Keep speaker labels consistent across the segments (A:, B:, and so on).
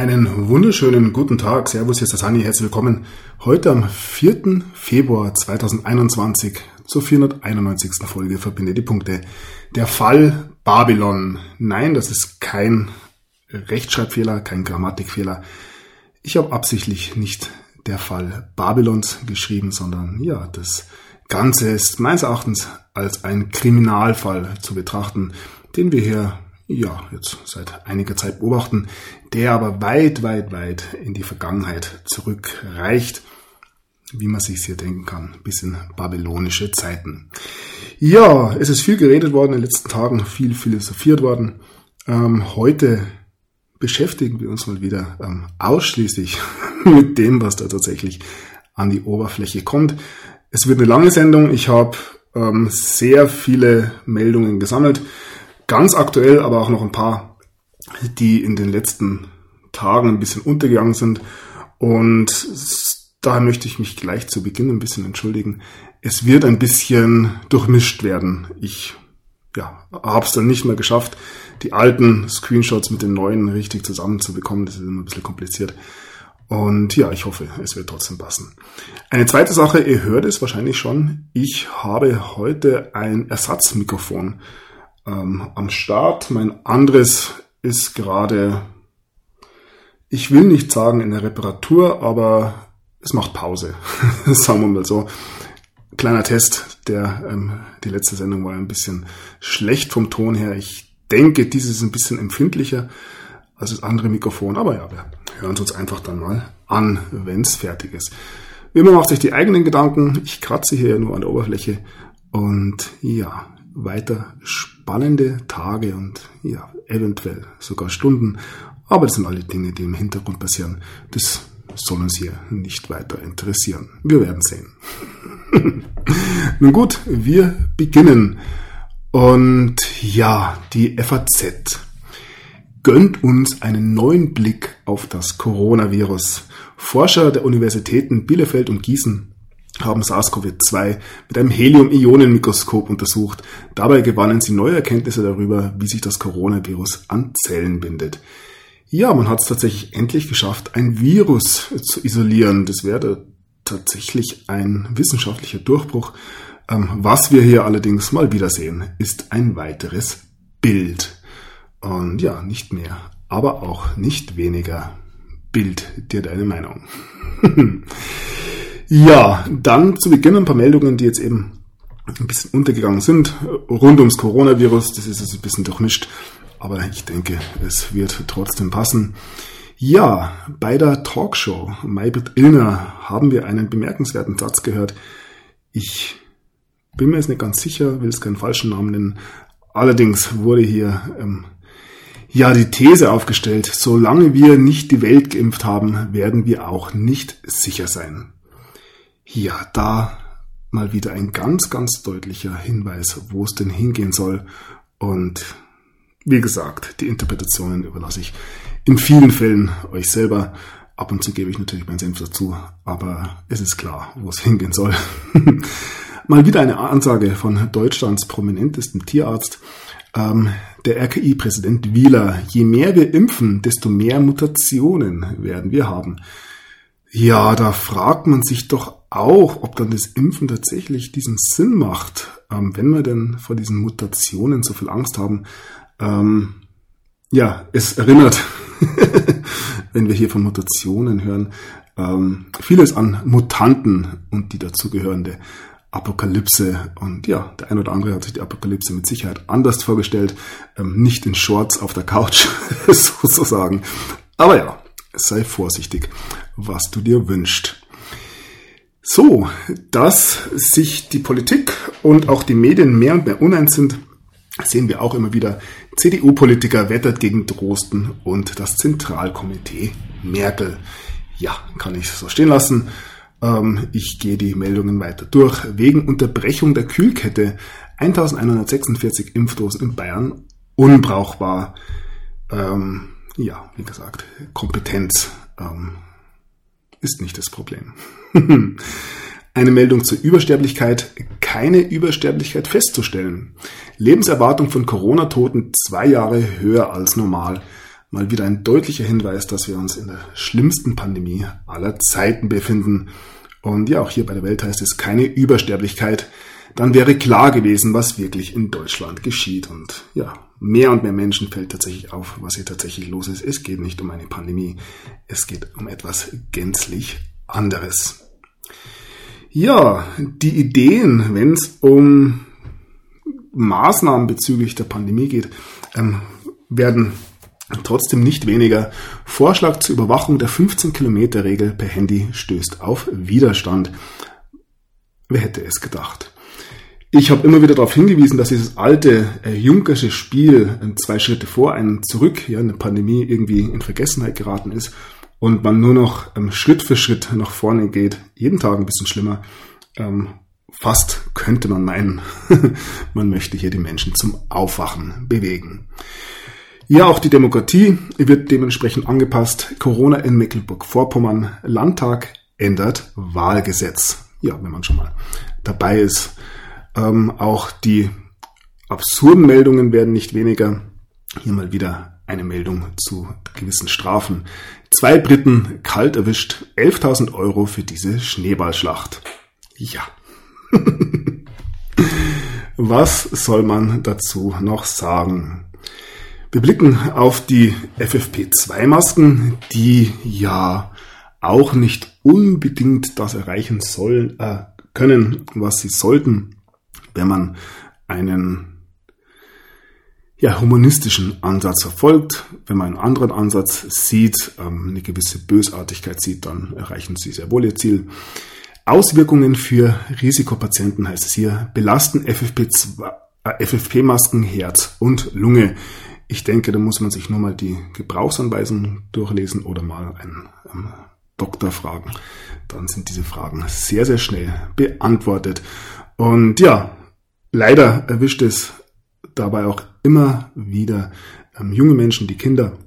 A: Einen wunderschönen guten Tag. Servus, hier ist der Sani. Herzlich willkommen. Heute am 4. Februar 2021 zur 491. Folge Verbinde die Punkte. Der Fall Babylon. Nein, das ist kein Rechtschreibfehler, kein Grammatikfehler. Ich habe absichtlich nicht der Fall Babylons geschrieben, sondern ja, das Ganze ist meines Erachtens als ein Kriminalfall zu betrachten, den wir hier ja, jetzt seit einiger Zeit beobachten, der aber weit, weit, weit in die Vergangenheit zurückreicht, wie man sich hier denken kann, bis in babylonische Zeiten. Ja, es ist viel geredet worden in den letzten Tagen, viel philosophiert worden. Ähm, heute beschäftigen wir uns mal wieder ähm, ausschließlich mit dem, was da tatsächlich an die Oberfläche kommt. Es wird eine lange Sendung. Ich habe ähm, sehr viele Meldungen gesammelt ganz aktuell, aber auch noch ein paar, die in den letzten Tagen ein bisschen untergegangen sind. Und da möchte ich mich gleich zu Beginn ein bisschen entschuldigen. Es wird ein bisschen durchmischt werden. Ich ja, habe es dann nicht mehr geschafft, die alten Screenshots mit den neuen richtig zusammenzubekommen. Das ist immer ein bisschen kompliziert. Und ja, ich hoffe, es wird trotzdem passen. Eine zweite Sache, ihr hört es wahrscheinlich schon, ich habe heute ein Ersatzmikrofon ähm, am Start. Mein anderes ist gerade, ich will nicht sagen in der Reparatur, aber es macht Pause. sagen wir mal so. Kleiner Test, der ähm, die letzte Sendung war ein bisschen schlecht vom Ton her. Ich denke, dieses ist ein bisschen empfindlicher als das andere Mikrofon, aber ja, wir hören es uns einfach dann mal an, wenn es fertig ist. Wie immer macht sich die eigenen Gedanken. Ich kratze hier nur an der Oberfläche und ja, weiter spannende Tage und ja, eventuell sogar Stunden. Aber das sind alle Dinge, die im Hintergrund passieren. Das soll uns hier nicht weiter interessieren. Wir werden sehen. Nun gut, wir beginnen. Und ja, die FAZ gönnt uns einen neuen Blick auf das Coronavirus. Forscher der Universitäten Bielefeld und Gießen haben SARS-CoV-2 mit einem Helium-Ionen-Mikroskop untersucht. Dabei gewannen sie neue Erkenntnisse darüber, wie sich das Coronavirus an Zellen bindet. Ja, man hat es tatsächlich endlich geschafft, ein Virus zu isolieren. Das wäre tatsächlich ein wissenschaftlicher Durchbruch. Ähm, was wir hier allerdings mal wieder sehen, ist ein weiteres Bild. Und ja, nicht mehr, aber auch nicht weniger. Bild dir deine Meinung. Ja, dann zu Beginn ein paar Meldungen, die jetzt eben ein bisschen untergegangen sind, rund ums Coronavirus. Das ist jetzt ein bisschen durchmischt, aber ich denke, es wird trotzdem passen. Ja, bei der Talkshow Maybrit Illner haben wir einen bemerkenswerten Satz gehört. Ich bin mir jetzt nicht ganz sicher, will es keinen falschen Namen nennen. Allerdings wurde hier ähm, ja die These aufgestellt, solange wir nicht die Welt geimpft haben, werden wir auch nicht sicher sein. Ja, da mal wieder ein ganz, ganz deutlicher Hinweis, wo es denn hingehen soll. Und wie gesagt, die Interpretationen überlasse ich in vielen Fällen euch selber. Ab und zu gebe ich natürlich meinen Senf dazu, aber es ist klar, wo es hingehen soll. mal wieder eine Ansage von Deutschlands prominentestem Tierarzt. Ähm, der RKI-Präsident Wieler, je mehr wir impfen, desto mehr Mutationen werden wir haben. Ja, da fragt man sich doch auch, ob dann das Impfen tatsächlich diesen Sinn macht, ähm, wenn wir denn vor diesen Mutationen so viel Angst haben. Ähm, ja, es erinnert, wenn wir hier von Mutationen hören, ähm, vieles an Mutanten und die dazugehörende Apokalypse. Und ja, der ein oder andere hat sich die Apokalypse mit Sicherheit anders vorgestellt. Ähm, nicht in Shorts auf der Couch, sozusagen. Aber ja, sei vorsichtig, was du dir wünschst. So, dass sich die Politik und auch die Medien mehr und mehr uneins sind, sehen wir auch immer wieder. CDU-Politiker wettert gegen Drosten und das Zentralkomitee Merkel. Ja, kann ich so stehen lassen. Ähm, ich gehe die Meldungen weiter durch. Wegen Unterbrechung der Kühlkette 1146 Impfdosen in Bayern unbrauchbar. Ähm, ja, wie gesagt, Kompetenz ähm, ist nicht das Problem. Eine Meldung zur Übersterblichkeit. Keine Übersterblichkeit festzustellen. Lebenserwartung von Corona-Toten zwei Jahre höher als normal. mal wieder ein deutlicher Hinweis, dass wir uns in der schlimmsten Pandemie aller Zeiten befinden. Und ja, auch hier bei der Welt heißt es keine Übersterblichkeit. Dann wäre klar gewesen, was wirklich in Deutschland geschieht. Und ja, mehr und mehr Menschen fällt tatsächlich auf, was hier tatsächlich los ist. Es geht nicht um eine Pandemie, es geht um etwas gänzlich anderes. Ja, die Ideen, wenn es um Maßnahmen bezüglich der Pandemie geht, ähm, werden trotzdem nicht weniger. Vorschlag zur Überwachung der 15-Kilometer-Regel per Handy stößt auf Widerstand. Wer hätte es gedacht? Ich habe immer wieder darauf hingewiesen, dass dieses alte äh, Junkersche Spiel äh, zwei Schritte vor einem zurück, ja, eine Pandemie irgendwie in Vergessenheit geraten ist und man nur noch ähm, Schritt für Schritt nach vorne geht, jeden Tag ein bisschen schlimmer. Ähm, fast könnte man meinen, man möchte hier die Menschen zum Aufwachen bewegen. Ja, auch die Demokratie wird dementsprechend angepasst. Corona in Mecklenburg-Vorpommern, Landtag ändert Wahlgesetz. Ja, wenn man schon mal dabei ist. Ähm, auch die absurden Meldungen werden nicht weniger. Hier mal wieder eine Meldung zu gewissen Strafen. Zwei Briten kalt erwischt, 11.000 Euro für diese Schneeballschlacht. Ja. Was soll man dazu noch sagen? Wir blicken auf die FFP2-Masken, die ja auch nicht unbedingt das erreichen sollen, äh, können, was sie sollten, wenn man einen ja, humanistischen Ansatz verfolgt. Wenn man einen anderen Ansatz sieht, ähm, eine gewisse Bösartigkeit sieht, dann erreichen sie sehr wohl ihr Ziel. Auswirkungen für Risikopatienten heißt es hier, belasten FFP2, äh, FFP-Masken Herz und Lunge. Ich denke, da muss man sich nur mal die Gebrauchsanweisungen durchlesen oder mal einen ähm, Doktor fragen. Dann sind diese Fragen sehr, sehr schnell beantwortet. Und ja, leider erwischt es dabei auch immer wieder ähm, junge Menschen, die Kinder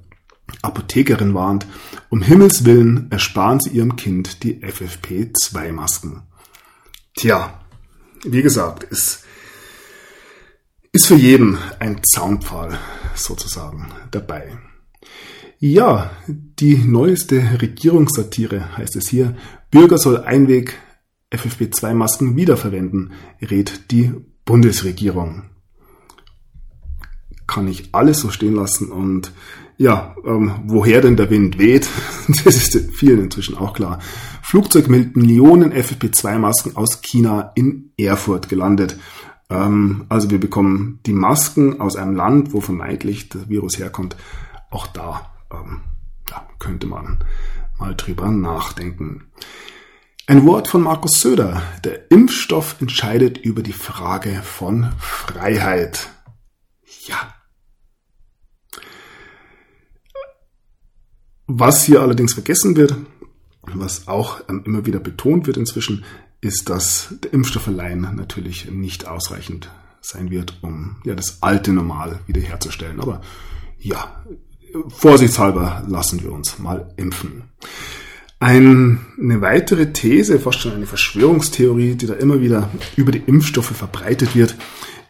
A: Apothekerin warnt, um Himmels willen ersparen sie ihrem Kind die FFP2-Masken. Tja, wie gesagt, ist, ist für jeden ein Zaunpfahl sozusagen dabei. Ja, die neueste Regierungssatire heißt es hier. Bürger soll Einweg FFP2-Masken wiederverwenden, rät die Bundesregierung. Kann ich alles so stehen lassen und ja, ähm, woher denn der Wind weht, das ist vielen inzwischen auch klar. Flugzeug mit Millionen FFP2-Masken aus China in Erfurt gelandet. Ähm, also wir bekommen die Masken aus einem Land, wo vermeintlich das Virus herkommt. Auch da ähm, ja, könnte man mal drüber nachdenken. Ein Wort von Markus Söder. Der Impfstoff entscheidet über die Frage von Freiheit. Ja. Was hier allerdings vergessen wird, was auch ähm, immer wieder betont wird inzwischen, ist, dass der Impfstoff allein natürlich nicht ausreichend sein wird, um ja das alte Normal wiederherzustellen. Aber ja, vorsichtshalber lassen wir uns mal impfen. Eine weitere These, fast schon eine Verschwörungstheorie, die da immer wieder über die Impfstoffe verbreitet wird,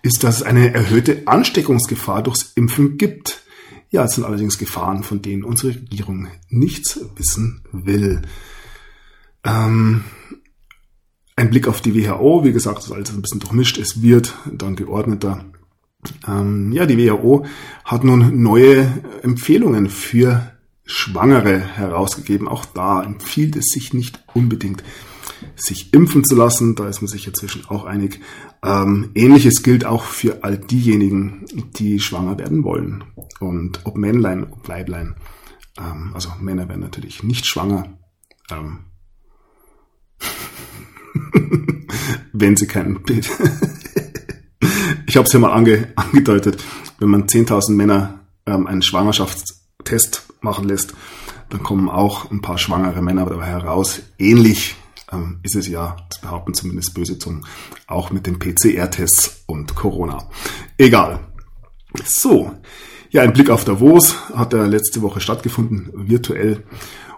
A: ist, dass es eine erhöhte Ansteckungsgefahr durchs Impfen gibt. Ja, es sind allerdings Gefahren, von denen unsere Regierung nichts wissen will. Ähm, ein Blick auf die WHO, wie gesagt, das ist alles ein bisschen durchmischt, es wird dann geordneter. Ähm, ja, die WHO hat nun neue Empfehlungen für Schwangere herausgegeben. Auch da empfiehlt es sich nicht unbedingt, sich impfen zu lassen. Da ist man sich inzwischen auch einig. Ähm, Ähnliches gilt auch für all diejenigen, die schwanger werden wollen. Und ob Männlein, ob Weiblein. Ähm, also Männer werden natürlich nicht schwanger. Ähm, wenn sie kein Bild. ich habe es ja mal ange, angedeutet, wenn man 10.000 Männer ähm, einen Schwangerschaftstest machen lässt, dann kommen auch ein paar schwangere Männer dabei heraus. Ähnlich ähm, ist es ja, das behaupten zumindest böse Zungen, auch mit den PCR-Tests und Corona. Egal. So, ja, ein Blick auf Davos hat ja letzte Woche stattgefunden, virtuell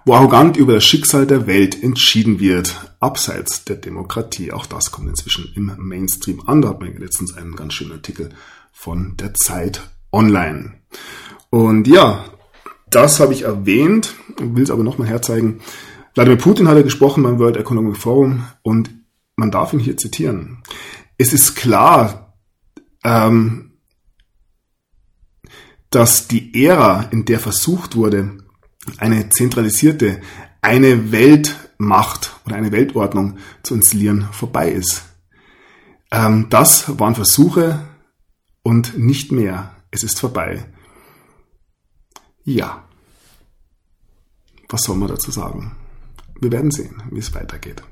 A: wo arrogant über das Schicksal der Welt entschieden wird, abseits der Demokratie. Auch das kommt inzwischen im Mainstream an. Da hat man letztens einen ganz schönen Artikel von der Zeit online. Und ja, Das habe ich erwähnt, will es aber nochmal herzeigen. Wladimir Putin hat ja gesprochen beim World Economic Forum und man darf ihn hier zitieren. Es ist klar, ähm, dass die Ära, in der versucht wurde, eine zentralisierte, eine Weltmacht oder eine Weltordnung zu installieren, vorbei ist. Ähm, das waren Versuche und nicht mehr. Es ist vorbei. Ja. Was soll man dazu sagen? Wir werden sehen, wie es weitergeht.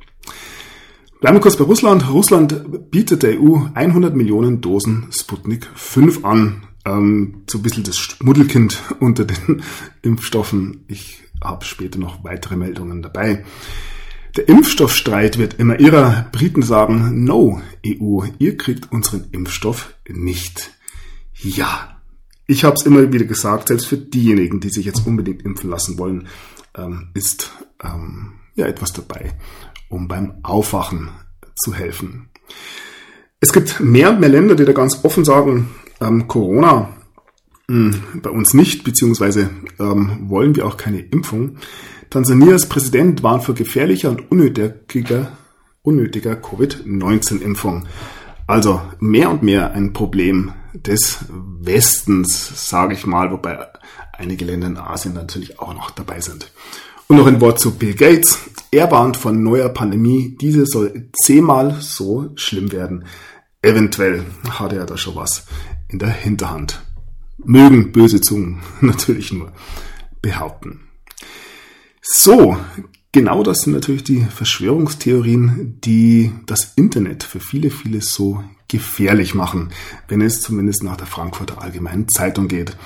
A: Bleiben wir kurz bei Russland. Russland bietet der EU 100 Millionen Dosen Sputnik 5 an. Ähm, so ein bisschen das Schmuddelkind unter den Impfstoffen. Ich habe später noch weitere Meldungen dabei. Der Impfstoffstreit wird immer irrer. Briten sagen, no, EU, ihr kriegt unseren Impfstoff nicht. Ja, ich habe es immer wieder gesagt, selbst für diejenigen, die sich jetzt unbedingt impfen lassen wollen, ähm, ist ähm, ja etwas dabei, um beim Aufwachen zu helfen. Es gibt mehr und mehr Länder, die da ganz offen sagen, ähm, Corona mh, hm, bei uns nicht, beziehungsweise ähm, wollen wir auch keine Impfung. Tansanias Präsident warnt vor gefährlicher und unnötiger, unnötiger Covid-19-Impfung. Also mehr und mehr ein Problem des Westens, sage ich mal, wobei einige Länder in Asien natürlich auch noch dabei sind. Und noch ein Wort zu Bill Gates. Er warnt von neuer Pandemie. Diese soll zehnmal so schlimm werden. Eventuell hat er da schon was in der Hinterhand. Mögen böse Zungen natürlich nur behaupten. So, genau das sind natürlich die Verschwörungstheorien, die das Internet für viele, viele so gefährlich machen, wenn es zumindest nach der Frankfurter Allgemeinen Zeitung geht.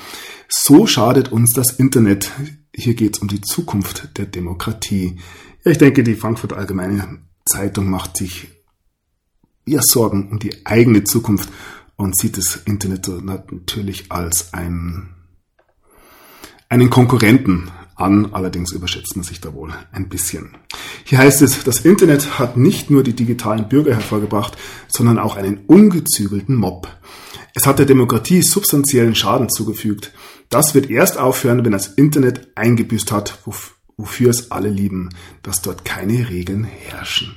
A: So schadet uns das Internet. Hier geht es um die Zukunft der Demokratie. Ja, ich denke, die Frankfurter Allgemeine Zeitung macht sich ja Sorgen um die eigene Zukunft und sieht das Internet natürlich als ein, einen Konkurrenten an. Allerdings überschätzt man sich da wohl ein bisschen. Hier heißt es, das Internet hat nicht nur die digitalen Bürger hervorgebracht, sondern auch einen ungezügelten Mob. Es hat der Demokratie substanziellen Schaden zugefügt. Das wird erst aufhören, wenn das Internet eingebüßt hat, wofür es alle lieben, dass dort keine Regeln herrschen.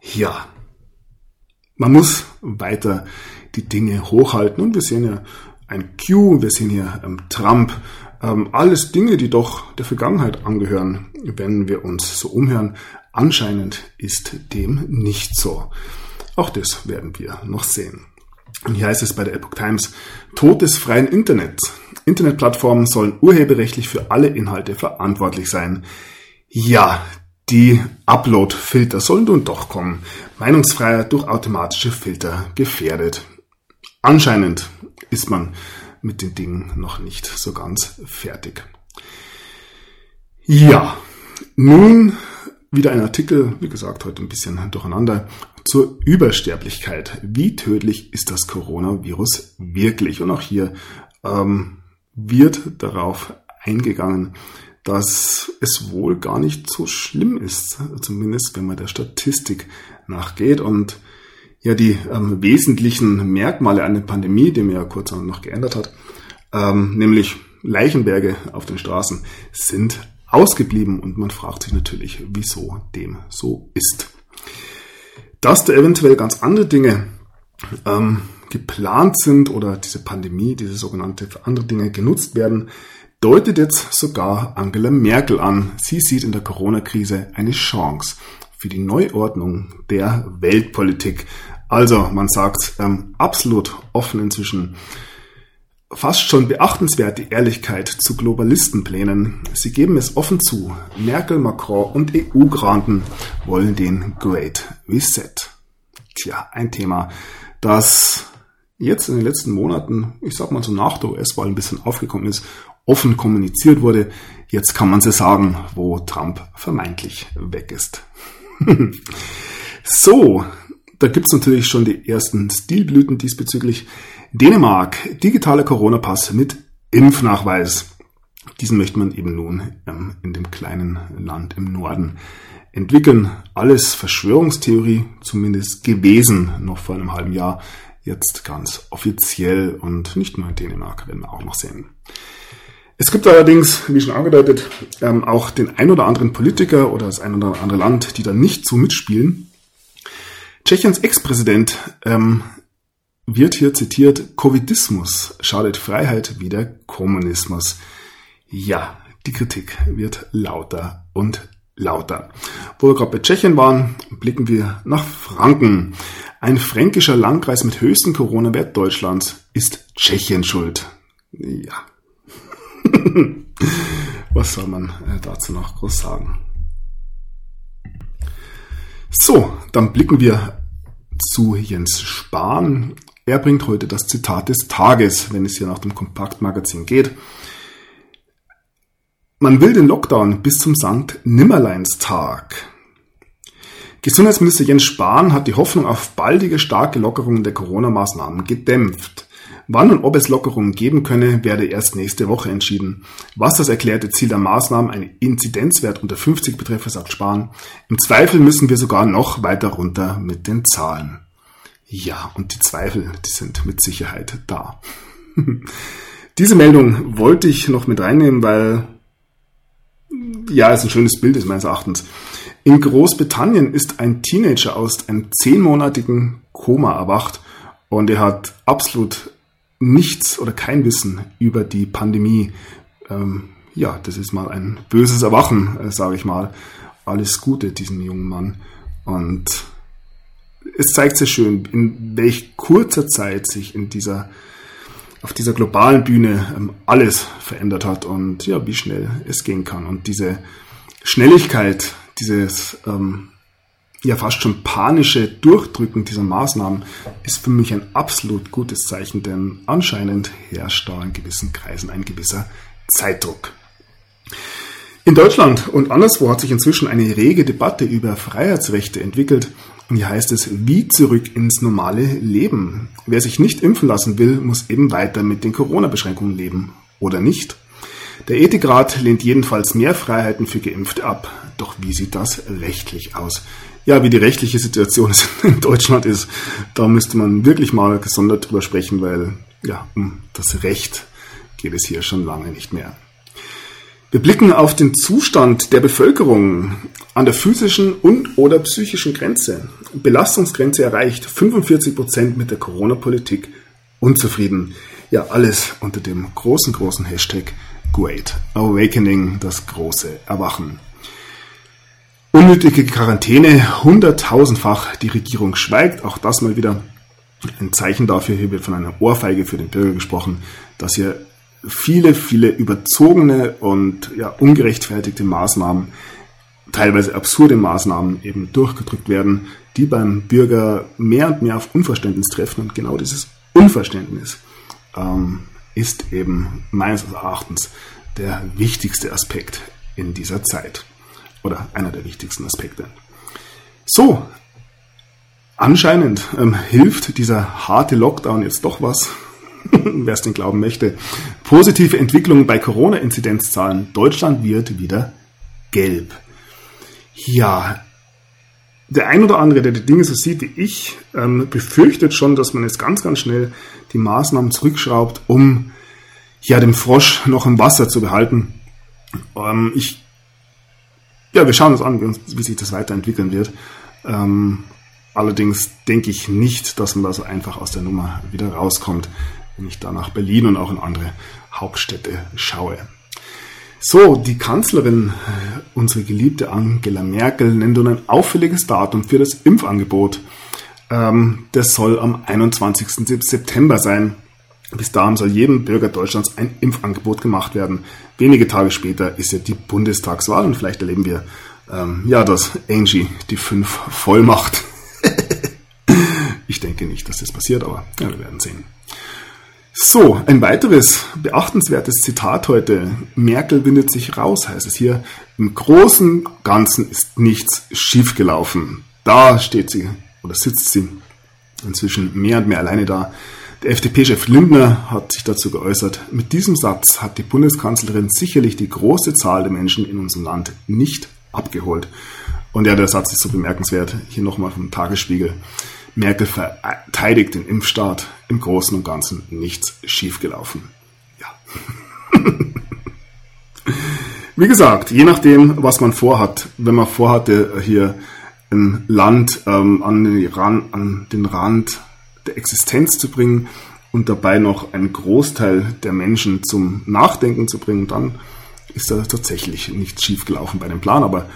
A: Ja, man muss weiter die Dinge hochhalten und wir sehen ja ein Q, wir sehen hier ähm, Trump, ähm, alles Dinge, die doch der Vergangenheit angehören, wenn wir uns so umhören. Anscheinend ist dem nicht so. Auch das werden wir noch sehen. Und hier heißt es bei der Epoch Times, Tod des freien Internets. Internetplattformen sollen urheberrechtlich für alle Inhalte verantwortlich sein. Ja, die Upload-Filter sollen nun doch kommen. Meinungsfreiheit durch automatische Filter gefährdet. Anscheinend ist man mit den Dingen noch nicht so ganz fertig. Ja, nun wieder ein Artikel, wie gesagt, heute ein bisschen durcheinander, zur Übersterblichkeit. Wie tödlich ist das Coronavirus wirklich? Und auch hier ähm, wird darauf eingegangen, dass es wohl gar nicht so schlimm ist, zumindest wenn man der Statistik nachgeht. Und ja, die ähm, wesentlichen Merkmale einer Pandemie, die mir ja kurz noch geändert hat, ähm, nämlich Leichenberge auf den Straßen, sind ausgeblieben und man fragt sich natürlich, wieso dem so ist. Dass da eventuell ganz andere Dinge ähm, geplant sind oder diese Pandemie, diese sogenannte für andere Dinge genutzt werden, deutet jetzt sogar Angela Merkel an. Sie sieht in der Corona-Krise eine Chance für die Neuordnung der Weltpolitik. Also man sagt ähm, absolut offen inzwischen, fast schon beachtenswert die Ehrlichkeit zu Globalistenplänen. Sie geben es offen zu. Merkel, Macron und EU-Granten wollen den Great Reset. Tja, ein Thema, das jetzt in den letzten Monaten, ich sag mal so nach der US-Wahl ein bisschen aufgekommen ist, offen kommuniziert wurde. Jetzt kann man sie sagen, wo Trump vermeintlich weg ist. so, da gibt's natürlich schon die ersten Stilblüten diesbezüglich. Dänemark, digitaler Corona-Pass mit Impfnachweis. Diesen möchte man eben nun ähm, in dem kleinen Land im Norden entwickeln. Alles Verschwörungstheorie, zumindest gewesen, noch vor einem halben Jahr. Jetzt ganz offiziell und nicht nur in Dänemark, werden wir auch noch sehen. Es gibt allerdings, wie schon angedeutet, ähm, auch den ein oder anderen Politiker oder das ein oder andere Land, die da nicht so mitspielen. Tschechiens Ex-Präsident ähm, wird hier zitiert, Covidismus schadet Freiheit wie der Kommunismus. Ja, die Kritik wird lauter und lauter. Wo wir gerade bei Tschechien waren, blicken wir nach Franken. Ein fränkischer Landkreis mit höchstem Corona-Wert Deutschlands ist Tschechien schuld. Ja. Was soll man äh, dazu noch groß sagen? So, dann blicken wir zu Jens Spahn. Er bringt heute das Zitat des Tages, wenn es hier nach dem Kompaktmagazin geht. Man will den Lockdown bis zum Sankt Nimmerleinstag. Gesundheitsminister Jens Spahn hat die Hoffnung auf baldige starke Lockerungen der Corona-Maßnahmen gedämpft. Wann und ob es Lockerungen geben könne, werde erst nächste Woche entschieden. Was das erklärte Ziel der Maßnahmen, einen Inzidenzwert unter 50 betreffe, sagt Spahn. Im Zweifel müssen wir sogar noch weiter runter mit den Zahlen. Ja, und die Zweifel, die sind mit Sicherheit da. Diese Meldung wollte ich noch mit reinnehmen, weil ja, es ein schönes Bild ist meines Erachtens. In Großbritannien ist ein Teenager aus einem zehnmonatigen Koma erwacht und er hat absolut nichts oder kein Wissen über die Pandemie. Ähm, ja, das ist mal ein böses Erwachen, äh, sage ich mal. Alles Gute diesem jungen Mann. Und es zeigt sehr schön, in welch kurzer Zeit sich in dieser auf dieser globalen Bühne ähm, alles verändert hat und ja, wie schnell es gehen kann. Und diese Schnelligkeit, dieses ähm, ja fast schon panische Durchdrücken dieser Maßnahmen ist für mich ein absolut gutes Zeichen, denn anscheinend herrscht da in gewissen Kreisen ein gewisser Zeitdruck. In Deutschland und anderswo hat sich inzwischen eine rege Debatte über Freiheitsrechte entwickelt. Und hier heißt es, wie zurück ins normale Leben. Wer sich nicht impfen lassen will, muss eben weiter mit den Corona-Beschränkungen leben. Oder nicht? Der Ethikrat lehnt jedenfalls mehr Freiheiten für Geimpfte ab. Doch wie sieht das rechtlich aus? Ja, wie die rechtliche Situation in Deutschland ist, da müsste man wirklich mal gesondert drüber sprechen, weil ja, um das Recht geht es hier schon lange nicht mehr. Wir blicken auf den Zustand der Bevölkerung an der physischen und oder psychischen Grenze. Belastungsgrenze erreicht, 45 Prozent mit der Corona-Politik unzufrieden. Ja, alles unter dem großen, großen Hashtag Great Awakening, das große Erwachen. Unnötige Quarantäne, hunderttausendfach, die Regierung schweigt, auch das mal wieder ein Zeichen dafür, hier wird von einer Ohrfeige für den Bürger gesprochen, dass hier viele, viele überzogene und ja, ungerechtfertigte Maßnahmen, teilweise absurde Maßnahmen eben durchgedrückt werden, die beim Bürger mehr und mehr auf Unverständnis treffen. Und genau dieses Unverständnis ähm, ist eben meines Erachtens der wichtigste Aspekt in dieser Zeit. Oder einer der wichtigsten Aspekte. So, anscheinend ähm, hilft dieser harte Lockdown jetzt doch was wer es denn glauben möchte. Positive Entwicklungen bei Corona-Inzidenzzahlen. Deutschland wird wieder gelb. Ja, der ein oder andere, der die Dinge so sieht wie ich, ähm, befürchtet schon, dass man jetzt ganz, ganz schnell die Maßnahmen zurückschraubt, um ja dem Frosch noch im Wasser zu behalten. Ähm, ich, ja, wir schauen uns an, wie, wie sich das weiterentwickeln wird. Ähm, allerdings denke ich nicht, dass man da so einfach aus der Nummer wieder rauskommt wenn ich da nach Berlin und auch in andere Hauptstädte schaue. So, die Kanzlerin, äh, unsere geliebte Angela Merkel, nennt nun ein auffälliges Datum für das Impfangebot. Ähm, das soll am 21. September sein. Bis dahin soll jedem Bürger Deutschlands ein Impfangebot gemacht werden. Wenige Tage später ist ja die Bundestagswahl und vielleicht erleben wir, ähm, ja, dass Angie die 5 voll macht. ich denke nicht, dass das passiert, aber ja, wir werden sehen. So, ein weiteres beachtenswertes Zitat heute. Merkel windet sich raus, heißt es hier. Im großen Ganzen ist nichts schiefgelaufen. Da steht sie oder sitzt sie inzwischen mehr und mehr alleine da. Der FDP-Chef Lindner hat sich dazu geäußert. Mit diesem Satz hat die Bundeskanzlerin sicherlich die große Zahl der Menschen in unserem Land nicht abgeholt. Und ja, der Satz ist so bemerkenswert. Hier nochmal vom Tagesspiegel. Merkel verteidigt den Impfstaat. Im Großen und Ganzen nichts schiefgelaufen. Ja. Wie gesagt, je nachdem, was man vorhat, wenn man vorhatte, hier ein Land ähm, an, den Rand, an den Rand der Existenz zu bringen und dabei noch einen Großteil der Menschen zum Nachdenken zu bringen, dann ist da tatsächlich nichts schiefgelaufen bei dem Plan, aber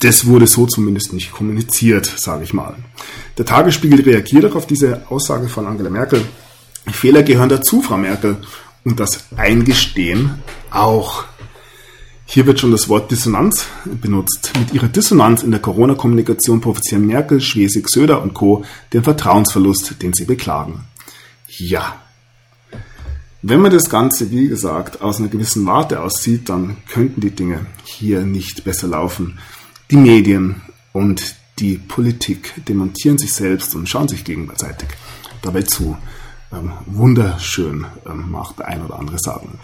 A: das wurde so zumindest nicht kommuniziert, sage ich mal. Der Tagesspiegel reagiert auch auf diese Aussage von Angela Merkel. Fehler gehören dazu, Frau Merkel, und das Eingestehen auch. Hier wird schon das Wort Dissonanz benutzt. Mit ihrer Dissonanz in der Corona-Kommunikation profitieren Merkel, Schwesig, Söder und Co. den Vertrauensverlust, den sie beklagen. Ja. Wenn man das Ganze, wie gesagt, aus einer gewissen Warte aussieht, dann könnten die Dinge hier nicht besser laufen. Die Medien und die Politik demontieren sich selbst und schauen sich gegenseitig dabei zu. Ähm, wunderschön, ähm, macht der ein oder andere sagen.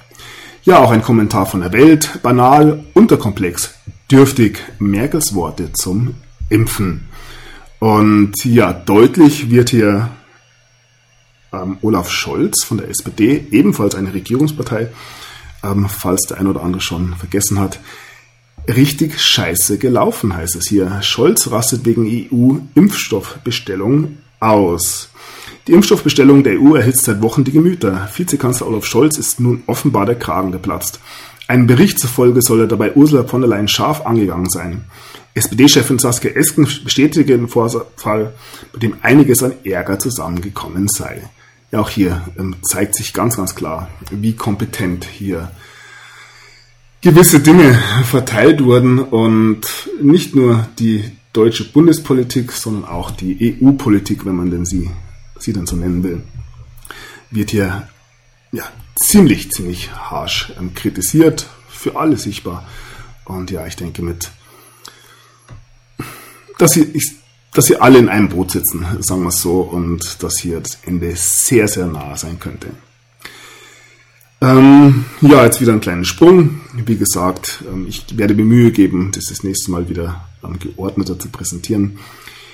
A: Ja, auch ein Kommentar von der Welt, banal, unterkomplex, dürftig, Merkels Worte zum Impfen. Und ja, deutlich wird hier ähm, Olaf Scholz von der SPD, ebenfalls eine Regierungspartei, ähm, falls der ein oder andere schon vergessen hat, richtig scheiße gelaufen, heißt es hier. Scholz rastet wegen EU-Impfstoffbestellung aus. Die Impfstoffbestellung der EU erhitzt seit Wochen die Gemüter. Vizekanzler Olaf Scholz ist nun offenbar der Kragen geplatzt. Einem Bericht zufolge soll er dabei Ursula von der Leyen scharf angegangen sein. SPD-Chefin Saskia Esken bestätigte den Vorfall, bei dem einiges an Ärger zusammengekommen sei. Ja, auch hier ähm, zeigt sich ganz, ganz klar, wie kompetent hier gewisse Dinge verteilt wurden und nicht nur die deutsche Bundespolitik, sondern auch die EU-Politik, wenn man denn sie sie dann so nennen will, wird hier ja, ziemlich, ziemlich harsch ähm, kritisiert, für alle sichtbar. Und ja, ich denke mit, dass sie, ich, dass sie alle in einem Boot sitzen, sagen wir es so, und dass hier das Ende sehr, sehr nah sein könnte. Ähm, ja, jetzt wieder einen kleinen Sprung. Wie gesagt, ähm, ich werde mir Mühe geben, das das nächste Mal wieder ähm, geordneter zu präsentieren.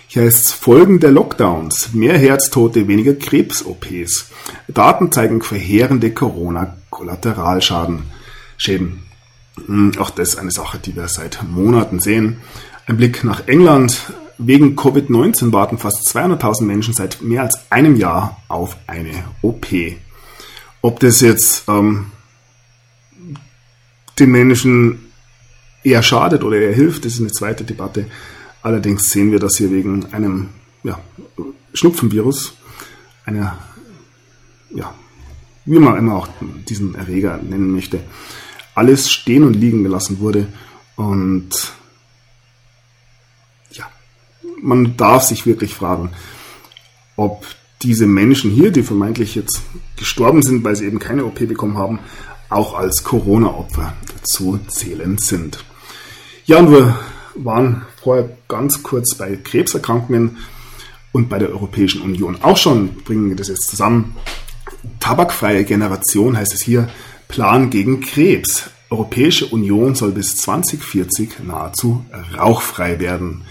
A: Hier heißt es Folgen der Lockdowns. Mehr Herztote, weniger Krebs-OPs. Daten zeigen verheerende Corona-Kollateralschaden. Schäden. Hm, auch das ist eine Sache, die wir seit Monaten sehen. Ein Blick nach England. Wegen Covid-19 warten fast 200.000 Menschen seit mehr als einem Jahr auf eine OP. Ob das jetzt ähm, den Menschen eher schadet oder eher hilft, das ist eine zweite Debatte. Allerdings sehen wir, dass hier wegen einem ja, Schnupfenvirus, einer, ja, wie man immer auch diesen Erreger nennen möchte, alles stehen und liegen gelassen wurde. Und ja, man darf sich wirklich fragen, ob diese Menschen hier, die vermeintlich jetzt gestorben sind, weil sie eben keine OP bekommen haben, auch als Corona-Opfer zu zählen sind. Ja, und wir waren vorher ganz kurz bei Krebserkrankungen und bei der Europäischen Union auch schon, bringen wir das jetzt zusammen. Tabakfreie Generation heißt es hier, Plan gegen Krebs. Europäische Union soll bis 2040 nahezu rauchfrei werden.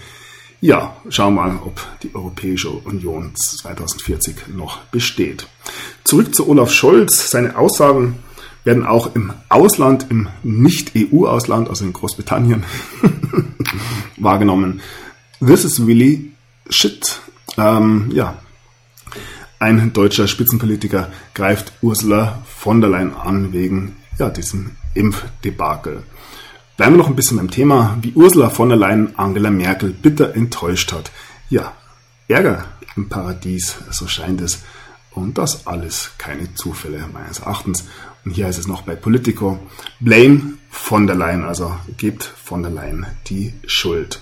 A: Ja, schauen wir mal, ob die Europäische Union 2040 noch besteht. Zurück zu Olaf Scholz. Seine Aussagen werden auch im Ausland, im Nicht-EU-Ausland, also in Großbritannien, wahrgenommen. This is really shit. Ähm, ja, ein deutscher Spitzenpolitiker greift Ursula von der Leyen an wegen ja, diesem Impfdebakel. Bleiben wir noch ein bisschen beim Thema, wie Ursula von der Leyen Angela Merkel bitter enttäuscht hat. Ja, Ärger im Paradies, so scheint es. Und das alles keine Zufälle meines Erachtens. Und hier heißt es noch bei Politico, blame von der Leyen, also gebt von der Leyen die Schuld.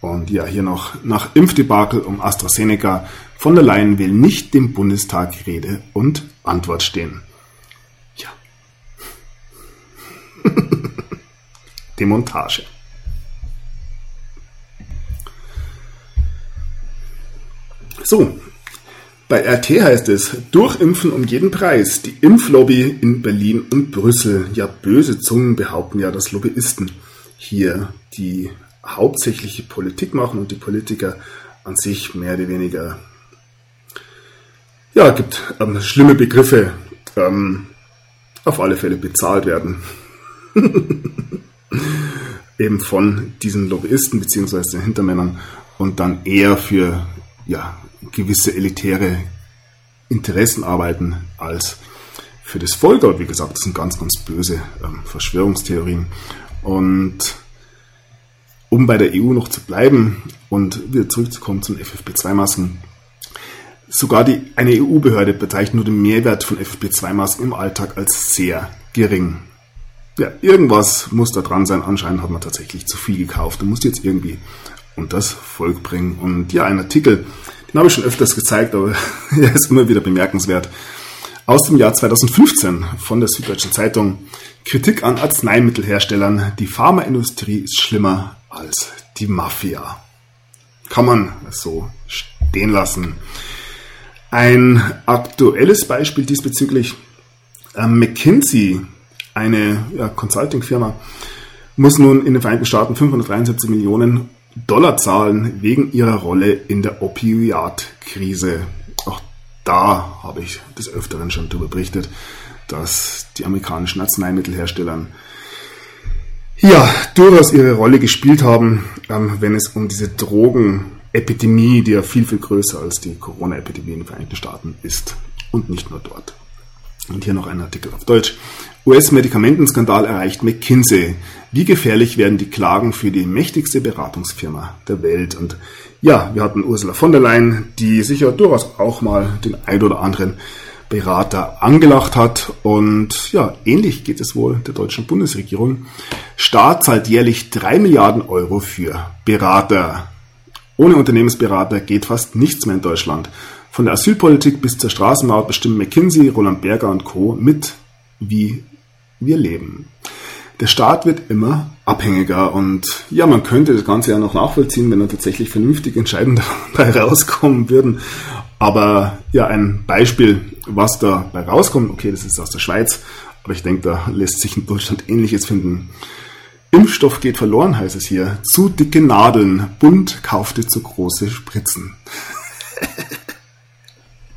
A: Und ja, hier noch nach Impfdebakel um AstraZeneca. Von der Leyen will nicht dem Bundestag Rede und Antwort stehen. Ja. Demontage. So, bei RT heißt es, durchimpfen um jeden Preis. Die Impflobby in Berlin und Brüssel. Ja, böse Zungen behaupten ja, dass Lobbyisten hier die hauptsächliche Politik machen und die Politiker an sich mehr oder weniger, ja, gibt ähm, schlimme Begriffe, ähm, auf alle Fälle bezahlt werden. eben von diesen Lobbyisten beziehungsweise den Hintermännern und dann eher für ja, gewisse elitäre Interessen arbeiten als für das Volk. Aber wie gesagt, das sind ganz, ganz böse ähm, Verschwörungstheorien. Und um bei der EU noch zu bleiben und wieder zurückzukommen zu den FFP2-Masken, sogar die, eine EU-Behörde bezeichnet nur den Mehrwert von FFP2-Masken im Alltag als sehr gering. Ja, irgendwas muss da dran sein. Anscheinend hat man tatsächlich zu viel gekauft und muss jetzt irgendwie unter das Volk bringen. Und ja, ein Artikel, den habe ich schon öfters gezeigt, aber er ist immer wieder bemerkenswert. Aus dem Jahr 2015 von der Süddeutschen Zeitung. Kritik an Arzneimittelherstellern. Die Pharmaindustrie ist schlimmer als die Mafia. Kann man so stehen lassen. Ein aktuelles Beispiel diesbezüglich. Äh, McKinsey, eine ja, Consulting-Firma, muss nun in den Vereinigten Staaten 573 Millionen Dollar zahlen wegen ihrer Rolle in der Opioid-Krise. Auch da habe ich des Öfteren schon darüber berichtet, dass die amerikanischen Arzneimittelhersteller ja durchaus ihre Rolle gespielt haben, ähm, wenn es um diese Drogenepidemie, die ja viel, viel größer als die Corona-Epidemie in den Vereinigten Staaten ist und nicht nur dort. Und hier noch ein Artikel auf Deutsch. US-Medikamentenskandal erreicht McKinsey. Wie gefährlich werden die Klagen für die mächtigste Beratungsfirma der Welt? Und ja, wir hatten Ursula von der Leyen, die sicher durchaus auch mal den ein oder anderen Berater angelacht hat. Und ja, ähnlich geht es wohl der deutschen Bundesregierung. Staat zahlt jährlich drei Milliarden Euro für Berater. Ohne Unternehmensberater geht fast nichts mehr in Deutschland. Von der Asylpolitik bis zur Straßenmaut bestimmen McKinsey, Roland Berger und Co. mit, wie wir leben. Der Staat wird immer abhängiger und ja, man könnte das Ganze ja noch nachvollziehen, wenn da tatsächlich vernünftige Entscheidungen dabei rauskommen würden. Aber ja, ein Beispiel, was dabei rauskommt, okay, das ist aus der Schweiz, aber ich denke, da lässt sich in Deutschland Ähnliches finden. Impfstoff geht verloren, heißt es hier. Zu dicke Nadeln. Bund kaufte zu große Spritzen.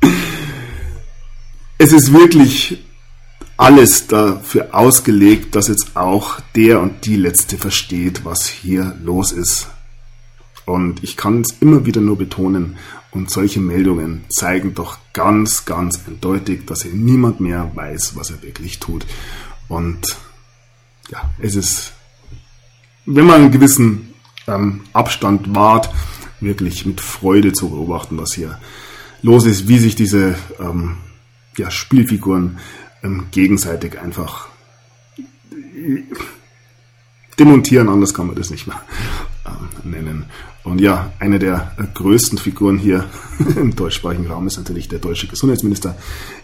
A: es ist wirklich alles dafür ausgelegt, dass jetzt auch der und die Letzte versteht, was hier los ist. Und ich kann es immer wieder nur betonen, und solche Meldungen zeigen doch ganz, ganz eindeutig, dass hier niemand mehr weiß, was er wirklich tut. Und ja, es ist, wenn man einen gewissen ähm, Abstand wahrt, wirklich mit Freude zu beobachten, was hier los ist, wie sich diese ähm, ja, Spielfiguren ähm, gegenseitig einfach demontieren, anders kann man das nicht mehr ähm, nennen. Und ja, eine der äh, größten Figuren hier im deutschsprachigen Raum ist natürlich der deutsche Gesundheitsminister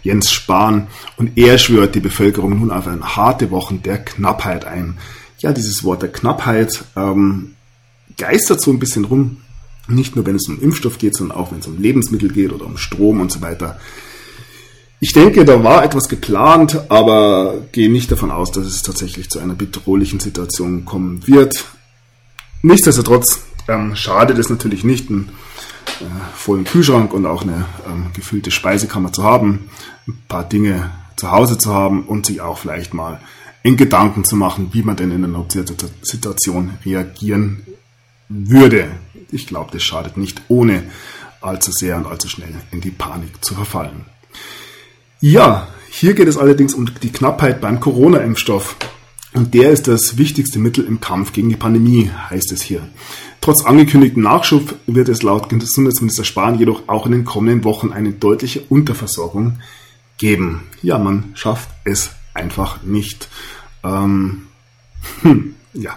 A: Jens Spahn. Und er schwört die Bevölkerung nun auf eine harte Wochen der Knappheit ein. Ja, dieses Wort der Knappheit ähm, geistert so ein bisschen rum. Nicht nur, wenn es um Impfstoff geht, sondern auch, wenn es um Lebensmittel geht oder um Strom und so weiter. Ich denke, da war etwas geplant, aber gehe nicht davon aus, dass es tatsächlich zu einer bedrohlichen Situation kommen wird. Nichtsdestotrotz ähm, schadet es natürlich nicht, einen äh, vollen Kühlschrank und auch eine ähm, gefüllte Speisekammer zu haben, ein paar Dinge zu Hause zu haben und sich auch vielleicht mal in Gedanken zu machen, wie man denn in einer Situation reagieren würde. Ich glaube, das schadet nicht, ohne allzu sehr und allzu schnell in die Panik zu verfallen. Ja, hier geht es allerdings um die Knappheit beim Corona-Impfstoff. Und der ist das wichtigste Mittel im Kampf gegen die Pandemie, heißt es hier. Trotz angekündigten Nachschub wird es laut Gesundheitsminister Spahn jedoch auch in den kommenden Wochen eine deutliche Unterversorgung geben. Ja, man schafft es einfach nicht. Ähm, hm, ja,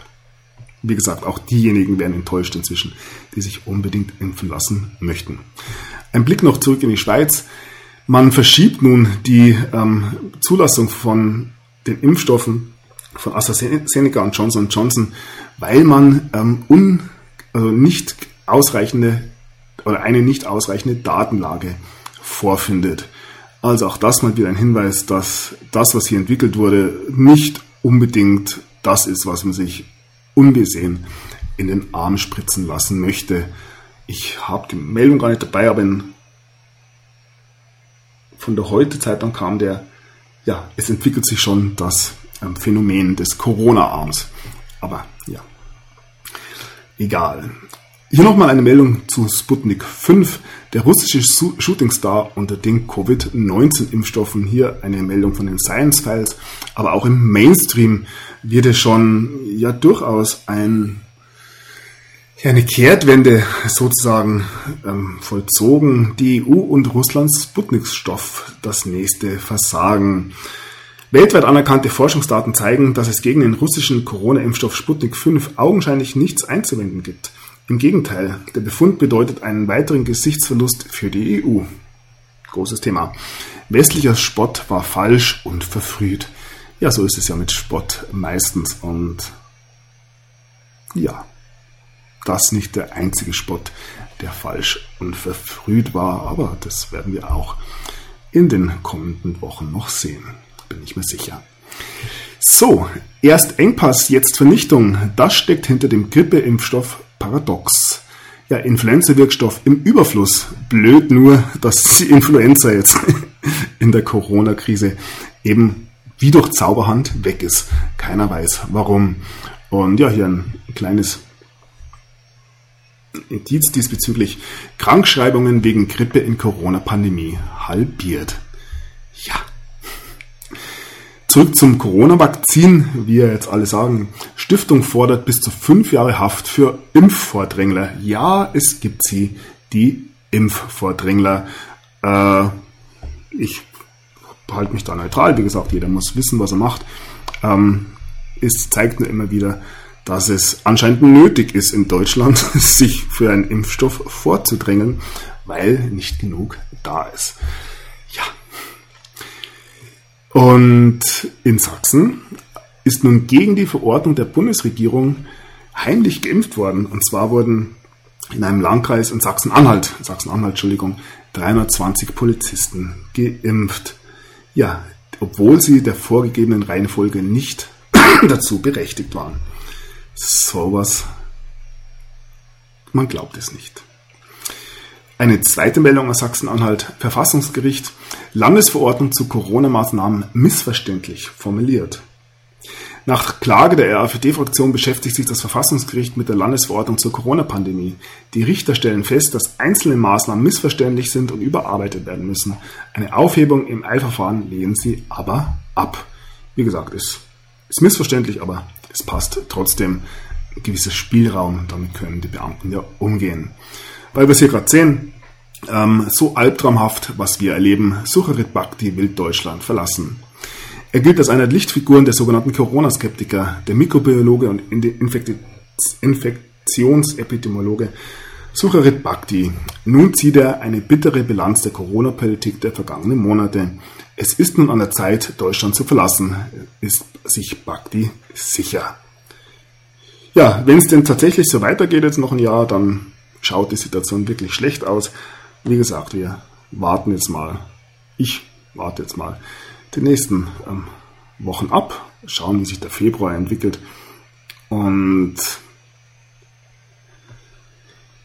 A: wie gesagt, auch diejenigen werden enttäuscht inzwischen, die sich unbedingt impfen lassen möchten. Ein Blick noch zurück in die Schweiz. Man verschiebt nun die ähm, Zulassung von den Impfstoffen von AstraZeneca und Johnson Johnson, weil man ähm, un, also nicht ausreichende oder eine nicht ausreichende Datenlage vorfindet. Also auch das mal wieder ein Hinweis, dass das, was hier entwickelt wurde, nicht unbedingt das ist, was man sich unbesehen in den Arm spritzen lassen möchte. Ich habe die Meldung gar nicht dabei, aber in von der Heute-Zeitung kam der, ja, es entwickelt sich schon, dass ähm, Phänomen des Corona-Arms. Aber ja, egal. Hier nochmal eine Meldung zu Sputnik 5, der russische Shootingstar unter den Covid-19-Impfstoffen. Hier eine Meldung von den Science Files, aber auch im Mainstream wird es schon ja durchaus ein, eine Kehrtwende sozusagen ähm, vollzogen. Die EU und Russlands Sputnik-Stoff, das nächste Versagen. Weltweit anerkannte Forschungsdaten zeigen, dass es gegen den russischen Corona-Impfstoff Sputnik 5 augenscheinlich nichts einzuwenden gibt. Im Gegenteil, der Befund bedeutet einen weiteren Gesichtsverlust für die EU. Großes Thema. Westlicher Spott war falsch und verfrüht. Ja, so ist es ja mit Spott meistens. Und ja, das nicht der einzige Spott, der falsch und verfrüht war, aber das werden wir auch in den kommenden Wochen noch sehen, bin ich mir sicher. So, erst Engpass, jetzt Vernichtung. Das steckt hinter dem Grippeimpfstoff paradox. Ja, Influenza-Wirkstoff im Überfluss. Blöd nur, dass die Influenza jetzt in der Corona-Krise eben wie durch Zauberhand weg ist. Keiner weiß warum. Und ja, hier ein kleines Indiz diesbezüglich. Krankschreibungen wegen Grippe in Corona-Pandemie halbiert. Ja, Zurück zum Corona-Vakzin, wie ja jetzt alle sagen. Stiftung fordert bis zu fünf Jahre Haft für Impfvordrängler. Ja, es gibt sie, die Impfvordrängler. Äh, ich halte mich da neutral. Wie gesagt, jeder muss wissen, was er macht. Ähm, es zeigt nur immer wieder, dass es anscheinend nötig ist in Deutschland, sich für einen Impfstoff vorzudrängen, weil nicht genug da ist. Und in Sachsen ist nun gegen die Verordnung der Bundesregierung heimlich geimpft worden. Und zwar wurden in einem Landkreis in Sachsen-Anhalt, Sachsen-Anhalt, Entschuldigung, 320 Polizisten geimpft. Ja, obwohl sie der vorgegebenen Reihenfolge nicht dazu berechtigt waren. Sowas, man glaubt es nicht. Eine zweite Meldung aus Sachsen-Anhalt. Verfassungsgericht. Landesverordnung zu Corona-Maßnahmen missverständlich formuliert. Nach Klage der RAFD-Fraktion beschäftigt sich das Verfassungsgericht mit der Landesverordnung zur Corona-Pandemie. Die Richter stellen fest, dass einzelne Maßnahmen missverständlich sind und überarbeitet werden müssen. Eine Aufhebung im Eilverfahren lehnen sie aber ab. Wie gesagt, es ist missverständlich, aber es passt trotzdem ein gewisser Spielraum. Damit können die Beamten ja umgehen weil wir es hier gerade sehen, ähm, so albtraumhaft, was wir erleben, Sucharit Bhakti will Deutschland verlassen. Er gilt als einer der Lichtfiguren der sogenannten Corona-Skeptiker, der Mikrobiologe und Infekt Infektionsepidemiologe Sucharit Bhakti. Nun zieht er eine bittere Bilanz der Corona-Politik der vergangenen Monate. Es ist nun an der Zeit, Deutschland zu verlassen, ist sich Bhakti sicher. Ja, wenn es denn tatsächlich so weitergeht jetzt noch ein Jahr, dann schaut die Situation wirklich schlecht aus. Wie gesagt, wir warten jetzt mal. Ich warte jetzt mal die nächsten ähm, Wochen ab, schauen, wie sich der Februar entwickelt. Und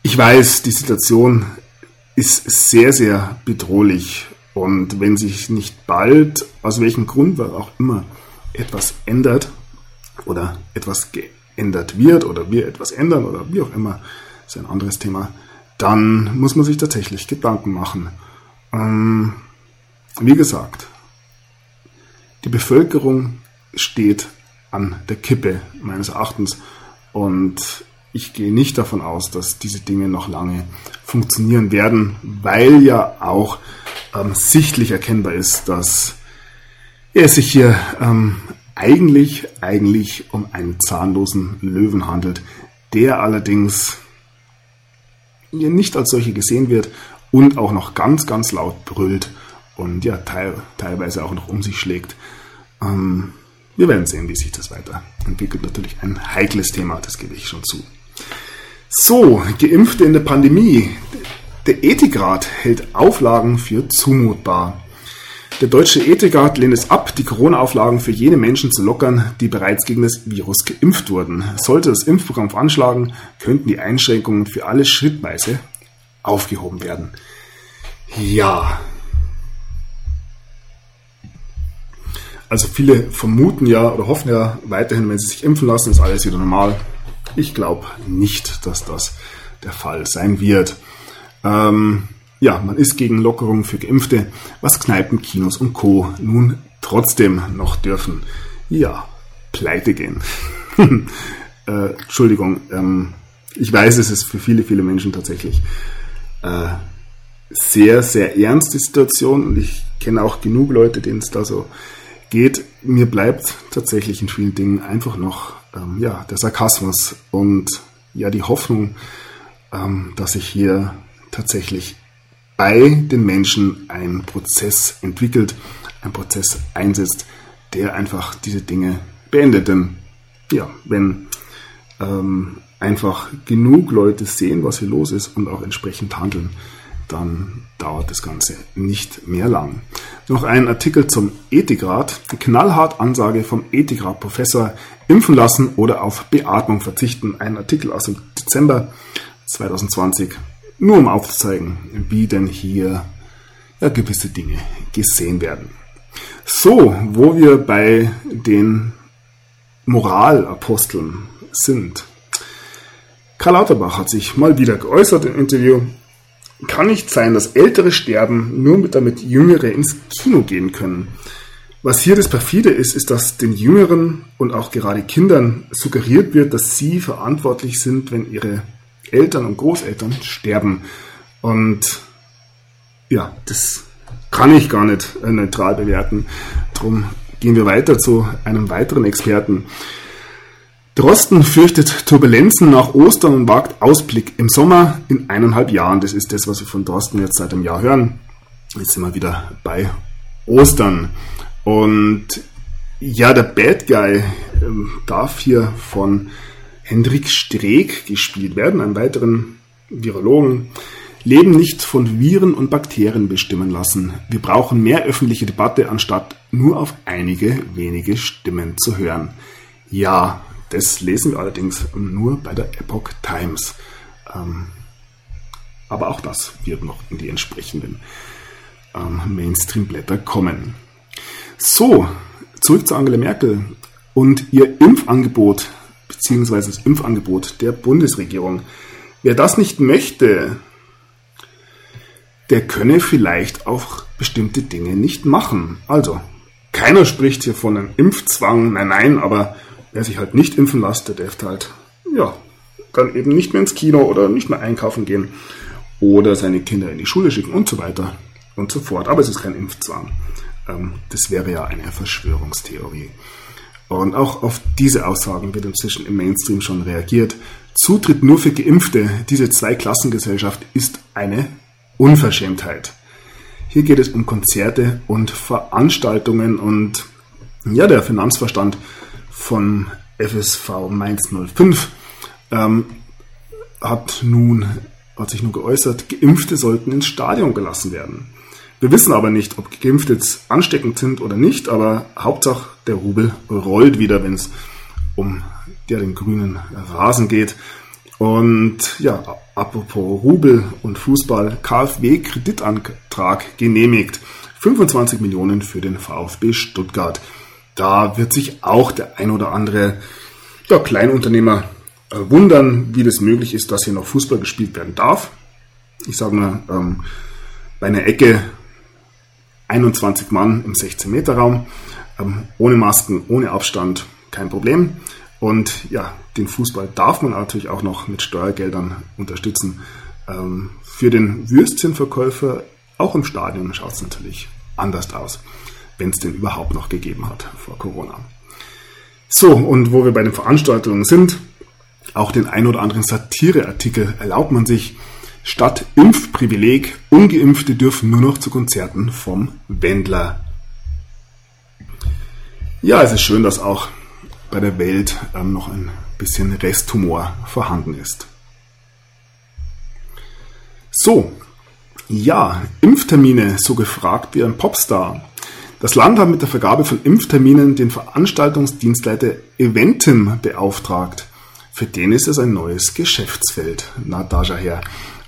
A: ich weiß, die Situation ist sehr, sehr bedrohlich. Und wenn sich nicht bald, aus welchem Grund auch immer, etwas ändert oder etwas geändert wird oder wir etwas ändern oder wie auch immer, ist ein anderes Thema, dann muss man sich tatsächlich Gedanken machen. Ähm, wie gesagt, die Bevölkerung steht an der Kippe meines Erachtens und ich gehe nicht davon aus, dass diese Dinge noch lange funktionieren werden, weil ja auch ähm, sichtlich erkennbar ist, dass es sich hier ähm, eigentlich, eigentlich um einen zahnlosen Löwen handelt, der allerdings nicht als solche gesehen wird und auch noch ganz, ganz laut brüllt und ja, teil, teilweise auch noch um sich schlägt. Ähm, wir werden sehen, wie sich das weiterentwickelt. Natürlich ein heikles Thema, das gebe ich schon zu. So, Geimpfte in der Pandemie. Der Ethikrat hält Auflagen für zumutbar. Der deutsche Ethikrat lehnt es ab, die Corona-Auflagen für jene Menschen zu lockern, die bereits gegen das Virus geimpft wurden. Sollte das Impfprogramm veranschlagen, könnten die Einschränkungen für alle schrittweise aufgehoben werden. Ja. Also viele vermuten ja oder hoffen ja weiterhin, wenn sie sich impfen lassen, ist alles wieder normal. Ich glaube nicht, dass das der Fall sein wird. Ähm, ja, man ist gegen Lockerungen für Geimpfte, was Kneipen, Kinos und Co. nun trotzdem noch dürfen. Ja, pleite gehen. äh, Entschuldigung, ähm, ich weiß, es ist für viele, viele Menschen tatsächlich äh, sehr, sehr ernste Situation und ich kenne auch genug Leute, denen es da so geht. Mir bleibt tatsächlich in vielen Dingen einfach noch ähm, ja, der Sarkasmus und ja die Hoffnung, ähm, dass sich hier tatsächlich bei den Menschen ein Prozess entwickelt, ein Prozess einsetzt, der einfach diese Dinge beendet. Denn ja, wenn ähm, einfach genug Leute sehen, was hier los ist und auch entsprechend handeln, dann dauert das Ganze nicht mehr lang. Noch ein Artikel zum Ethikrat. Knallhart Ansage vom Ethikrat-Professor. Impfen lassen oder auf Beatmung verzichten. Ein Artikel aus dem Dezember 2020. Nur um aufzuzeigen, wie denn hier ja, gewisse Dinge gesehen werden. So, wo wir bei den Moralaposteln sind. Karl Lauterbach hat sich mal wieder geäußert im Interview. Kann nicht sein, dass Ältere sterben, nur damit Jüngere ins Kino gehen können. Was hier das perfide ist, ist, dass den Jüngeren und auch gerade Kindern suggeriert wird, dass sie verantwortlich sind, wenn ihre Eltern und Großeltern sterben. Und ja, das kann ich gar nicht äh, neutral bewerten. Darum gehen wir weiter zu einem weiteren Experten. Drosten fürchtet Turbulenzen nach Ostern und wagt Ausblick im Sommer in eineinhalb Jahren. Das ist das, was wir von Drosten jetzt seit einem Jahr hören. Jetzt sind wir wieder bei Ostern. Und ja, der Bad Guy ähm, darf hier von Hendrik Streeck gespielt werden, einem weiteren Virologen. Leben nicht von Viren und Bakterien bestimmen lassen. Wir brauchen mehr öffentliche Debatte, anstatt nur auf einige wenige Stimmen zu hören. Ja, das lesen wir allerdings nur bei der Epoch Times. Ähm, aber auch das wird noch in die entsprechenden ähm, Mainstream-Blätter kommen. So, zurück zu Angela Merkel und ihr Impfangebot beziehungsweise das Impfangebot der Bundesregierung. Wer das nicht möchte, der könne vielleicht auch bestimmte Dinge nicht machen. Also, keiner spricht hier von einem Impfzwang, nein, nein, aber wer sich halt nicht impfen lässt, der darf halt, ja, dann eben nicht mehr ins Kino oder nicht mehr einkaufen gehen oder seine Kinder in die Schule schicken und so weiter und so fort. Aber es ist kein Impfzwang. Ähm, das wäre ja eine Verschwörungstheorie. Und auch auf diese Aussagen wird inzwischen im Mainstream schon reagiert. Zutritt nur für Geimpfte, diese Zweiklassengesellschaft ist eine Unverschämtheit. Hier geht es um Konzerte und Veranstaltungen und ja, der Finanzverstand von FSV Mainz 05 ähm, hat nun, hat sich nun geäußert, Geimpfte sollten ins Stadion gelassen werden. Wir wissen aber nicht, ob Geimpfte jetzt ansteckend sind oder nicht, aber Hauptsache der Rubel rollt wieder, wenn es um ja, den grünen Rasen geht. Und ja, apropos Rubel und Fußball, KfW-Kreditantrag genehmigt. 25 Millionen für den VfB Stuttgart. Da wird sich auch der ein oder andere ja, Kleinunternehmer äh, wundern, wie das möglich ist, dass hier noch Fußball gespielt werden darf. Ich sage mal, ähm, bei einer Ecke 21 Mann im 16-Meter-Raum, ähm, ohne Masken, ohne Abstand, kein Problem. Und ja, den Fußball darf man natürlich auch noch mit Steuergeldern unterstützen. Ähm, für den Würstchenverkäufer, auch im Stadion, schaut es natürlich anders aus wenn es den überhaupt noch gegeben hat vor Corona. So, und wo wir bei den Veranstaltungen sind, auch den ein oder anderen Satireartikel erlaubt man sich. Statt Impfprivileg, ungeimpfte dürfen nur noch zu Konzerten vom Wendler. Ja, es ist schön, dass auch bei der Welt ähm, noch ein bisschen Resthumor vorhanden ist. So, ja, Impftermine so gefragt wie ein Popstar. Das Land hat mit der Vergabe von Impfterminen den Veranstaltungsdienstleiter Eventim beauftragt. Für den ist es ein neues Geschäftsfeld. Na, da schau her.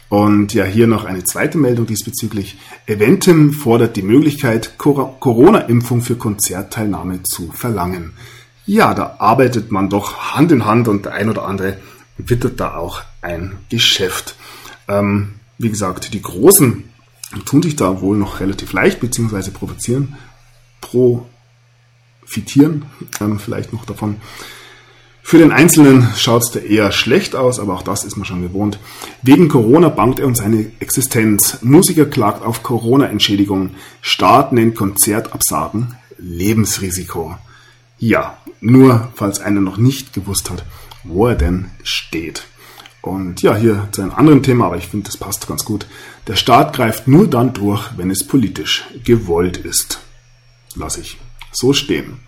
A: Und ja, hier noch eine zweite Meldung diesbezüglich. Eventim fordert die Möglichkeit, Corona-Impfung für Konzertteilnahme zu verlangen. Ja, da arbeitet man doch Hand in Hand und der ein oder andere wittert da auch ein Geschäft. Ähm, wie gesagt, die Großen tun sich da wohl noch relativ leicht, beziehungsweise provozieren, profitieren ähm, vielleicht noch davon. Für den Einzelnen schaut es da eher schlecht aus, aber auch das ist man schon gewohnt. Wegen Corona bangt er um seine Existenz. Musiker klagt auf Corona-Entschädigung. Staat nennt Konzertabsagen Lebensrisiko. Ja, nur falls einer noch nicht gewusst hat, wo er denn steht. Und ja, hier zu einem anderen Thema, aber ich finde, das passt ganz gut. Der Staat greift nur dann durch, wenn es politisch gewollt ist. Lass ich so stehen.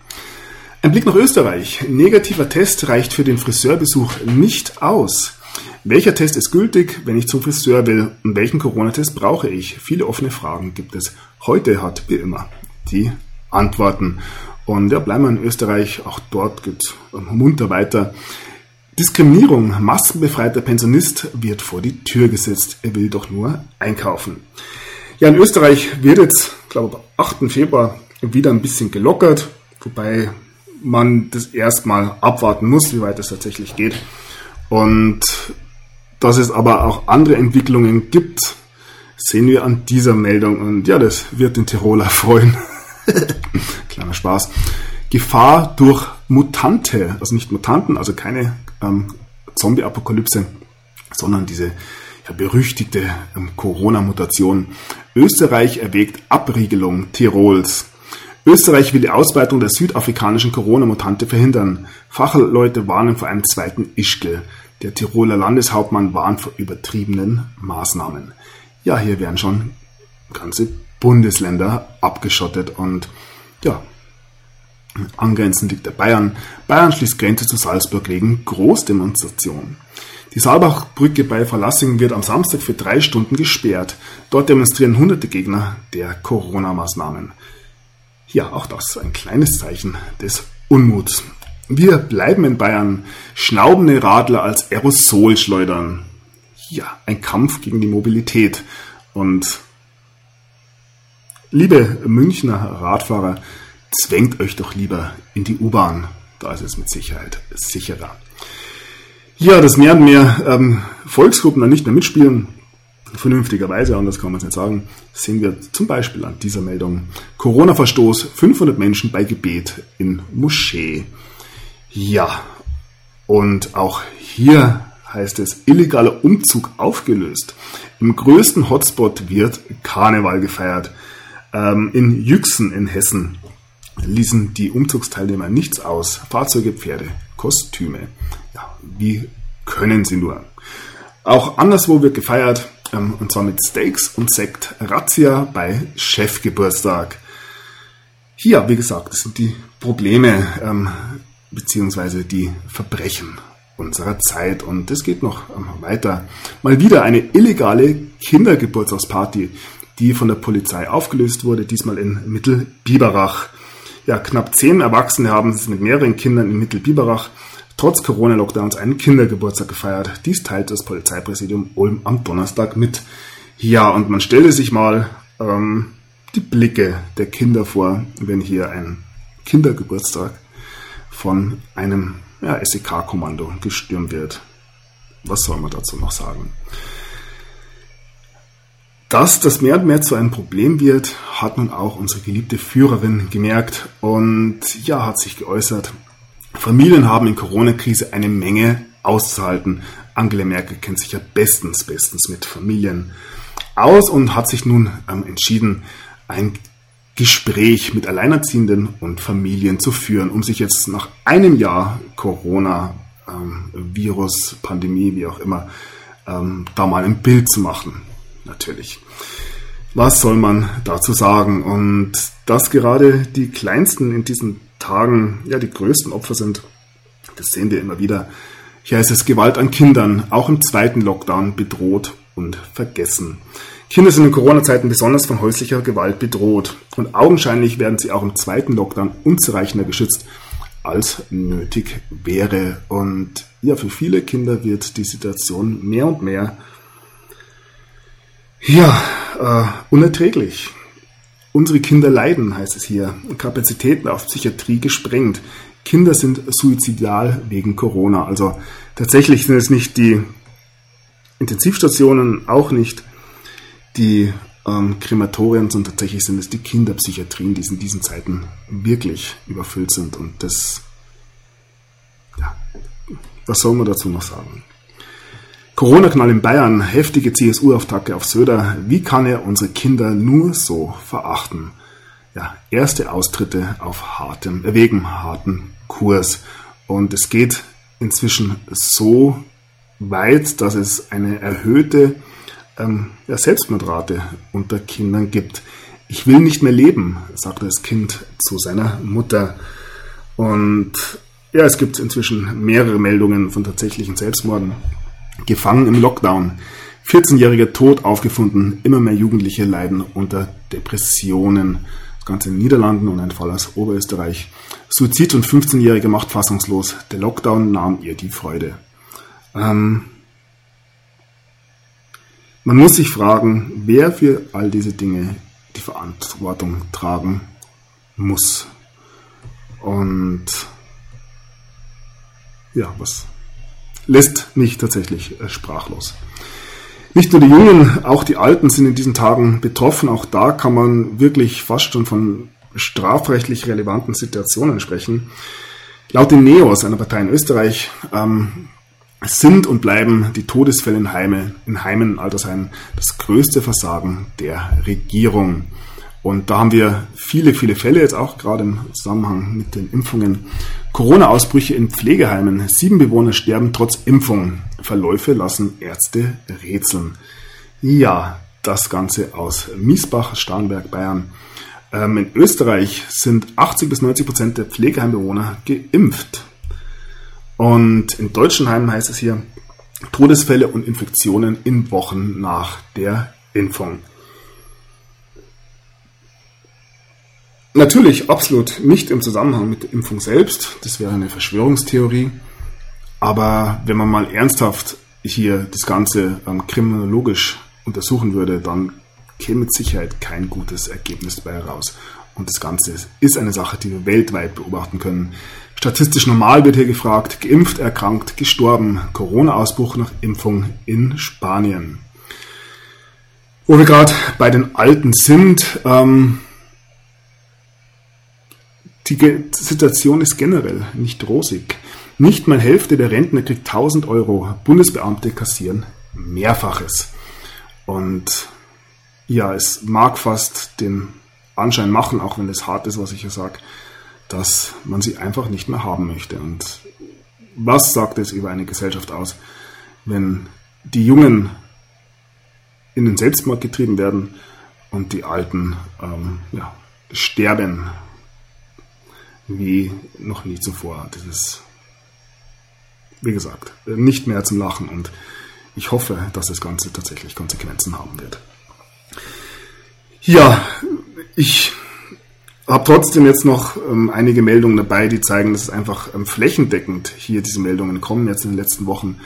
A: Ein Blick nach Österreich. Negativer Test reicht für den Friseurbesuch nicht aus. Welcher Test ist gültig, wenn ich zum Friseur will? Und welchen Corona-Test brauche ich? Viele offene Fragen gibt es. Heute hat, wie immer, die Antworten. Und ja, bleiben wir in Österreich. Auch dort geht es munter weiter. Diskriminierung. Maskenbefreiter Pensionist wird vor die Tür gesetzt. Er will doch nur einkaufen. Ja, in Österreich wird jetzt, glaube ich, 8. Februar wieder ein bisschen gelockert. Wobei man das erstmal abwarten muss, wie weit es tatsächlich geht. Und dass es aber auch andere Entwicklungen gibt, sehen wir an dieser Meldung. Und ja, das wird den Tiroler freuen. Kleiner Spaß. Gefahr durch Mutante, also nicht Mutanten, also keine ähm, Zombie-Apokalypse, sondern diese ja, berüchtigte ähm, Corona-Mutation. Österreich erwägt Abriegelung Tirols. Österreich will die Ausbreitung der südafrikanischen Corona-Mutante verhindern. Fachleute warnen vor einem zweiten Ischgl. Der Tiroler Landeshauptmann warnt vor übertriebenen Maßnahmen. Ja, hier werden schon ganze Bundesländer abgeschottet und ja, angrenzend liegt der Bayern. Bayern schließt Grenze zu Salzburg wegen Großdemonstration. Die Saalbachbrücke bei Verlassing wird am Samstag für drei Stunden gesperrt. Dort demonstrieren hunderte Gegner der Corona-Maßnahmen. Ja, auch das ein kleines Zeichen des Unmuts. Wir bleiben in Bayern. Schnaubende Radler als Aerosol schleudern. Ja, ein Kampf gegen die Mobilität. Und liebe Münchner Radfahrer, zwängt euch doch lieber in die U-Bahn. Da ist es mit Sicherheit sicherer. Ja, dass mehr und mehr ähm, Volksgruppen dann nicht mehr mitspielen, vernünftigerweise, anders kann man es nicht sagen, sehen wir zum Beispiel an dieser Meldung. Corona-Verstoß, 500 Menschen bei Gebet in Moschee. Ja, und auch hier heißt es illegaler Umzug aufgelöst. Im größten Hotspot wird Karneval gefeiert. Ähm, in Yüxen in Hessen ließen die Umzugsteilnehmer nichts aus. Fahrzeuge, Pferde, Kostüme. Ja, wie können sie nur? Auch anderswo wird gefeiert. Ähm, und zwar mit Steaks und Sekt Razzia bei Chefgeburtstag. Hier, wie gesagt, das sind die Probleme ähm, beziehungsweise die Verbrechen unserer Zeit. Und es geht noch ähm, weiter. Mal wieder eine illegale Kindergeburtstagsparty, die von der Polizei aufgelöst wurde, diesmal in Mittelbiberach. Ja, knapp zehn Erwachsene haben es mit mehreren Kindern in Mittelbiberach trotz Corona-Lockdowns einen Kindergeburtstag gefeiert. Dies teilte das Polizeipräsidium Ulm am Donnerstag mit. Ja, und man stelle sich mal ähm, die Blicke der Kinder vor, wenn hier ein Kindergeburtstag von einem ja, SEK-Kommando gestürmt wird. Was soll man dazu noch sagen? Dass das mehr und mehr zu einem Problem wird, hat nun auch unsere geliebte Führerin gemerkt und ja, hat sich geäußert. Familien haben in Corona-Krise eine Menge auszuhalten. Angela Merkel kennt sich ja bestens, bestens mit Familien aus und hat sich nun ähm, entschieden, ein Gespräch mit Alleinerziehenden und Familien zu führen, um sich jetzt nach einem Jahr Corona, ähm, Virus, Pandemie, wie auch immer, ähm, da mal ein Bild zu machen. Natürlich. Was soll man dazu sagen? Und dass gerade die Kleinsten in diesen Tagen ja die größten Opfer sind. Das sehen wir immer wieder. Hier heißt es Gewalt an Kindern, auch im zweiten Lockdown bedroht und vergessen. Kinder sind in Corona-Zeiten besonders von häuslicher Gewalt bedroht und augenscheinlich werden sie auch im zweiten Lockdown unzureichender geschützt, als nötig wäre. Und ja, für viele Kinder wird die Situation mehr und mehr Ja, äh, unerträglich. Unsere Kinder leiden, heißt es hier. Kapazitäten auf Psychiatrie gesprengt. Kinder sind suizidal wegen Corona. Also tatsächlich sind es nicht die Intensivstationen, auch nicht die ähm, Krematorien, sondern tatsächlich sind es die Kinderpsychiatrien, die in diesen Zeiten wirklich überfüllt sind. Und das, ja, was soll man dazu noch sagen? Corona-Knall in Bayern, heftige CSU-Auftacke auf Söder. Wie kann er unsere Kinder nur so verachten? Ja, erste Austritte auf hartem, äh, wegen harten Kurs. Und es geht inzwischen so weit, dass es eine erhöhte ähm, Selbstmordrate unter Kindern gibt. Ich will nicht mehr leben, sagt das Kind zu seiner Mutter. Und ja, es gibt inzwischen mehrere Meldungen von tatsächlichen Selbstmorden. Gefangen im Lockdown. 14-jähriger Tod aufgefunden. Immer mehr Jugendliche leiden unter Depressionen. Das Ganze in den Niederlanden und ein Fall aus Oberösterreich. Suizid und 15-jährige macht fassungslos. Der Lockdown nahm ihr die Freude. Ähm, man muss sich fragen, wer für all diese Dinge die Verantwortung tragen muss. Und ja, was lässt mich tatsächlich äh, sprachlos. Nicht nur die Jungen, auch die Alten sind in diesen Tagen betroffen. Auch da kann man wirklich fast schon von strafrechtlich relevanten Situationen sprechen. Laut den NEOS, einer Partei in Österreich, ähm, sind und bleiben die Todesfälle in, Heime, in Heimen, Altersheimen das größte Versagen der Regierung. Und da haben wir viele, viele Fälle jetzt auch gerade im Zusammenhang mit den Impfungen. Corona-Ausbrüche in Pflegeheimen. Sieben Bewohner sterben trotz Impfung. Verläufe lassen Ärzte rätseln. Ja, das Ganze aus Miesbach, Starnberg, Bayern. Ähm, in Österreich sind 80 bis 90 Prozent der Pflegeheimbewohner geimpft. Und in Deutschenheim heißt es hier Todesfälle und Infektionen in Wochen nach der Impfung. Natürlich absolut nicht im Zusammenhang mit der Impfung selbst, das wäre eine Verschwörungstheorie, aber wenn man mal ernsthaft hier das Ganze ähm, kriminologisch untersuchen würde, dann käme mit Sicherheit kein gutes Ergebnis dabei heraus. Und das Ganze ist eine Sache, die wir weltweit beobachten können. Statistisch normal wird hier gefragt, geimpft, erkrankt, gestorben, Corona-Ausbruch nach Impfung in Spanien. Wo wir gerade bei den Alten sind, ähm, die Situation ist generell nicht rosig. Nicht mal Hälfte der Rentner kriegt 1000 Euro. Bundesbeamte kassieren Mehrfaches. Und ja, es mag fast den Anschein machen, auch wenn es hart ist, was ich hier sage, dass man sie einfach nicht mehr haben möchte. Und was sagt es über eine Gesellschaft aus, wenn die Jungen in den Selbstmord getrieben werden und die Alten ähm, ja, sterben wie noch nie zuvor. Das ist, wie gesagt, nicht mehr zum Lachen und ich hoffe, dass das Ganze tatsächlich Konsequenzen haben wird. Ja, ich habe trotzdem jetzt noch ähm, einige Meldungen dabei, die zeigen, dass es einfach ähm, flächendeckend hier diese Meldungen kommen, jetzt in den letzten Wochen.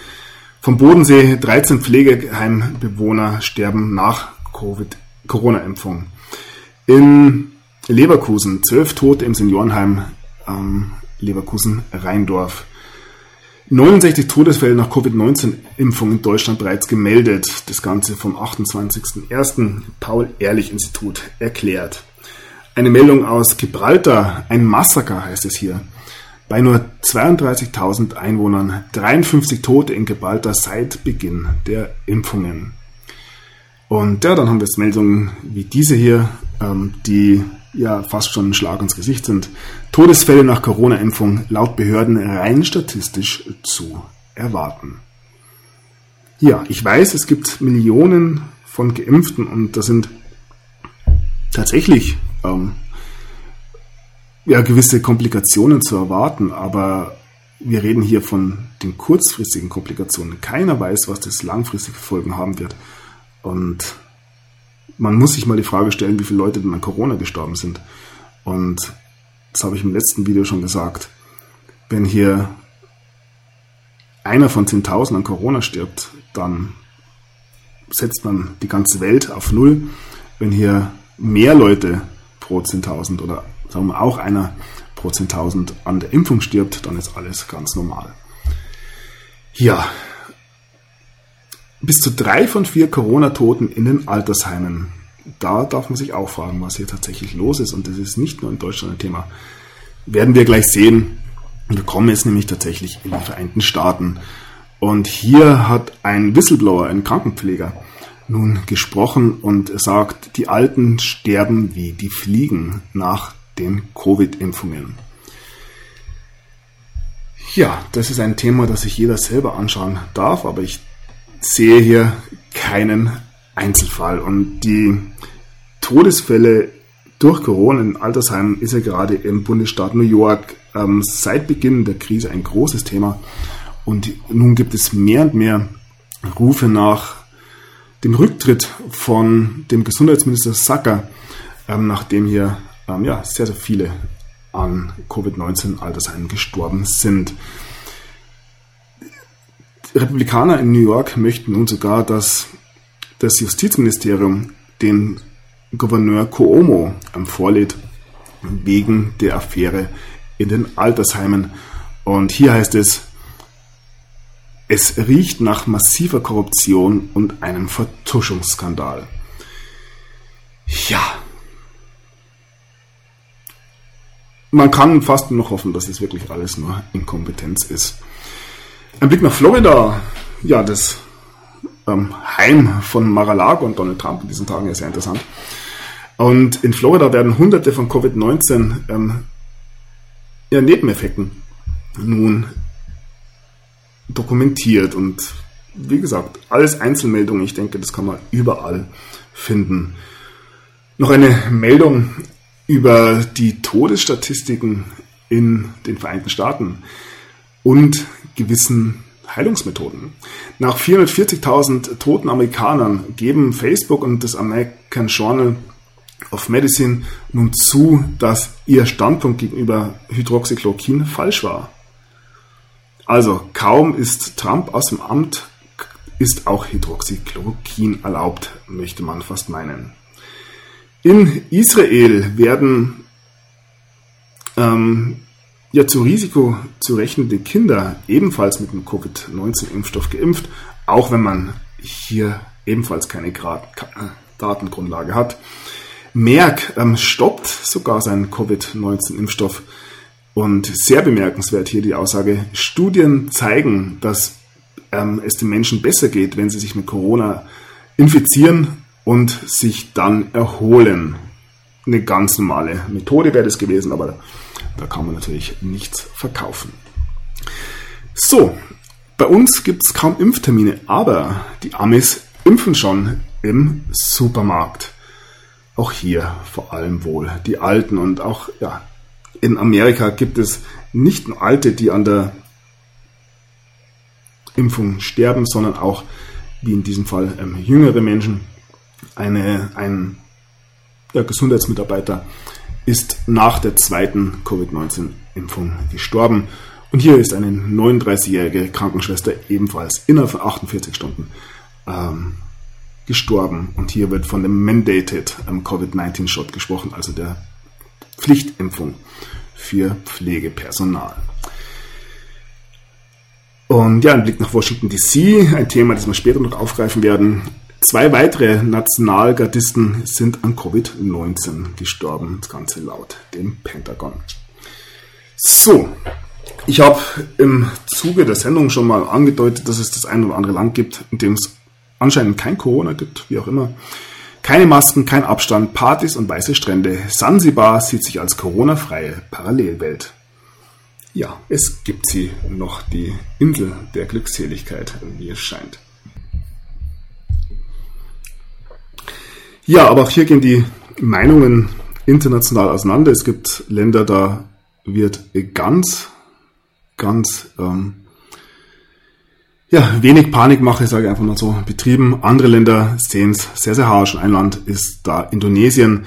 A: Vom Bodensee 13 Pflegeheimbewohner sterben nach Covid-Corona-Impfung. In Leverkusen 12 Tote im Seniorenheim ähm, Leverkusen-Rheindorf. 69 Todesfälle nach Covid-19-Impfung in Deutschland bereits gemeldet. Das Ganze vom 28.01. Paul-Ehrlich-Institut erklärt. Eine Meldung aus Gibraltar, ein Massaker heißt es hier. Bei nur 32.000 Einwohnern 53 Tote in Gibraltar seit Beginn der Impfungen. Und ja, dann haben wir jetzt Meldungen wie diese hier, ähm, die ja fast schon ein Schlag ins Gesicht sind. Todesfälle nach Corona-Impfung laut Behörden rein statistisch zu erwarten. Ja, ich weiß, es gibt Millionen von Geimpften und da sind tatsächlich ähm, ja, gewisse Komplikationen zu erwarten, aber wir reden hier von den kurzfristigen Komplikationen. Keiner weiß, was das langfristige Folgen haben wird. Und man muss sich mal die Frage stellen, wie viele Leute denn an Corona gestorben sind. Und das habe ich im letzten Video schon gesagt. Wenn hier einer von 10.000 an Corona stirbt, dann setzt man die ganze Welt auf Null. Wenn hier mehr Leute pro 10.000 oder sagen wir auch einer pro 10.000 an der Impfung stirbt, dann ist alles ganz normal. Ja, bis zu drei von vier Corona-Toten in den Altersheimen. Da darf man sich auch fragen, was hier tatsächlich los ist. Und das ist nicht nur in Deutschland ein Thema. Werden wir gleich sehen. Wir kommen jetzt nämlich tatsächlich in die Vereinigten Staaten. Und hier hat ein Whistleblower, ein Krankenpfleger, nun gesprochen und sagt, die Alten sterben wie die Fliegen nach den Covid-Impfungen. Ja, das ist ein Thema, das sich jeder selber anschauen darf, aber ich sehe hier keinen Einzelfall. Und die Todesfälle durch Corona in Altersheimen ist ja gerade im Bundesstaat New York ähm, seit Beginn der Krise ein großes Thema. Und nun gibt es mehr und mehr Rufe nach dem Rücktritt von dem Gesundheitsminister Sacker, ähm, nachdem hier ähm, ja, sehr, sehr viele an Covid-19 Altersheimen gestorben sind. Republikaner in New York möchten nun sogar, dass das Justizministerium den Gouverneur Cuomo vorlädt wegen der Affäre in den Altersheimen. Und hier heißt es, es riecht nach massiver Korruption und einem Vertuschungsskandal. Ja. Man kann fast nur noch hoffen, dass es wirklich alles nur Inkompetenz ist. Ein Blick nach Florida. Ja, das ähm, Heim von Mar-a-Lago und Donald Trump in diesen Tagen ist sehr interessant. Und in Florida werden hunderte von Covid-19 ähm, ja, Nebeneffekten nun dokumentiert. Und wie gesagt, alles Einzelmeldungen. Ich denke, das kann man überall finden. Noch eine Meldung über die Todesstatistiken in den Vereinigten Staaten und gewissen Heilungsmethoden. Nach 440.000 toten Amerikanern geben Facebook und das American Journal of Medicine nun zu, dass ihr Standpunkt gegenüber Hydroxychloroquin falsch war. Also kaum ist Trump aus dem Amt, ist auch Hydroxychloroquin erlaubt, möchte man fast meinen. In Israel werden ähm, ja zu Risiko zu rechnende Kinder ebenfalls mit dem Covid-19-Impfstoff geimpft, auch wenn man hier ebenfalls keine Grad Datengrundlage hat. Merck ähm, stoppt sogar seinen Covid-19-Impfstoff. Und sehr bemerkenswert hier die Aussage, Studien zeigen, dass ähm, es den Menschen besser geht, wenn sie sich mit Corona infizieren und sich dann erholen. Eine ganz normale Methode wäre das gewesen, aber da kann man natürlich nichts verkaufen. So, bei uns gibt es kaum Impftermine, aber die Amis impfen schon im Supermarkt. Auch hier vor allem wohl die Alten und auch ja, in Amerika gibt es nicht nur Alte, die an der Impfung sterben, sondern auch, wie in diesem Fall, ähm, jüngere Menschen. Eine, ein ja, Gesundheitsmitarbeiter ist nach der zweiten Covid-19-Impfung gestorben. Und hier ist eine 39-jährige Krankenschwester ebenfalls innerhalb von 48 Stunden ähm, gestorben. Und hier wird von dem Mandated ähm, Covid-19-Shot gesprochen, also der Pflichtimpfung für Pflegepersonal. Und ja, ein Blick nach Washington DC, ein Thema, das wir später noch aufgreifen werden. Zwei weitere Nationalgardisten sind an Covid-19 gestorben, das Ganze laut dem Pentagon. So, ich habe im Zuge der Sendung schon mal angedeutet, dass es das ein oder andere Land gibt, in dem es anscheinend kein Corona gibt, wie auch immer. Keine Masken, kein Abstand, Partys und weiße Strände. Sansibar sieht sich als Corona-freie Parallelwelt. Ja, es gibt sie noch, die Insel der Glückseligkeit, wie es scheint. Ja, aber auch hier gehen die Meinungen international auseinander. Es gibt Länder, da wird ganz, ganz ähm, ja, wenig Panikmache, sage ich einfach mal so, betrieben. Andere Länder sehen es sehr, sehr harsch. Ein Land ist da Indonesien.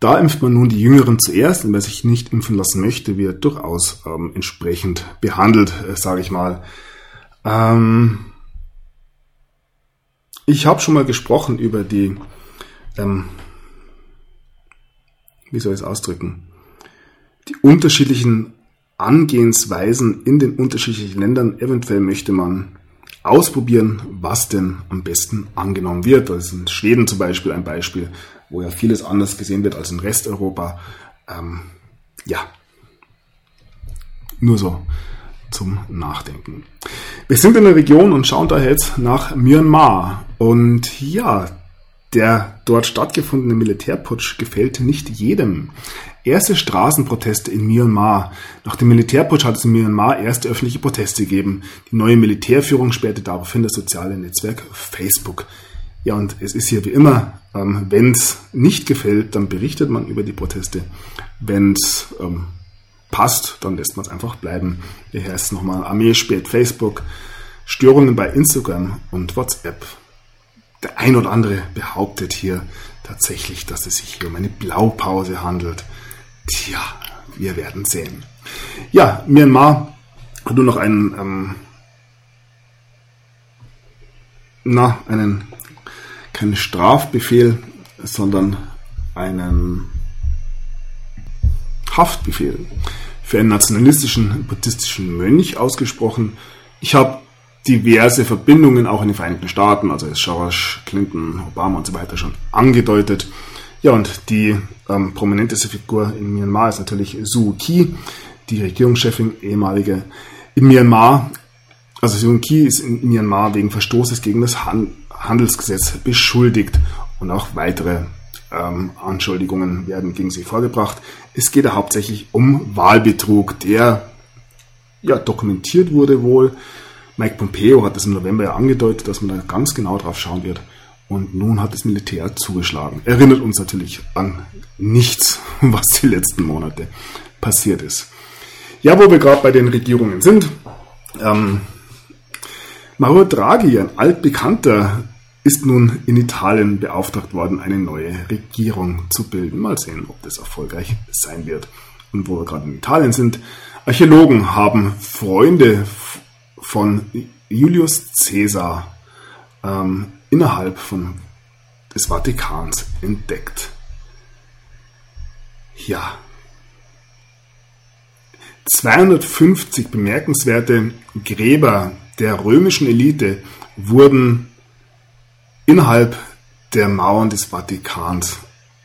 A: Da impft man nun die Jüngeren zuerst und wer sich nicht impfen lassen möchte, wird durchaus ähm, entsprechend behandelt, äh, sage ich mal. Ähm, ich habe schon mal gesprochen über die, ähm, wie soll ich es ausdrücken, die unterschiedlichen Angehensweisen in den unterschiedlichen Ländern. Eventuell möchte man ausprobieren, was denn am besten angenommen wird. Das ist in Schweden zum Beispiel ein Beispiel, wo ja vieles anders gesehen wird als in Resteuropa. Ähm, ja, nur so zum Nachdenken. Wir sind in der Region und schauen daher jetzt nach Myanmar. Und ja, der dort stattgefundene Militärputsch gefällt nicht jedem. Erste Straßenproteste in Myanmar. Nach dem Militärputsch hat es in Myanmar erste öffentliche Proteste gegeben. Die neue Militärführung sperrte daraufhin das soziale Netzwerk Facebook. Ja, und es ist hier wie immer, ähm, wenn es nicht gefällt, dann berichtet man über die Proteste. Wenn es ähm, passt, dann lässt man es einfach bleiben. Hier heißt es nochmal Armee spät Facebook, Störungen bei Instagram und WhatsApp. Der ein oder andere behauptet hier tatsächlich, dass es sich hier um eine Blaupause handelt. Tja, wir werden sehen. Ja, Myanmar hat nur noch einen, ähm, na, einen, keinen Strafbefehl, sondern einen Haftbefehl für einen nationalistischen buddhistischen Mönch ausgesprochen. Ich habe diverse Verbindungen auch in den Vereinigten Staaten, also ist George Clinton, Obama und so weiter schon angedeutet. Ja, und die ähm, prominenteste Figur in Myanmar ist natürlich Suu Kyi, die Regierungschefin, ehemalige in Myanmar. Also Suu Kyi ist in Myanmar wegen Verstoßes gegen das Han Handelsgesetz beschuldigt und auch weitere ähm, Anschuldigungen werden gegen sie vorgebracht. Es geht ja hauptsächlich um Wahlbetrug, der ja dokumentiert wurde wohl. Mike Pompeo hat das im November ja angedeutet, dass man da ganz genau drauf schauen wird. Und nun hat das Militär zugeschlagen. Erinnert uns natürlich an nichts, was die letzten Monate passiert ist. Ja, wo wir gerade bei den Regierungen sind. Ähm, Mario Draghi, ein altbekannter ist nun in Italien beauftragt worden, eine neue Regierung zu bilden. Mal sehen, ob das erfolgreich sein wird. Und wo wir gerade in Italien sind, Archäologen haben Freunde von Julius Caesar ähm, innerhalb von, des Vatikans entdeckt. Ja. 250 bemerkenswerte Gräber der römischen Elite wurden innerhalb der Mauern des Vatikans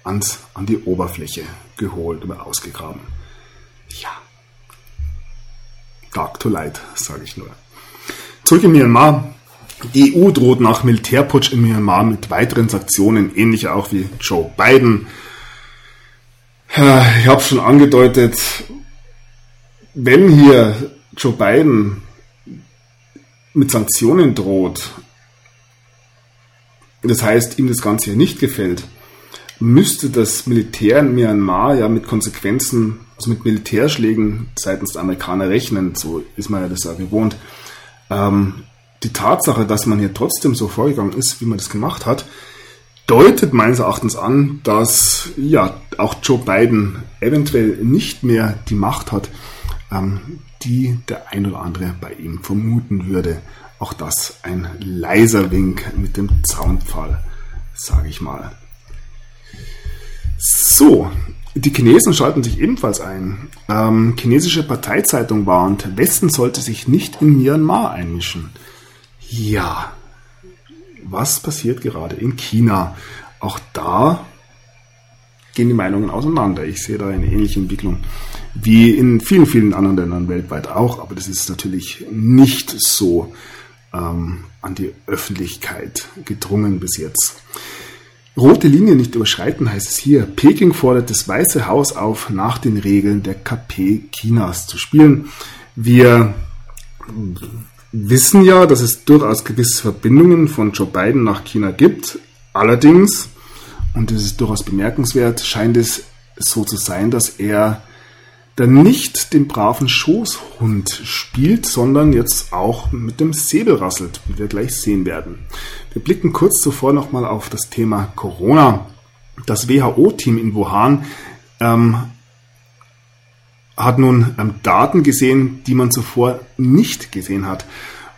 A: ans, an die Oberfläche geholt oder ausgegraben. Ja. Dark to light, sage ich nur. Zurück in Myanmar. Die EU droht nach Militärputsch in Myanmar mit weiteren Sanktionen, ähnlich auch wie Joe Biden. Ich habe schon angedeutet, wenn hier Joe Biden mit Sanktionen droht, das heißt, ihm das Ganze hier nicht gefällt, müsste das Militär in Myanmar ja mit Konsequenzen, also mit Militärschlägen seitens der Amerikaner rechnen. So ist man ja das ja gewohnt. Ähm, die Tatsache, dass man hier trotzdem so vorgegangen ist, wie man das gemacht hat, deutet meines Erachtens an, dass ja auch Joe Biden eventuell nicht mehr die Macht hat, ähm, die der ein oder andere bei ihm vermuten würde. Auch das ein leiser Wink mit dem Zaunpfahl, sage ich mal. So, die Chinesen schalten sich ebenfalls ein. Ähm, chinesische Parteizeitung warnt, Westen sollte sich nicht in Myanmar einmischen. Ja, was passiert gerade in China? Auch da gehen die Meinungen auseinander. Ich sehe da eine ähnliche Entwicklung wie in vielen, vielen anderen Ländern weltweit auch, aber das ist natürlich nicht so ähm, an die Öffentlichkeit gedrungen bis jetzt. Rote Linie nicht überschreiten heißt es hier. Peking fordert das Weiße Haus auf, nach den Regeln der KP Chinas zu spielen. Wir wissen ja, dass es durchaus gewisse Verbindungen von Joe Biden nach China gibt. Allerdings, und das ist durchaus bemerkenswert, scheint es so zu sein, dass er dann nicht den braven Schoßhund spielt, sondern jetzt auch mit dem Säbel rasselt, wie wir gleich sehen werden. Wir blicken kurz zuvor nochmal auf das Thema Corona. Das WHO-Team in Wuhan ähm, hat nun ähm, Daten gesehen, die man zuvor nicht gesehen hat.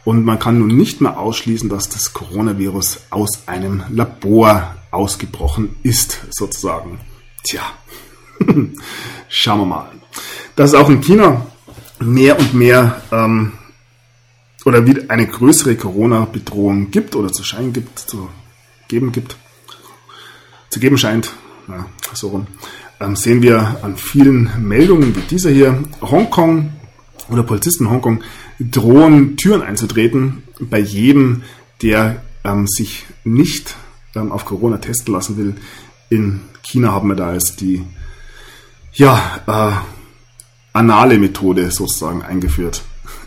A: Und man kann nun nicht mehr ausschließen, dass das Coronavirus aus einem Labor ausgebrochen ist, sozusagen. Tja, schauen wir mal. Dass es auch in China mehr und mehr ähm, oder wieder eine größere Corona-Bedrohung gibt oder zu scheinen gibt, zu geben gibt, zu geben scheint, ja, so rum, ähm, sehen wir an vielen Meldungen wie dieser hier. Hongkong oder Polizisten in Hongkong drohen Türen einzutreten bei jedem, der ähm, sich nicht ähm, auf Corona testen lassen will. In China haben wir da jetzt die ja, äh, anale Methode sozusagen eingeführt,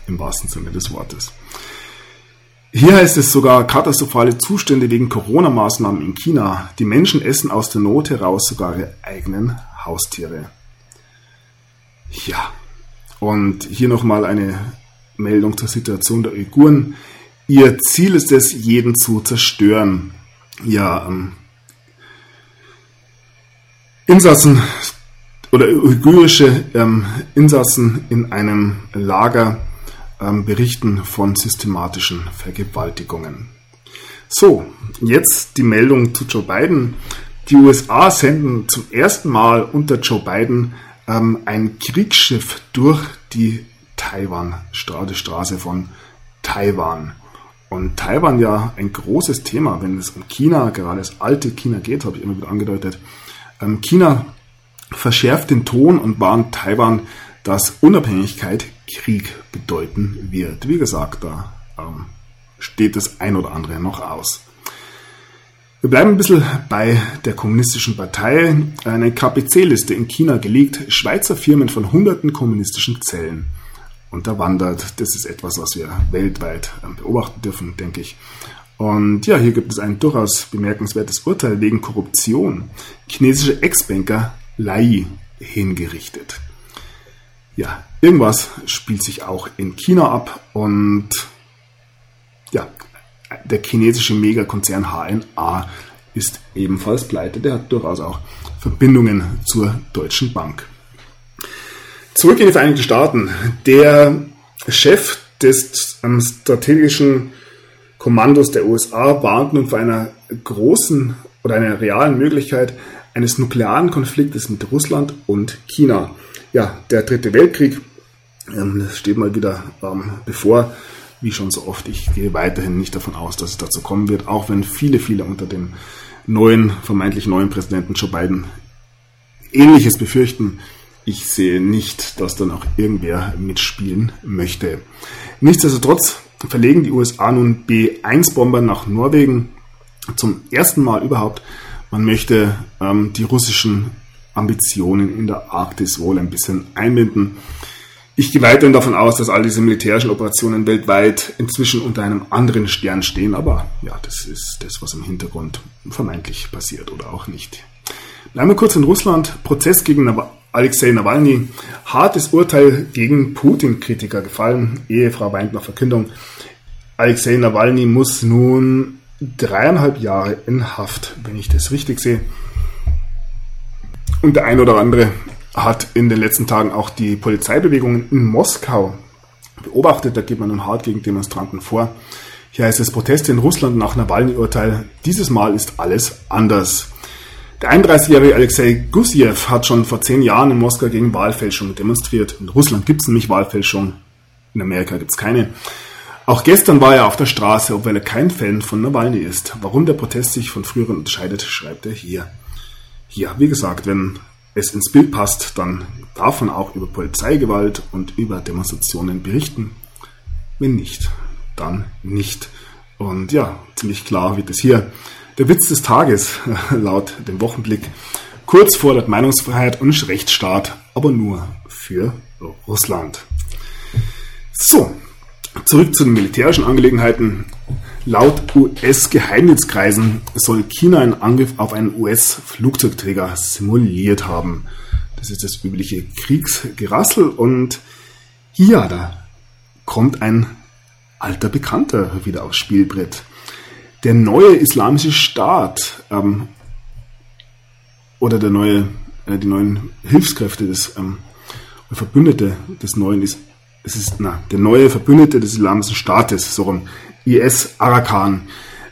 A: im wahrsten Sinne des Wortes. Hier heißt es sogar katastrophale Zustände wegen Corona-Maßnahmen in China. Die Menschen essen aus der Not heraus sogar ihre eigenen Haustiere. Ja, und hier nochmal eine Meldung zur Situation der Uiguren. Ihr Ziel ist es, jeden zu zerstören. Ja, ähm, Insassen oder uigurische ähm, Insassen in einem Lager ähm, berichten von systematischen Vergewaltigungen. So, jetzt die Meldung zu Joe Biden. Die USA senden zum ersten Mal unter Joe Biden ähm, ein Kriegsschiff durch die Taiwan-Straße von Taiwan. Und Taiwan ja ein großes Thema, wenn es um China, gerade das alte China geht, habe ich immer wieder angedeutet. Ähm, China verschärft den Ton und warnt Taiwan, dass Unabhängigkeit Krieg bedeuten wird. Wie gesagt, da ähm, steht das ein oder andere noch aus. Wir bleiben ein bisschen bei der kommunistischen Partei. Eine KPC-Liste in China gelegt, Schweizer Firmen von hunderten kommunistischen Zellen unterwandert. Das ist etwas, was wir weltweit ähm, beobachten dürfen, denke ich. Und ja, hier gibt es ein durchaus bemerkenswertes Urteil wegen Korruption. Chinesische Ex-Banker Lai hingerichtet. Ja, irgendwas spielt sich auch in China ab und ja, der chinesische Megakonzern HNA ist ebenfalls pleite. Der hat durchaus auch Verbindungen zur Deutschen Bank. Zurück in die Vereinigten Staaten. Der Chef des strategischen Kommandos der USA warnt nun vor einer großen oder einer realen Möglichkeit eines nuklearen Konfliktes mit Russland und China. Ja, der dritte Weltkrieg ähm, steht mal wieder ähm, bevor wie schon so oft, ich gehe weiterhin nicht davon aus, dass es dazu kommen wird, auch wenn viele, viele unter dem neuen, vermeintlich neuen Präsidenten Joe Biden Ähnliches befürchten. Ich sehe nicht, dass dann auch irgendwer mitspielen möchte. Nichtsdestotrotz verlegen die USA nun B-1-Bomber nach Norwegen zum ersten Mal überhaupt. Man möchte ähm, die russischen Ambitionen in der Arktis wohl ein bisschen einbinden. Ich gehe weiterhin davon aus, dass all diese militärischen Operationen weltweit inzwischen unter einem anderen Stern stehen, aber ja, das ist das, was im Hintergrund vermeintlich passiert oder auch nicht. Bleiben wir kurz in Russland. Prozess gegen Alexei Nawalny. Hartes Urteil gegen Putin-Kritiker gefallen. Ehefrau weint nach Verkündung. Alexei Nawalny muss nun dreieinhalb Jahre in Haft, wenn ich das richtig sehe. Und der ein oder andere hat in den letzten Tagen auch die Polizeibewegungen in Moskau beobachtet. Da geht man nun hart gegen Demonstranten vor. Hier heißt es Proteste in Russland nach Nawalny-Urteil. Dieses Mal ist alles anders. Der 31-jährige Alexei Gusiev hat schon vor zehn Jahren in Moskau gegen Wahlfälschung demonstriert. In Russland gibt es nämlich Wahlfälschung, in Amerika gibt es keine. Auch gestern war er auf der Straße, obwohl er kein Fan von Nawalny ist. Warum der Protest sich von früheren unterscheidet, schreibt er hier. Ja, wie gesagt, wenn es ins Bild passt, dann darf man auch über Polizeigewalt und über Demonstrationen berichten. Wenn nicht, dann nicht. Und ja, ziemlich klar wird es hier. Der Witz des Tages, laut dem Wochenblick. Kurz fordert Meinungsfreiheit und Rechtsstaat, aber nur für Russland. So, zurück zu den militärischen Angelegenheiten. Laut US-Geheimdienstkreisen soll China einen Angriff auf einen US-Flugzeugträger simuliert haben. Das ist das übliche Kriegsgerassel und ja, da kommt ein alter Bekannter wieder aufs Spielbrett. Der neue islamische Staat ähm, oder der neue, äh, die neuen Hilfskräfte des ähm, Verbündete des neuen es ist na, der neue Verbündete des Islamischen Staates, so rum, IS Arakan,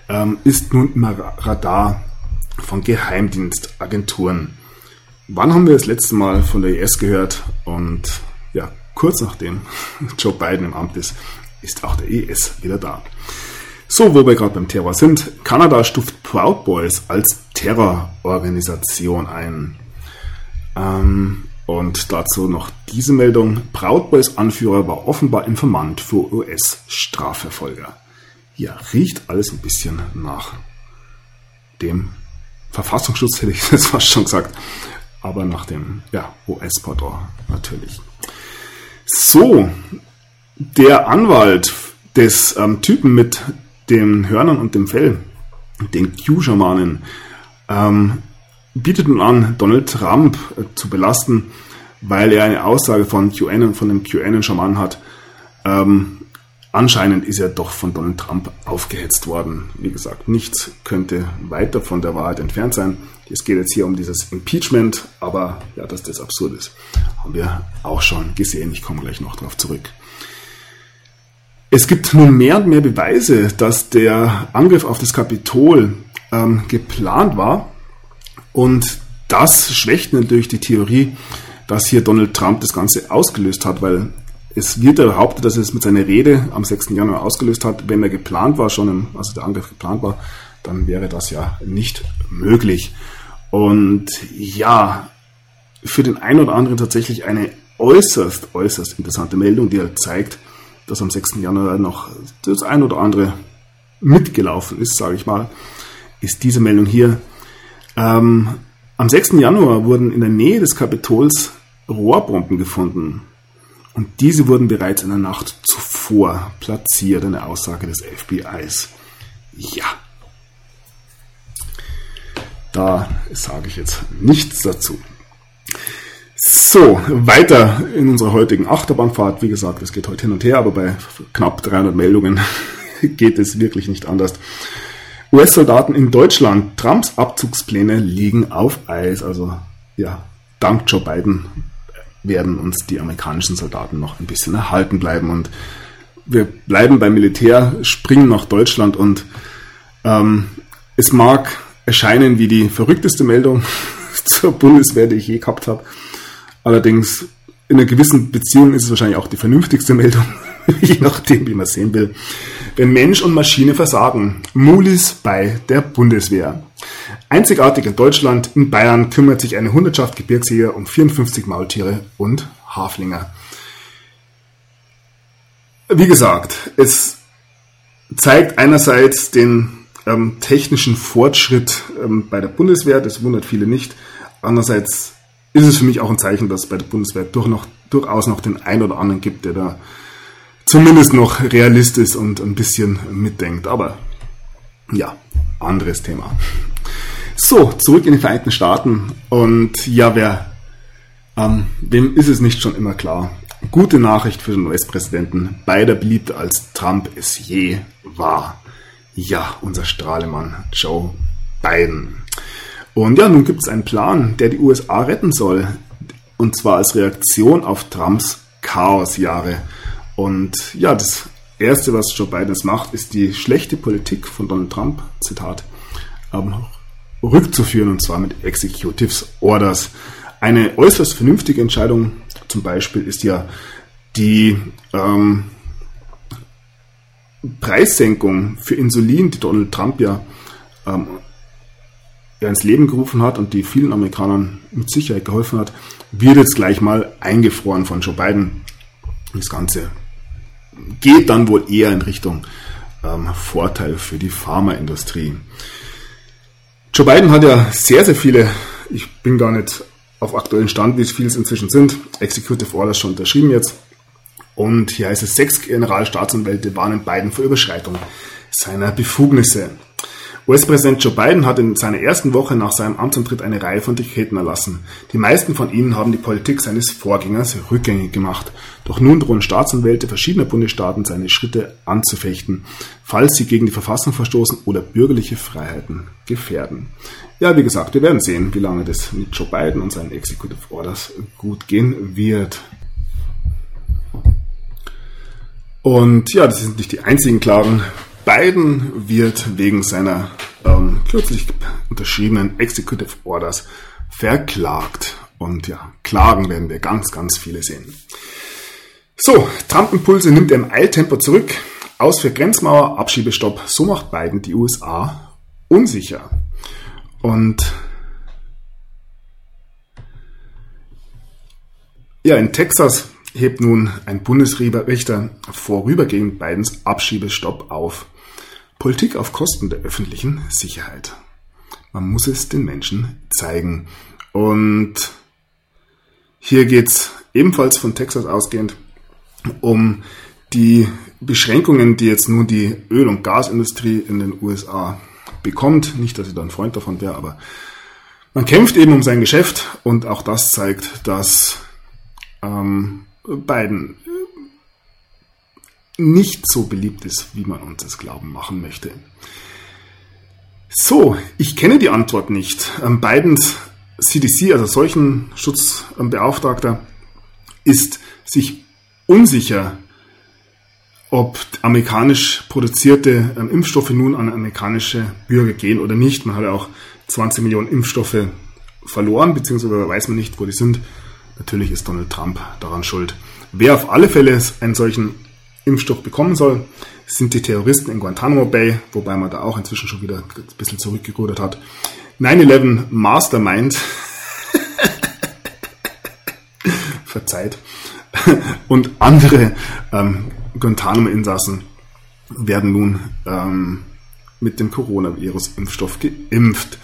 A: ähm, ist nun im Radar von Geheimdienstagenturen. Wann haben wir das letzte Mal von der IS gehört? Und ja, kurz nachdem Joe Biden im Amt ist, ist auch der IS wieder da. So, wo wir gerade beim Terror sind, Kanada stuft Proud Boys als Terrororganisation ein. Ähm, und dazu noch diese Meldung. Proud Boys Anführer war offenbar Informant für US-Strafverfolger. Ja, riecht alles ein bisschen nach dem Verfassungsschutz, hätte ich jetzt fast schon gesagt. Aber nach dem ja, US-Pardon natürlich. So, der Anwalt des ähm, Typen mit den Hörnern und dem Fell, den Q-Schamanen, ähm, bietet nun an, Donald Trump äh, zu belasten, weil er eine Aussage von QAnon, von dem QAnon-Schaman hat. Ähm, anscheinend ist er doch von Donald Trump aufgehetzt worden. Wie gesagt, nichts könnte weiter von der Wahrheit entfernt sein. Es geht jetzt hier um dieses Impeachment, aber ja, dass das absurd ist, haben wir auch schon gesehen. Ich komme gleich noch darauf zurück. Es gibt nun mehr und mehr Beweise, dass der Angriff auf das Kapitol ähm, geplant war und das schwächt natürlich die Theorie, dass hier Donald Trump das Ganze ausgelöst hat, weil es wird ja behauptet, dass er es mit seiner Rede am 6. Januar ausgelöst hat. Wenn er geplant war, schon im, also der Angriff geplant war, dann wäre das ja nicht möglich. Und ja, für den einen oder anderen tatsächlich eine äußerst, äußerst interessante Meldung, die halt zeigt, dass am 6. Januar noch das ein oder andere mitgelaufen ist, sage ich mal, ist diese Meldung hier. Ähm, am 6. Januar wurden in der Nähe des Kapitols Rohrbomben gefunden. Und diese wurden bereits in der Nacht zuvor platziert, eine Aussage des FBIs. Ja. Da sage ich jetzt nichts dazu. So, weiter in unserer heutigen Achterbahnfahrt. Wie gesagt, es geht heute hin und her, aber bei knapp 300 Meldungen geht es wirklich nicht anders. US-Soldaten in Deutschland, Trumps Abzugspläne liegen auf Eis. Also ja, dank Joe Biden werden uns die amerikanischen Soldaten noch ein bisschen erhalten bleiben. Und wir bleiben beim Militär, springen nach Deutschland und ähm, es mag erscheinen wie die verrückteste Meldung zur Bundeswehr, die ich je gehabt habe. Allerdings in einer gewissen Beziehung ist es wahrscheinlich auch die vernünftigste Meldung, je nachdem, wie man sehen will. Wenn Mensch und Maschine versagen, Mulis bei der Bundeswehr. Einzigartig in Deutschland, in Bayern kümmert sich eine Hundertschaft Gebirgsjäger um 54 Maultiere und Haflinger. Wie gesagt, es zeigt einerseits den ähm, technischen Fortschritt ähm, bei der Bundeswehr, das wundert viele nicht. Andererseits ist es für mich auch ein Zeichen, dass es bei der Bundeswehr durch noch, durchaus noch den einen oder anderen gibt, der da zumindest noch Realist ist und ein bisschen mitdenkt. Aber ja, anderes Thema. So, zurück in die Vereinigten Staaten. Und ja, wer, ähm, wem ist es nicht schon immer klar? Gute Nachricht für den US-Präsidenten, beider beliebter als Trump es je war. Ja, unser Strahlemann Joe Biden. Und ja, nun gibt es einen Plan, der die USA retten soll. Und zwar als Reaktion auf Trumps Chaosjahre. Und ja, das Erste, was Joe Biden macht, ist die schlechte Politik von Donald Trump, Zitat, ähm, rückzuführen und zwar mit Executives Orders. Eine äußerst vernünftige Entscheidung zum Beispiel ist ja die ähm, Preissenkung für Insulin, die Donald Trump ja, ähm, ja ins Leben gerufen hat und die vielen Amerikanern mit Sicherheit geholfen hat, wird jetzt gleich mal eingefroren von Joe Biden. Das Ganze geht dann wohl eher in Richtung ähm, Vorteil für die Pharmaindustrie. Joe Biden hat ja sehr, sehr viele, ich bin gar nicht auf aktuellen Stand, wie viele es inzwischen sind, Executive Orders schon unterschrieben jetzt. Und hier heißt es, sechs Generalstaatsanwälte warnen Biden vor Überschreitung seiner Befugnisse. US-Präsident Joe Biden hat in seiner ersten Woche nach seinem Amtsantritt eine Reihe von Dekreten erlassen. Die meisten von ihnen haben die Politik seines Vorgängers rückgängig gemacht. Doch nun drohen Staatsanwälte verschiedener Bundesstaaten seine Schritte anzufechten, falls sie gegen die Verfassung verstoßen oder bürgerliche Freiheiten gefährden. Ja, wie gesagt, wir werden sehen, wie lange das mit Joe Biden und seinen Executive Orders gut gehen wird. Und ja, das sind nicht die einzigen Klagen. Biden wird wegen seiner ähm, kürzlich unterschriebenen Executive Orders verklagt. Und ja, Klagen werden wir ganz, ganz viele sehen. So, Trump-Impulse nimmt er im Eiltempo zurück. Aus für Grenzmauer, Abschiebestopp. So macht Biden die USA unsicher. Und ja, in Texas hebt nun ein Bundesrichter vorübergehend Bidens Abschiebestopp auf. Politik auf Kosten der öffentlichen Sicherheit. Man muss es den Menschen zeigen. Und hier geht's ebenfalls von Texas ausgehend um die Beschränkungen, die jetzt nun die Öl- und Gasindustrie in den USA bekommt. Nicht, dass ich da ein Freund davon wäre, aber man kämpft eben um sein Geschäft und auch das zeigt, dass ähm, Biden nicht so beliebt ist, wie man uns das glauben machen möchte. So, ich kenne die Antwort nicht. Ähm, Bidens CDC, also solchen Schutzbeauftragter, ist sich unsicher, ob amerikanisch produzierte ähm, Impfstoffe nun an amerikanische Bürger gehen oder nicht. Man hat ja auch 20 Millionen Impfstoffe verloren, beziehungsweise weiß man nicht, wo die sind. Natürlich ist Donald Trump daran schuld. Wer auf alle Fälle einen solchen Impfstoff bekommen soll, sind die Terroristen in Guantanamo Bay, wobei man da auch inzwischen schon wieder ein bisschen zurückgerudert hat. 9-11 Mastermind, verzeiht, und andere ähm, Guantanamo-Insassen werden nun ähm, mit dem Coronavirus-Impfstoff geimpft.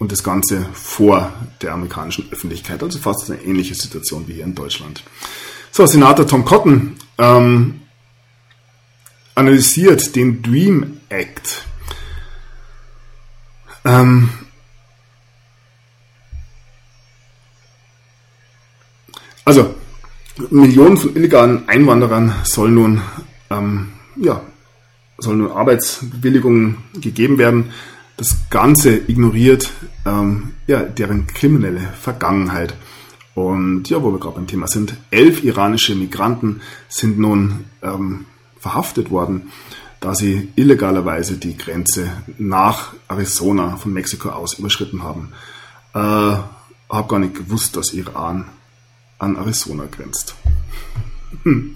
A: Und das Ganze vor der amerikanischen Öffentlichkeit. Also fast eine ähnliche Situation wie hier in Deutschland. So, Senator Tom Cotton ähm, analysiert den Dream Act. Ähm, also, Millionen von illegalen Einwanderern sollen nun, ähm, ja, sollen nun Arbeitsbewilligungen gegeben werden. Das Ganze ignoriert ähm, ja, deren kriminelle Vergangenheit. Und ja, wo wir gerade beim Thema sind, elf iranische Migranten sind nun ähm, verhaftet worden, da sie illegalerweise die Grenze nach Arizona von Mexiko aus überschritten haben. Äh, habe gar nicht gewusst, dass Iran an Arizona grenzt. Hm.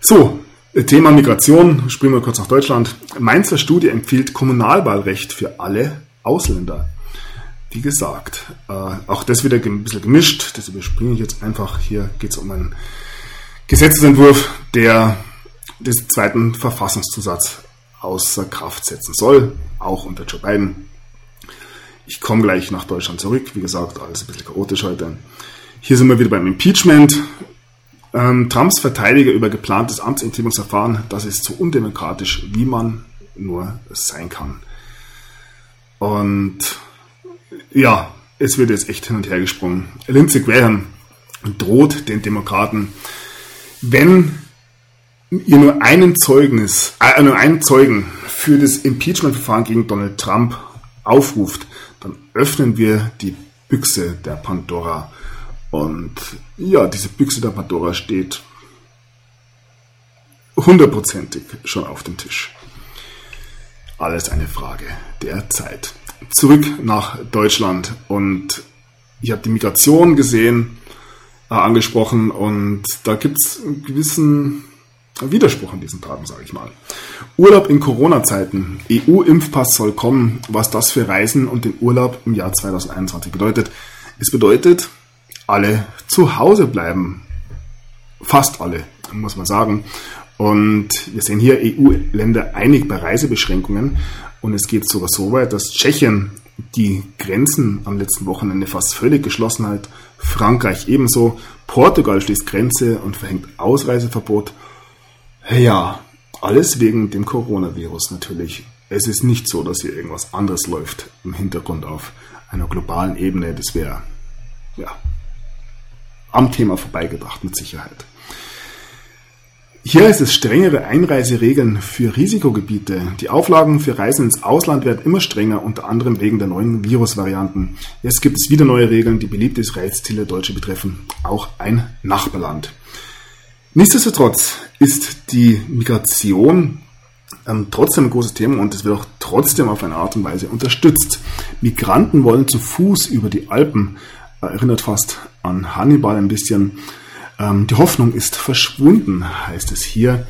A: So, Thema Migration, springen wir kurz nach Deutschland. Mainzer Studie empfiehlt Kommunalwahlrecht für alle Ausländer. Wie gesagt, äh, auch das wieder ein bisschen gemischt, das überspringe ich jetzt einfach. Hier geht es um einen Gesetzesentwurf, der den zweiten Verfassungszusatz außer Kraft setzen soll, auch unter Joe Biden. Ich komme gleich nach Deutschland zurück, wie gesagt, alles ein bisschen chaotisch heute. Hier sind wir wieder beim Impeachment. Ähm, Trumps Verteidiger über geplantes Amtsenthebungsverfahren, das ist so undemokratisch, wie man nur sein kann. Und ja, es wird jetzt echt hin und her gesprungen. Lindsey Graham droht den Demokraten, wenn ihr nur einen Zeugnis, äh, nur einen Zeugen für das Impeachment-Verfahren gegen Donald Trump aufruft, dann öffnen wir die Büchse der Pandora und ja, diese Büchse der Pandora steht hundertprozentig schon auf dem Tisch. Alles eine Frage der Zeit. Zurück nach Deutschland und ich habe die Migration gesehen, äh, angesprochen und da gibt es einen gewissen Widerspruch an diesen Tagen, sage ich mal. Urlaub in Corona-Zeiten. EU-Impfpass soll kommen. Was das für Reisen und den Urlaub im Jahr 2021 bedeutet. Es bedeutet, alle zu Hause bleiben. Fast alle, muss man sagen. Und wir sehen hier EU-Länder einig bei Reisebeschränkungen. Und es geht sogar so weit, dass Tschechien die Grenzen am letzten Wochenende fast völlig geschlossen hat. Frankreich ebenso. Portugal schließt Grenze und verhängt Ausreiseverbot. Ja, alles wegen dem Coronavirus natürlich. Es ist nicht so, dass hier irgendwas anderes läuft im Hintergrund auf einer globalen Ebene. Das wäre ja am Thema vorbeigebracht mit Sicherheit. Hier heißt es strengere Einreiseregeln für Risikogebiete. Die Auflagen für Reisen ins Ausland werden immer strenger, unter anderem wegen der neuen Virusvarianten. Jetzt gibt es wieder neue Regeln, die beliebte Reiseziele Deutsche betreffen, auch ein Nachbarland. Nichtsdestotrotz ist die Migration ähm, trotzdem ein großes Thema und es wird auch trotzdem auf eine Art und Weise unterstützt. Migranten wollen zu Fuß über die Alpen, erinnert fast an Hannibal ein bisschen. Ähm, die Hoffnung ist verschwunden, heißt es hier.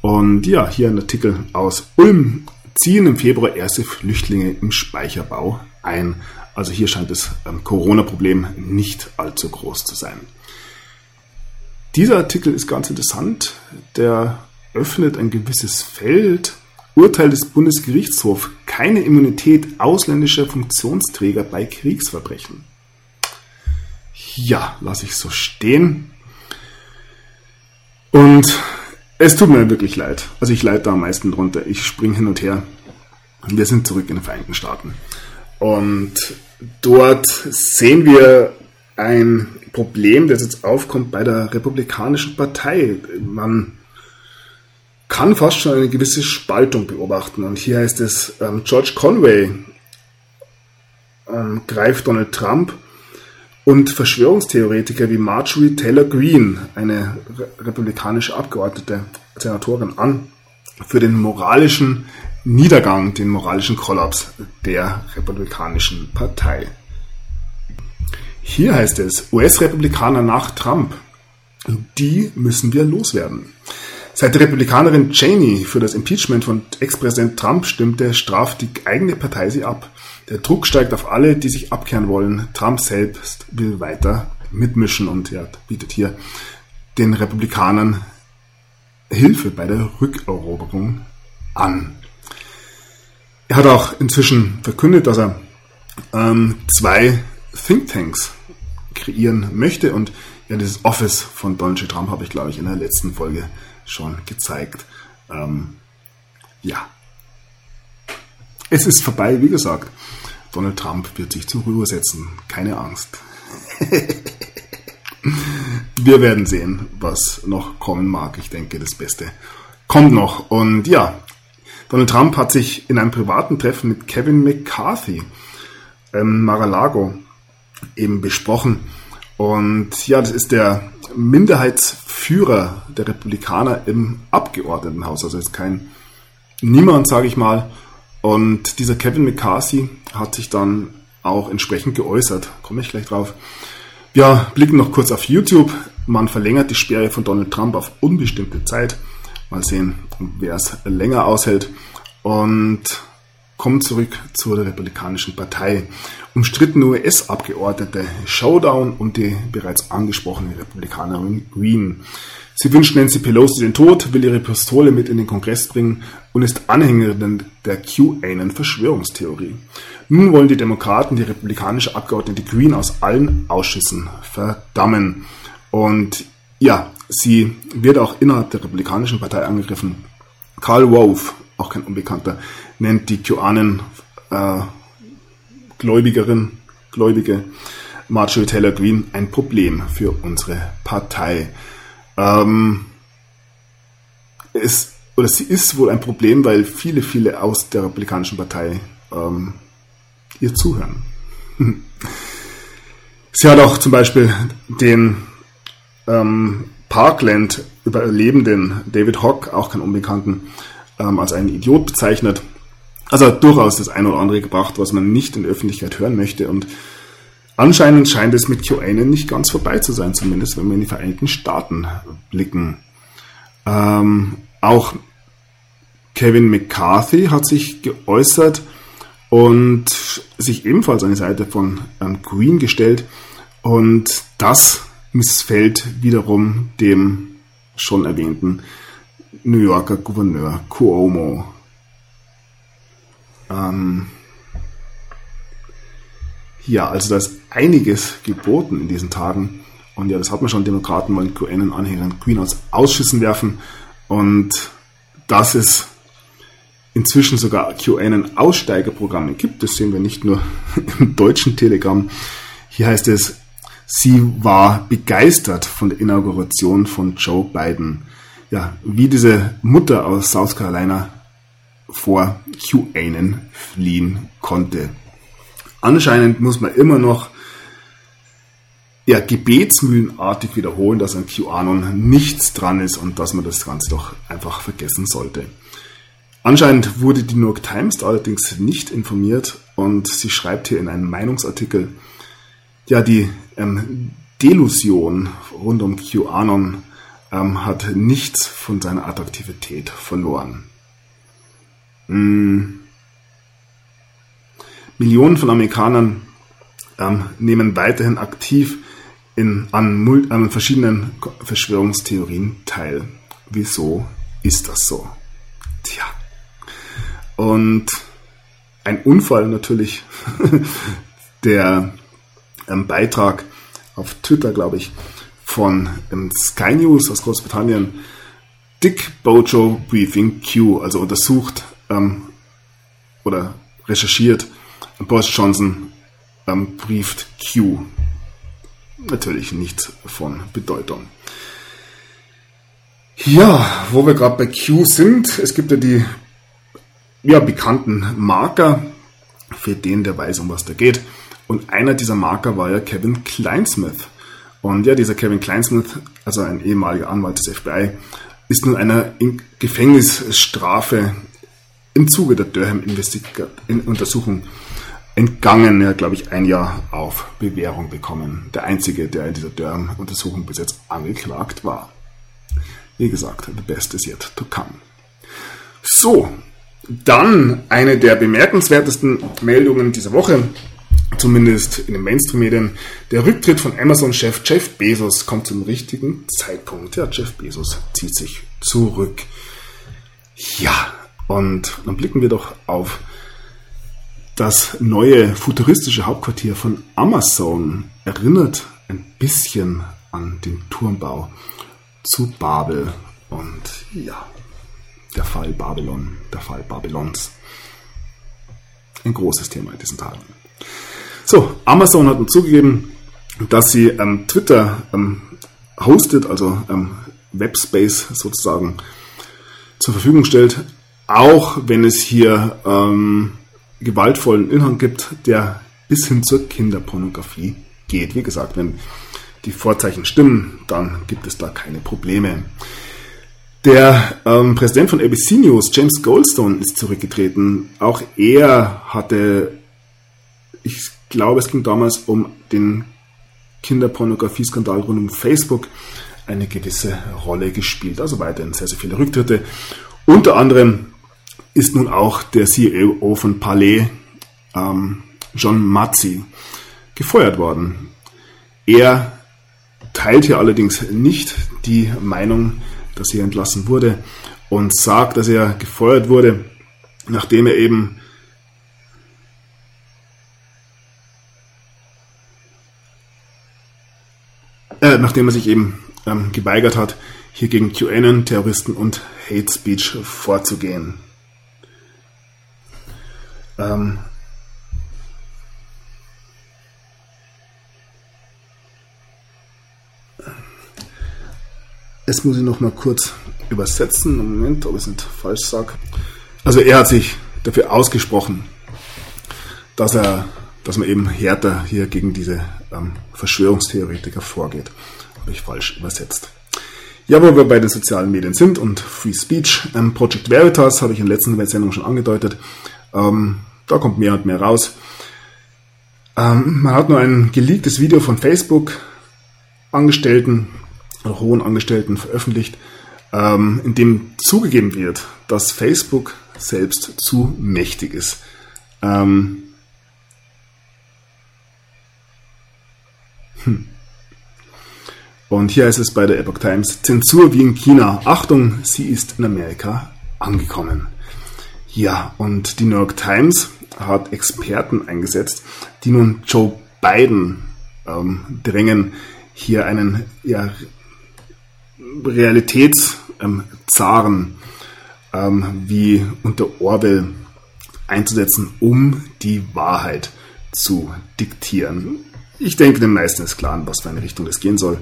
A: Und ja, hier ein Artikel aus Ulm. Ziehen im Februar erste Flüchtlinge im Speicherbau ein. Also hier scheint das ähm, Corona-Problem nicht allzu groß zu sein. Dieser Artikel ist ganz interessant. Der öffnet ein gewisses Feld. Urteil des Bundesgerichtshofs. Keine Immunität ausländischer Funktionsträger bei Kriegsverbrechen. Ja, lasse ich so stehen. Und es tut mir wirklich leid. Also ich leide da am meisten drunter. Ich springe hin und her. Wir sind zurück in den Vereinigten Staaten. Und dort sehen wir ein Problem, das jetzt aufkommt bei der Republikanischen Partei. Man kann fast schon eine gewisse Spaltung beobachten. Und hier heißt es, ähm, George Conway ähm, greift Donald Trump und Verschwörungstheoretiker wie Marjorie Taylor Greene, eine re republikanische Abgeordnete, Senatorin, an für den moralischen Niedergang, den moralischen Kollaps der Republikanischen Partei. Hier heißt es, US-Republikaner nach Trump, die müssen wir loswerden. Seit die Republikanerin Cheney für das Impeachment von Ex-Präsident Trump stimmte, straft die eigene Partei sie ab. Der Druck steigt auf alle, die sich abkehren wollen. Trump selbst will weiter mitmischen und er bietet hier den Republikanern Hilfe bei der Rückeroberung an. Er hat auch inzwischen verkündet, dass er ähm, zwei Thinktanks kreieren möchte und ja, dieses Office von Donald J. Trump habe ich, glaube ich, in der letzten Folge schon gezeigt. Ähm, ja. Es ist vorbei, wie gesagt. Donald Trump wird sich zur Ruhe setzen. Keine Angst. Wir werden sehen, was noch kommen mag. Ich denke, das Beste kommt noch. Und ja, Donald Trump hat sich in einem privaten Treffen mit Kevin McCarthy ähm, Mar-a-Lago eben besprochen. Und ja, das ist der Minderheitsführer der Republikaner im Abgeordnetenhaus. Also ist kein niemand, sage ich mal. Und dieser Kevin McCarthy hat sich dann auch entsprechend geäußert. Komme ich gleich drauf. Wir blicken noch kurz auf YouTube. Man verlängert die Sperre von Donald Trump auf unbestimmte Zeit. Mal sehen, wer es länger aushält. Und kommen zurück zur Republikanischen Partei. Umstrittene US-Abgeordnete Showdown um die bereits angesprochene Republikanerin Green. Sie wünscht Nancy Pelosi den Tod, will ihre Pistole mit in den Kongress bringen und ist Anhängerin der QAnon-Verschwörungstheorie. Nun wollen die Demokraten die republikanische Abgeordnete Green aus allen Ausschüssen verdammen. Und ja, sie wird auch innerhalb der republikanischen Partei angegriffen. Karl Rove, auch kein Unbekannter, nennt die QAnon äh, Gläubige Marjorie Taylor Greene ein Problem für unsere Partei. Ähm, es, oder sie ist wohl ein Problem, weil viele, viele aus der Republikanischen Partei ähm, ihr zuhören. Sie hat auch zum Beispiel den ähm, Parkland-Überlebenden David Hock, auch keinen Unbekannten, ähm, als einen Idiot bezeichnet. Also hat durchaus das eine oder andere gebracht, was man nicht in der Öffentlichkeit hören möchte. Und anscheinend scheint es mit QAnon nicht ganz vorbei zu sein, zumindest wenn wir in die Vereinigten Staaten blicken. Ähm, auch Kevin McCarthy hat sich geäußert und sich ebenfalls an die Seite von ähm, Green gestellt. Und das missfällt wiederum dem schon erwähnten New Yorker Gouverneur Cuomo. Ähm ja, also da ist einiges geboten in diesen Tagen. Und ja, das hat man schon, Demokraten wollen QAnon-Anhängern Queen aus Ausschüssen werfen. Und dass es inzwischen sogar QAnon-Aussteigerprogramme gibt, das sehen wir nicht nur im deutschen Telegram. Hier heißt es, sie war begeistert von der Inauguration von Joe Biden. Ja, wie diese Mutter aus South Carolina vor QAnon fliehen konnte. Anscheinend muss man immer noch ja, gebetsmühlenartig wiederholen, dass an QAnon nichts dran ist und dass man das Ganze doch einfach vergessen sollte. Anscheinend wurde die New York Times allerdings nicht informiert und sie schreibt hier in einem Meinungsartikel, ja, die ähm, Delusion rund um QAnon ähm, hat nichts von seiner Attraktivität verloren. Mm. Millionen von Amerikanern ähm, nehmen weiterhin aktiv in, an, an verschiedenen Verschwörungstheorien teil. Wieso ist das so? Tja. Und ein Unfall natürlich, der ähm, Beitrag auf Twitter, glaube ich, von ähm, Sky News aus Großbritannien, Dick Bojo Briefing Q, also untersucht ähm, oder recherchiert, Boris Johnson ähm, brieft Q. Natürlich nicht von Bedeutung. Ja, wo wir gerade bei Q sind, es gibt ja die ja, bekannten Marker, für den der weiß, um was da geht. Und einer dieser Marker war ja Kevin Kleinsmith. Und ja, dieser Kevin Kleinsmith, also ein ehemaliger Anwalt des FBI, ist nun einer Gefängnisstrafe im Zuge der Durham-Untersuchung entgangen. Er hat, glaube ich, ein Jahr auf Bewährung bekommen. Der einzige, der in dieser Durham-Untersuchung bis jetzt angeklagt war. Wie gesagt, the best is yet to come. So, dann eine der bemerkenswertesten Meldungen dieser Woche, zumindest in den Mainstream-Medien. Der Rücktritt von Amazon-Chef Jeff Bezos kommt zum richtigen Zeitpunkt. Ja, Jeff Bezos zieht sich zurück. Ja, und dann blicken wir doch auf das neue futuristische Hauptquartier von Amazon. Erinnert ein bisschen an den Turmbau zu Babel. Und ja, der Fall Babylon, der Fall Babylons. Ein großes Thema in diesen Tagen. So, Amazon hat uns zugegeben, dass sie ähm, Twitter ähm, hostet, also ähm, Webspace sozusagen zur Verfügung stellt, auch wenn es hier ähm, gewaltvollen Inhalt gibt, der bis hin zur Kinderpornografie geht. Wie gesagt, wenn die Vorzeichen stimmen, dann gibt es da keine Probleme. Der ähm, Präsident von ABC News, James Goldstone, ist zurückgetreten. Auch er hatte, ich glaube, es ging damals um den Kinderpornografie-Skandal rund um Facebook, eine gewisse Rolle gespielt. Also weiterhin sehr, sehr viele Rücktritte. Unter anderem ist nun auch der CEO von Palais, ähm, John Mazzi, gefeuert worden. Er teilt hier allerdings nicht die Meinung dass er entlassen wurde und sagt, dass er gefeuert wurde, nachdem er eben äh, nachdem er sich eben ähm, geweigert hat, hier gegen QAnon, Terroristen und Hate Speech vorzugehen. Ähm, Es muss ich noch mal kurz übersetzen. Moment, ob ich es nicht falsch sage. Also er hat sich dafür ausgesprochen, dass er, dass man eben härter hier gegen diese ähm, Verschwörungstheoretiker vorgeht. Habe ich falsch übersetzt. Ja, wo wir bei den sozialen Medien sind und Free Speech, ähm, Project Veritas habe ich in der letzten Sendung schon angedeutet. Ähm, da kommt mehr und mehr raus. Ähm, man hat nur ein geleaktes Video von Facebook Angestellten hohen Angestellten veröffentlicht, ähm, in dem zugegeben wird, dass Facebook selbst zu mächtig ist. Ähm, hm. Und hier heißt es bei der Epoch Times, Zensur wie in China. Achtung, sie ist in Amerika angekommen. Ja, und die New York Times hat Experten eingesetzt, die nun Joe Biden ähm, drängen, hier einen ja, Realitätszaren ähm, wie unter Orwell einzusetzen, um die Wahrheit zu diktieren. Ich denke, den meisten ist klar, in was für eine Richtung das gehen soll,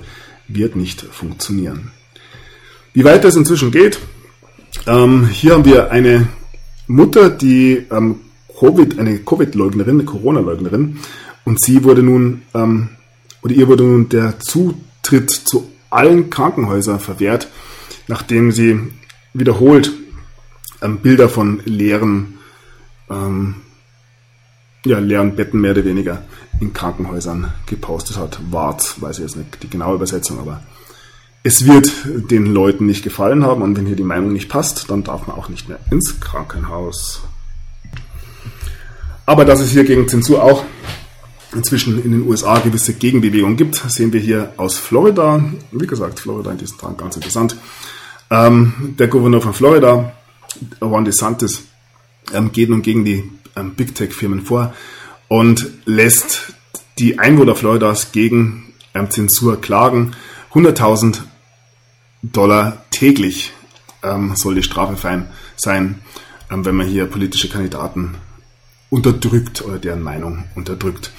A: wird nicht funktionieren. Wie weit das inzwischen geht, ähm, hier haben wir eine Mutter, die ähm, Covid, eine Covid-Leugnerin, eine Corona-Leugnerin, und sie wurde nun ähm, oder ihr wurde nun der Zutritt zu allen Krankenhäusern verwehrt, nachdem sie wiederholt ähm, Bilder von leeren, ähm, ja, leeren Betten mehr oder weniger in Krankenhäusern gepostet hat. Wart, weiß ich jetzt nicht die genaue Übersetzung, aber es wird den Leuten nicht gefallen haben und wenn hier die Meinung nicht passt, dann darf man auch nicht mehr ins Krankenhaus. Aber dass es hier gegen Zensur auch inzwischen in den USA gewisse Gegenbewegungen gibt, sehen wir hier aus Florida. Wie gesagt, Florida in diesem Tag ganz interessant. Ähm, der Gouverneur von Florida, Ron DeSantis, ähm, geht nun gegen die ähm, Big Tech-Firmen vor und lässt die Einwohner Floridas gegen ähm, Zensur klagen. 100.000 Dollar täglich ähm, soll die Strafe sein, ähm, wenn man hier politische Kandidaten unterdrückt oder deren Meinung unterdrückt.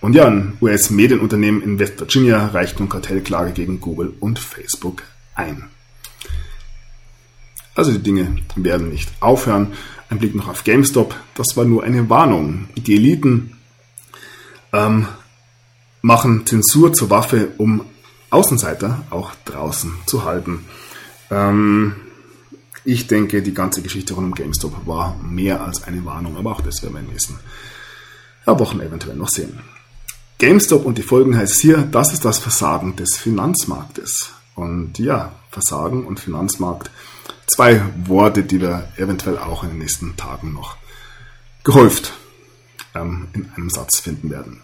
A: Und ja, ein US-Medienunternehmen in West Virginia reicht nun Kartellklage gegen Google und Facebook ein. Also die Dinge werden nicht aufhören. Ein Blick noch auf GameStop. Das war nur eine Warnung. Die Eliten ähm, machen Zensur zur Waffe, um Außenseiter auch draußen zu halten. Ähm, ich denke, die ganze Geschichte rund um GameStop war mehr als eine Warnung, aber auch das werden wir in den nächsten Wochen eventuell noch sehen. GameStop und die Folgen heißt hier, das ist das Versagen des Finanzmarktes. Und ja, Versagen und Finanzmarkt, zwei Worte, die wir eventuell auch in den nächsten Tagen noch gehäuft ähm, in einem Satz finden werden.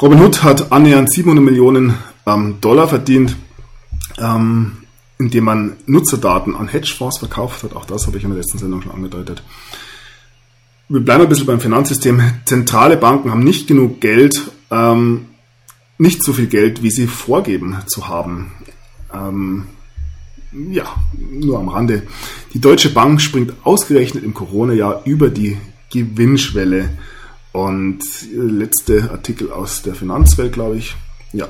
A: Robinhood hat annähernd 700 Millionen ähm, Dollar verdient, ähm, indem man Nutzerdaten an Hedgefonds verkauft hat. Auch das habe ich in der letzten Sendung schon angedeutet. Wir bleiben ein bisschen beim Finanzsystem. Zentrale Banken haben nicht genug Geld, ähm, nicht so viel Geld, wie sie vorgeben zu haben. Ähm, ja, nur am Rande. Die Deutsche Bank springt ausgerechnet im Corona-Jahr über die Gewinnschwelle. Und letzte Artikel aus der Finanzwelt, glaube ich. Ja,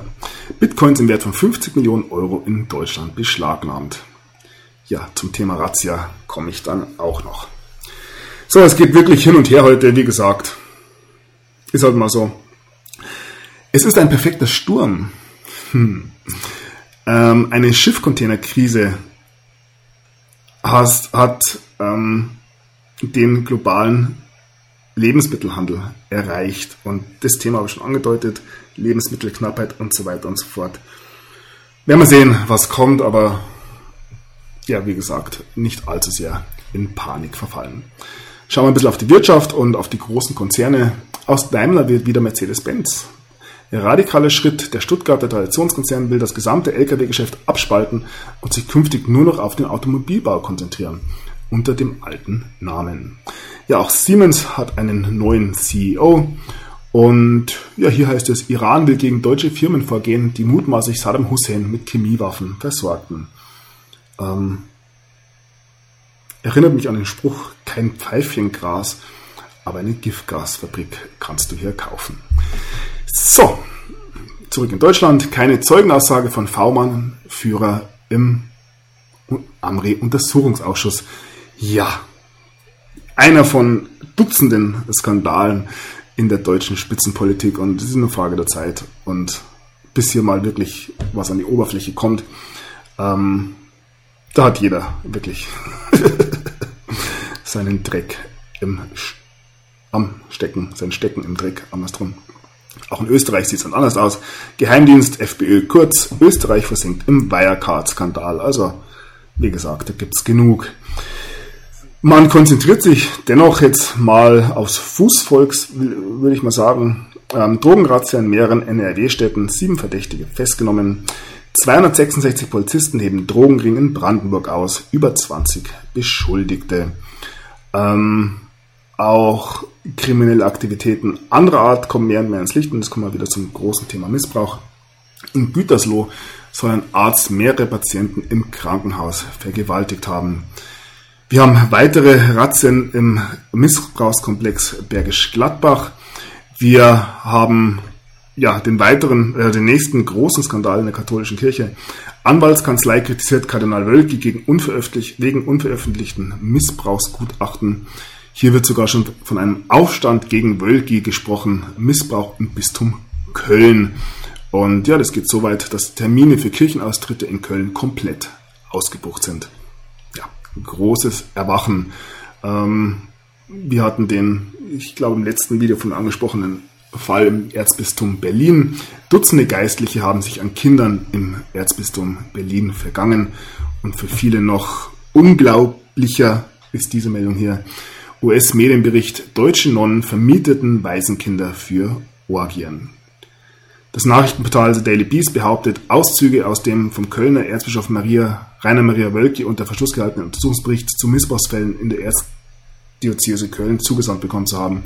A: Bitcoins im Wert von 50 Millionen Euro in Deutschland beschlagnahmt. Ja, zum Thema Razzia komme ich dann auch noch. So, es geht wirklich hin und her heute, wie gesagt. Ist halt mal so. Es ist ein perfekter Sturm. Hm. Ähm, eine Schiffcontainerkrise hat, ähm, den globalen Lebensmittelhandel erreicht. Und das Thema habe ich schon angedeutet, Lebensmittelknappheit und so weiter und so fort. Werden wir sehen, was kommt, aber ja, wie gesagt, nicht allzu sehr in Panik verfallen. Schauen wir ein bisschen auf die Wirtschaft und auf die großen Konzerne. Aus Daimler wird wieder Mercedes-Benz. Der radikale Schritt der Stuttgarter Traditionskonzern will das gesamte Lkw-Geschäft abspalten und sich künftig nur noch auf den Automobilbau konzentrieren unter dem alten Namen. Ja, auch Siemens hat einen neuen CEO. Und ja, hier heißt es, Iran will gegen deutsche Firmen vorgehen, die mutmaßlich Saddam Hussein mit Chemiewaffen versorgten. Ähm, erinnert mich an den Spruch, kein Pfeifchengras, aber eine Giftgasfabrik kannst du hier kaufen. So, zurück in Deutschland. Keine Zeugenaussage von V-Mann, Führer im Amri-Untersuchungsausschuss. Ja, einer von Dutzenden Skandalen in der deutschen Spitzenpolitik und es ist eine Frage der Zeit. Und bis hier mal wirklich was an die Oberfläche kommt, ähm, da hat jeder wirklich seinen Dreck im, am Stecken, sein Stecken im Dreck, andersrum. Auch in Österreich sieht es dann anders aus. Geheimdienst, FPÖ, kurz, Österreich versinkt im Wirecard-Skandal. Also, wie gesagt, da gibt es genug. Man konzentriert sich dennoch jetzt mal aufs Fußvolks, würde ich mal sagen. Ähm, Drogenrazzia in mehreren NRW-Städten, sieben Verdächtige festgenommen. 266 Polizisten heben Drogenring in Brandenburg aus, über 20 Beschuldigte. Ähm, auch kriminelle Aktivitäten anderer Art kommen mehr und mehr ins Licht und jetzt kommen wir wieder zum großen Thema Missbrauch. In Gütersloh soll ein Arzt mehrere Patienten im Krankenhaus vergewaltigt haben. Wir haben weitere Razzien im Missbrauchskomplex Bergisch Gladbach. Wir haben ja den weiteren, äh, den nächsten großen Skandal in der katholischen Kirche. Anwaltskanzlei kritisiert Kardinal Wölki gegen unveröffentlich, wegen unveröffentlichten Missbrauchsgutachten. Hier wird sogar schon von einem Aufstand gegen Wölki gesprochen. Missbrauch im Bistum Köln. Und ja, das geht so weit, dass Termine für Kirchenaustritte in Köln komplett ausgebucht sind. Großes Erwachen. Ähm, wir hatten den, ich glaube, im letzten Video von angesprochenen Fall im Erzbistum Berlin. Dutzende Geistliche haben sich an Kindern im Erzbistum Berlin vergangen. Und für viele noch unglaublicher ist diese Meldung hier. US-Medienbericht, deutsche Nonnen vermieteten Waisenkinder für Orgien. Das Nachrichtenportal The Daily Beast behauptet, Auszüge aus dem vom Kölner Erzbischof Maria, Rainer Maria Wölki unter Verschluss gehaltenen Untersuchungsbericht zu Missbrauchsfällen in der Erzdiözese Köln zugesandt bekommen zu haben.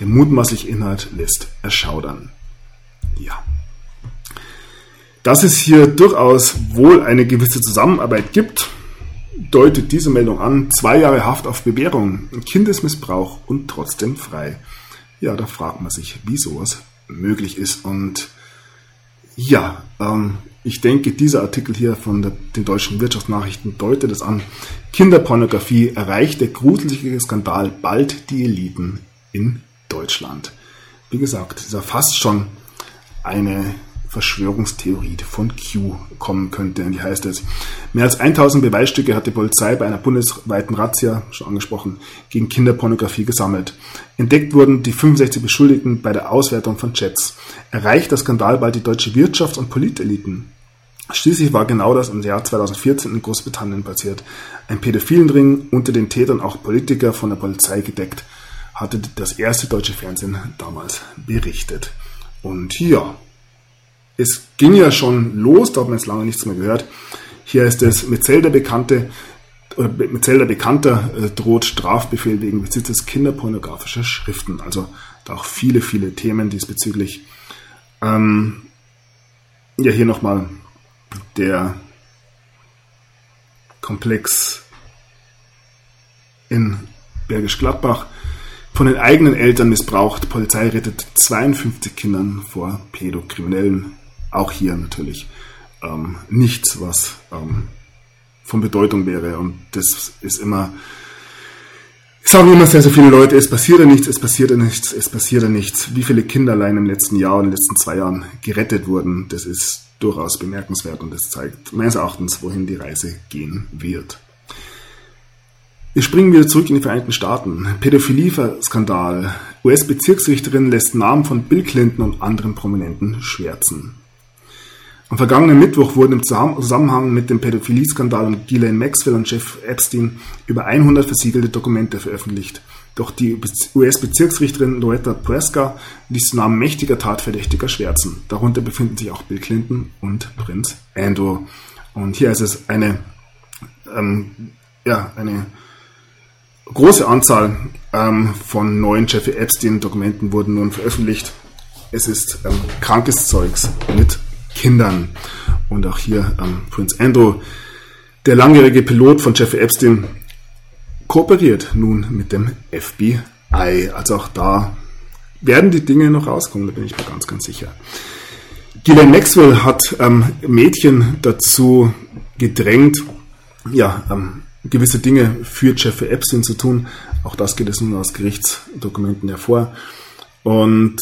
A: Der mutmaßliche Inhalt lässt erschaudern. Ja. Dass es hier durchaus wohl eine gewisse Zusammenarbeit gibt, deutet diese Meldung an. Zwei Jahre Haft auf Bewährung, Kindesmissbrauch und trotzdem frei. Ja, da fragt man sich, wie sowas möglich ist. Und ja, ähm, ich denke, dieser Artikel hier von der, den deutschen Wirtschaftsnachrichten deutet es an. Kinderpornografie erreicht der gruselige Skandal bald die Eliten in Deutschland. Wie gesagt, ist ja fast schon eine Verschwörungstheorie von Q kommen könnte. Und die heißt es, mehr als 1000 Beweisstücke hat die Polizei bei einer bundesweiten Razzia, schon angesprochen, gegen Kinderpornografie gesammelt. Entdeckt wurden die 65 Beschuldigten bei der Auswertung von Chats. Erreicht der Skandal bald die deutsche Wirtschafts- und Politeliten. Schließlich war genau das im Jahr 2014 in Großbritannien passiert. Ein Pädophilendring unter den Tätern auch Politiker von der Polizei gedeckt, hatte das erste deutsche Fernsehen damals berichtet. Und ja, es ging ja schon los, da hat man jetzt lange nichts mehr gehört. Hier ist es mit Zelda Bekannte, oder mit Zelda Bekannter äh, droht Strafbefehl wegen Besitzes kinderpornografischer Schriften. Also da auch viele, viele Themen diesbezüglich. Ähm, ja, hier nochmal der Komplex in Bergisch Gladbach von den eigenen Eltern missbraucht. Polizei rettet 52 Kindern vor Pädokriminellen. Auch hier natürlich ähm, nichts, was ähm, von Bedeutung wäre. Und das ist immer, ich sage immer sehr, sehr viele Leute, es passiert ja nichts, es passiert ja nichts, es passiert ja nichts. Wie viele Kinder allein im letzten Jahr, in den letzten zwei Jahren gerettet wurden, das ist durchaus bemerkenswert und das zeigt meines Erachtens, wohin die Reise gehen wird. Wir springen wieder zurück in die Vereinigten Staaten. Pädophilie-Skandal. US-Bezirksrichterin lässt Namen von Bill Clinton und anderen Prominenten schwärzen. Am vergangenen Mittwoch wurden im Zusammenhang mit dem Pädophilie-Skandal um Ghislaine Maxwell und Jeff Epstein über 100 versiegelte Dokumente veröffentlicht. Doch die US-Bezirksrichterin Loretta Presca ließ Namen mächtiger Tatverdächtiger schwärzen. Darunter befinden sich auch Bill Clinton und Prinz Andrew. Und hier ist es eine, ähm, ja, eine große Anzahl ähm, von neuen Jeffrey Epstein-Dokumenten wurden nun veröffentlicht. Es ist ähm, krankes Zeugs mit Kindern. Und auch hier ähm, Prince Andrew, der langjährige Pilot von Jeffrey Epstein, kooperiert nun mit dem FBI. Also auch da werden die Dinge noch rauskommen, da bin ich mir ganz, ganz sicher. Ghislaine Maxwell hat ähm, Mädchen dazu gedrängt, ja, ähm, gewisse Dinge für Jeffrey Epstein zu tun. Auch das geht es nun aus Gerichtsdokumenten hervor. Und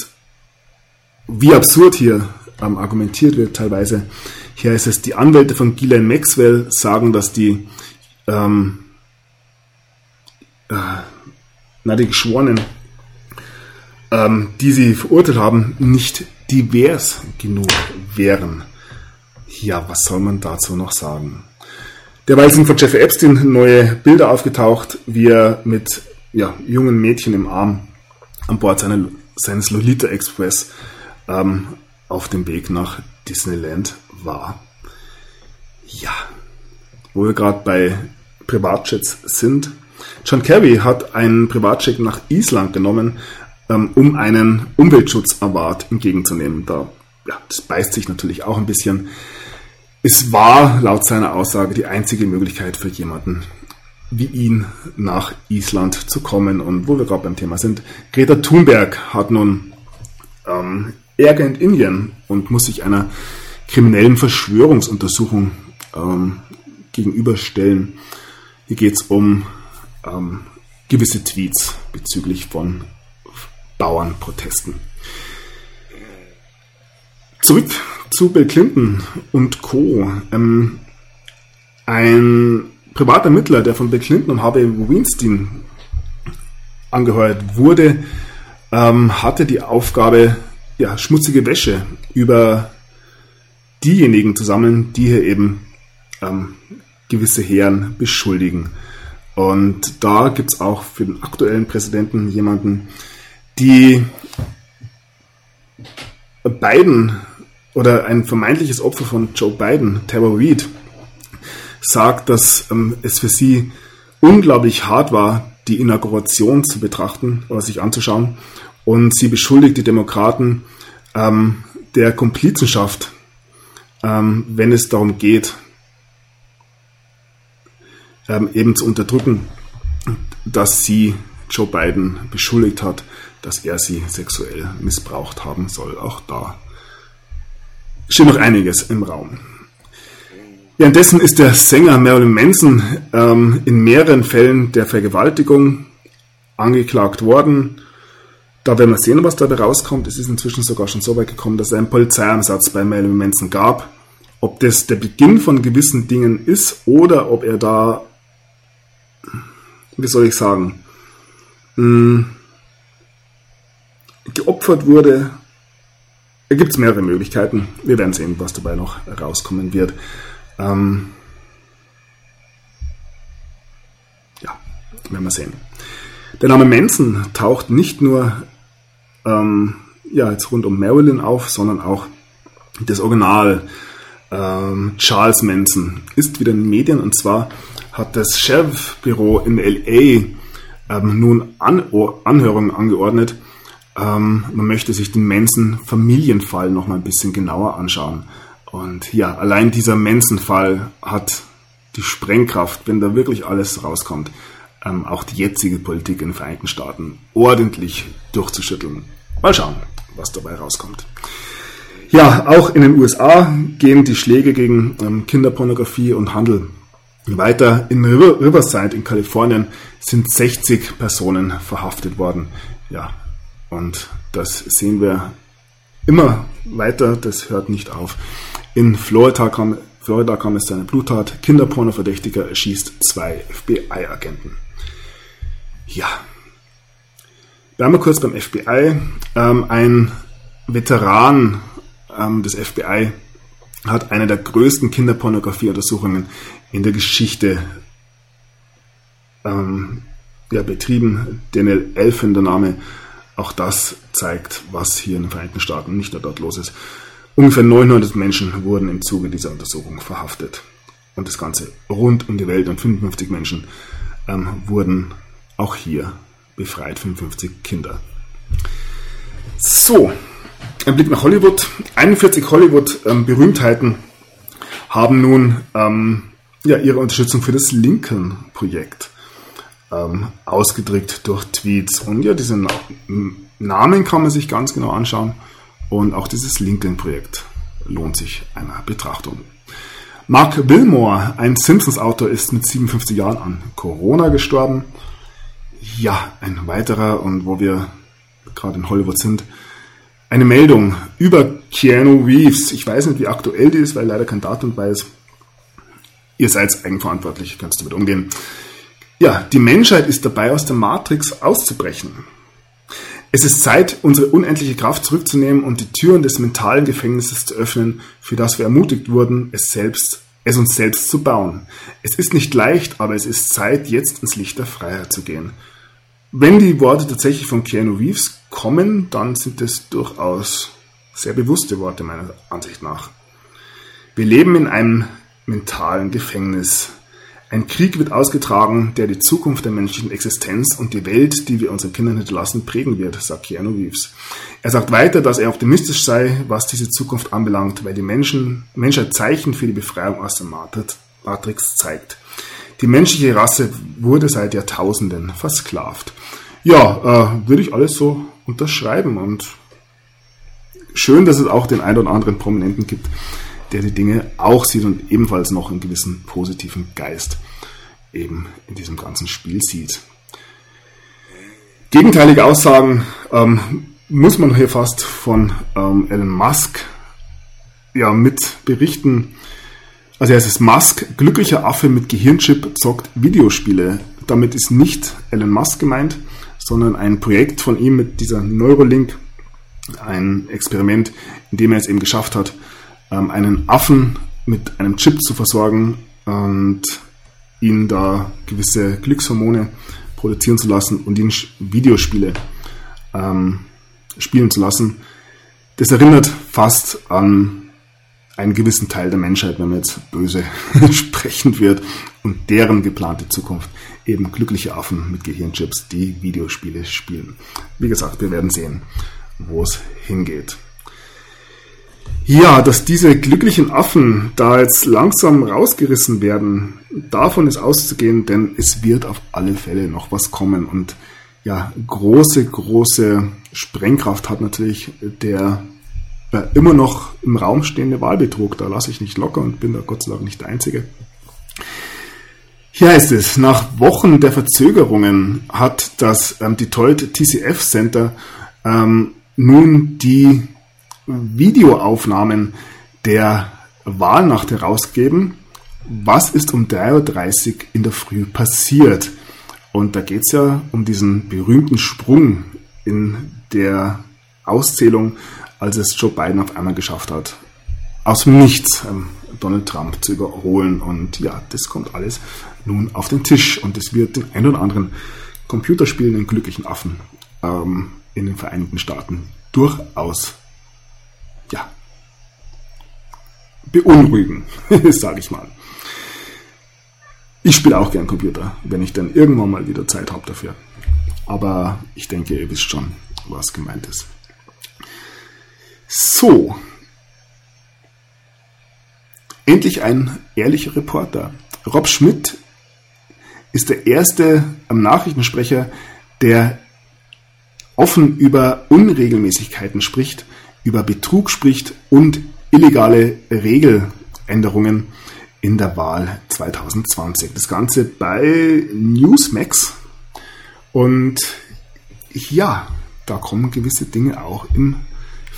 A: wie absurd hier ähm, argumentiert wird teilweise. Hier heißt es, die Anwälte von Ghislaine Maxwell sagen, dass die, ähm, äh, na, die Geschworenen, ähm, die sie verurteilt haben, nicht divers genug wären. Ja, was soll man dazu noch sagen? Derweil sind von Jeffrey Epstein neue Bilder aufgetaucht, wie er mit ja, jungen Mädchen im Arm an Bord seiner, seines Lolita Express ähm, auf dem Weg nach Disneyland war. Ja, wo wir gerade bei Privatjets sind. John Kerry hat einen Privatjet nach Island genommen, ähm, um einen Umweltschutzaward entgegenzunehmen. Da, ja, das beißt sich natürlich auch ein bisschen. Es war laut seiner Aussage die einzige Möglichkeit für jemanden wie ihn nach Island zu kommen. Und wo wir gerade beim Thema sind, Greta Thunberg hat nun ähm, Ärger in Indien und muss sich einer kriminellen Verschwörungsuntersuchung ähm, gegenüberstellen. Hier geht es um ähm, gewisse Tweets bezüglich von Bauernprotesten. Zurück zu Bill Clinton und Co. Ähm, ein privater Mittler, der von Bill Clinton und Harvey Weinstein angeheuert wurde, ähm, hatte die Aufgabe, ja, schmutzige Wäsche über diejenigen zu sammeln, die hier eben ähm, gewisse Herren beschuldigen. Und da gibt es auch für den aktuellen Präsidenten jemanden, die Biden oder ein vermeintliches Opfer von Joe Biden, Tara Reid, sagt, dass ähm, es für sie unglaublich hart war, die Inauguration zu betrachten oder sich anzuschauen. Und sie beschuldigt die Demokraten ähm, der Komplizenschaft, ähm, wenn es darum geht, ähm, eben zu unterdrücken, dass sie Joe Biden beschuldigt hat, dass er sie sexuell missbraucht haben soll. Auch da steht noch einiges im Raum. Währenddessen ist der Sänger Marilyn Manson ähm, in mehreren Fällen der Vergewaltigung angeklagt worden. Da werden wir sehen, was dabei rauskommt. Es ist inzwischen sogar schon so weit gekommen, dass es einen Polizeieinsatz bei Marilyn Manson gab. Ob das der Beginn von gewissen Dingen ist oder ob er da, wie soll ich sagen, hm, geopfert wurde. Gibt es mehrere Möglichkeiten. Wir werden sehen, was dabei noch rauskommen wird. Ähm, ja, werden wir sehen. Der Name Manson taucht nicht nur ähm, ja, jetzt rund um Marilyn auf, sondern auch das Original ähm, Charles Manson ist wieder in den Medien und zwar hat das Sheriff-Büro in LA ähm, nun An Anhörungen angeordnet. Ähm, man möchte sich den Manson-Familienfall noch mal ein bisschen genauer anschauen. Und ja, allein dieser Manson-Fall hat die Sprengkraft, wenn da wirklich alles rauskommt, ähm, auch die jetzige Politik in den Vereinigten Staaten ordentlich durchzuschütteln. Mal schauen, was dabei rauskommt. Ja, auch in den USA gehen die Schläge gegen ähm, Kinderpornografie und Handel weiter. In River Riverside in Kalifornien sind 60 Personen verhaftet worden. Ja, und das sehen wir immer weiter, das hört nicht auf. In Florida kam, Florida kam es zu einer Bluttat. Kinderpornoverdächtiger erschießt zwei FBI-Agenten. Ja. Wir kurz beim FBI. Ähm, ein Veteran ähm, des FBI hat eine der größten Kinderpornografieuntersuchungen in der Geschichte ähm, ja, betrieben. Daniel Elfin, der Name. Auch das zeigt, was hier in den Vereinigten Staaten nicht nur dort los ist. Ungefähr 900 Menschen wurden im Zuge dieser Untersuchung verhaftet. Und das Ganze rund um die Welt und 55 Menschen ähm, wurden auch hier befreit, 55 Kinder. So, ein Blick nach Hollywood. 41 Hollywood-Berühmtheiten haben nun ähm, ja, ihre Unterstützung für das Lincoln-Projekt ähm, ausgedrückt durch Tweets. Und ja, diese Na Namen kann man sich ganz genau anschauen. Und auch dieses Lincoln-Projekt lohnt sich einer Betrachtung. Mark Wilmore, ein Simpsons-Autor, ist mit 57 Jahren an Corona gestorben. Ja, ein weiterer, und wo wir gerade in Hollywood sind, eine Meldung über Keanu Reeves. Ich weiß nicht, wie aktuell die ist, weil leider kein Datum bei ist. Ihr seid eigenverantwortlich, kannst damit umgehen. Ja, die Menschheit ist dabei, aus der Matrix auszubrechen. Es ist Zeit, unsere unendliche Kraft zurückzunehmen und die Türen des mentalen Gefängnisses zu öffnen, für das wir ermutigt wurden, es selbst, es uns selbst zu bauen. Es ist nicht leicht, aber es ist Zeit, jetzt ins Licht der Freiheit zu gehen. Wenn die Worte tatsächlich von Keanu Reeves kommen, dann sind es durchaus sehr bewusste Worte meiner Ansicht nach. Wir leben in einem mentalen Gefängnis. Ein Krieg wird ausgetragen, der die Zukunft der menschlichen Existenz und die Welt, die wir unseren Kindern hinterlassen, prägen wird, sagt Keanu Reeves. Er sagt weiter, dass er optimistisch sei, was diese Zukunft anbelangt, weil die Menschen, Menschheit Zeichen für die Befreiung aus der Matrix zeigt. Die menschliche Rasse wurde seit Jahrtausenden versklavt. Ja, äh, würde ich alles so unterschreiben und schön, dass es auch den einen oder anderen Prominenten gibt, der die Dinge auch sieht und ebenfalls noch einen gewissen positiven Geist eben in diesem ganzen Spiel sieht. Gegenteilige Aussagen ähm, muss man hier fast von ähm, Elon Musk ja, mit Berichten, also er ist Musk, glücklicher Affe mit Gehirnchip zockt Videospiele. Damit ist nicht Elon Musk gemeint, sondern ein Projekt von ihm mit dieser Neurolink, ein Experiment, in dem er es eben geschafft hat, ähm, einen Affen mit einem Chip zu versorgen und ihn da gewisse Glückshormone produzieren zu lassen und ihn Videospiele ähm, spielen zu lassen. Das erinnert fast an einen gewissen Teil der Menschheit, wenn man jetzt böse sprechen wird, und deren geplante Zukunft. Eben glückliche Affen mit Gehirnchips, die Videospiele spielen. Wie gesagt, wir werden sehen, wo es hingeht. Ja, dass diese glücklichen Affen da jetzt langsam rausgerissen werden, davon ist auszugehen, denn es wird auf alle Fälle noch was kommen. Und ja, große, große Sprengkraft hat natürlich der immer noch im Raum stehende Wahlbetrug. Da lasse ich nicht locker und bin da Gott sei Dank nicht der Einzige. Hier heißt es, nach Wochen der Verzögerungen hat das ähm, Detroit TCF Center ähm, nun die Videoaufnahmen der Wahlnacht herausgeben. Was ist um 3.30 Uhr in der Früh passiert? Und da geht es ja um diesen berühmten Sprung in der Auszählung, als es Joe Biden auf einmal geschafft hat, aus dem Nichts ähm, Donald Trump zu überholen. Und ja, das kommt alles nun auf den Tisch. Und es wird den ein oder anderen computerspielenden glücklichen Affen ähm, in den Vereinigten Staaten durchaus ja, beunruhigen, sage ich mal. Ich spiele auch gern Computer, wenn ich dann irgendwann mal wieder Zeit habe dafür. Aber ich denke, ihr wisst schon, was gemeint ist. So. Endlich ein ehrlicher Reporter. Rob Schmidt ist der erste Nachrichtensprecher, der offen über Unregelmäßigkeiten spricht über Betrug spricht und illegale Regeländerungen in der Wahl 2020. Das Ganze bei Newsmax. Und ja, da kommen gewisse Dinge auch im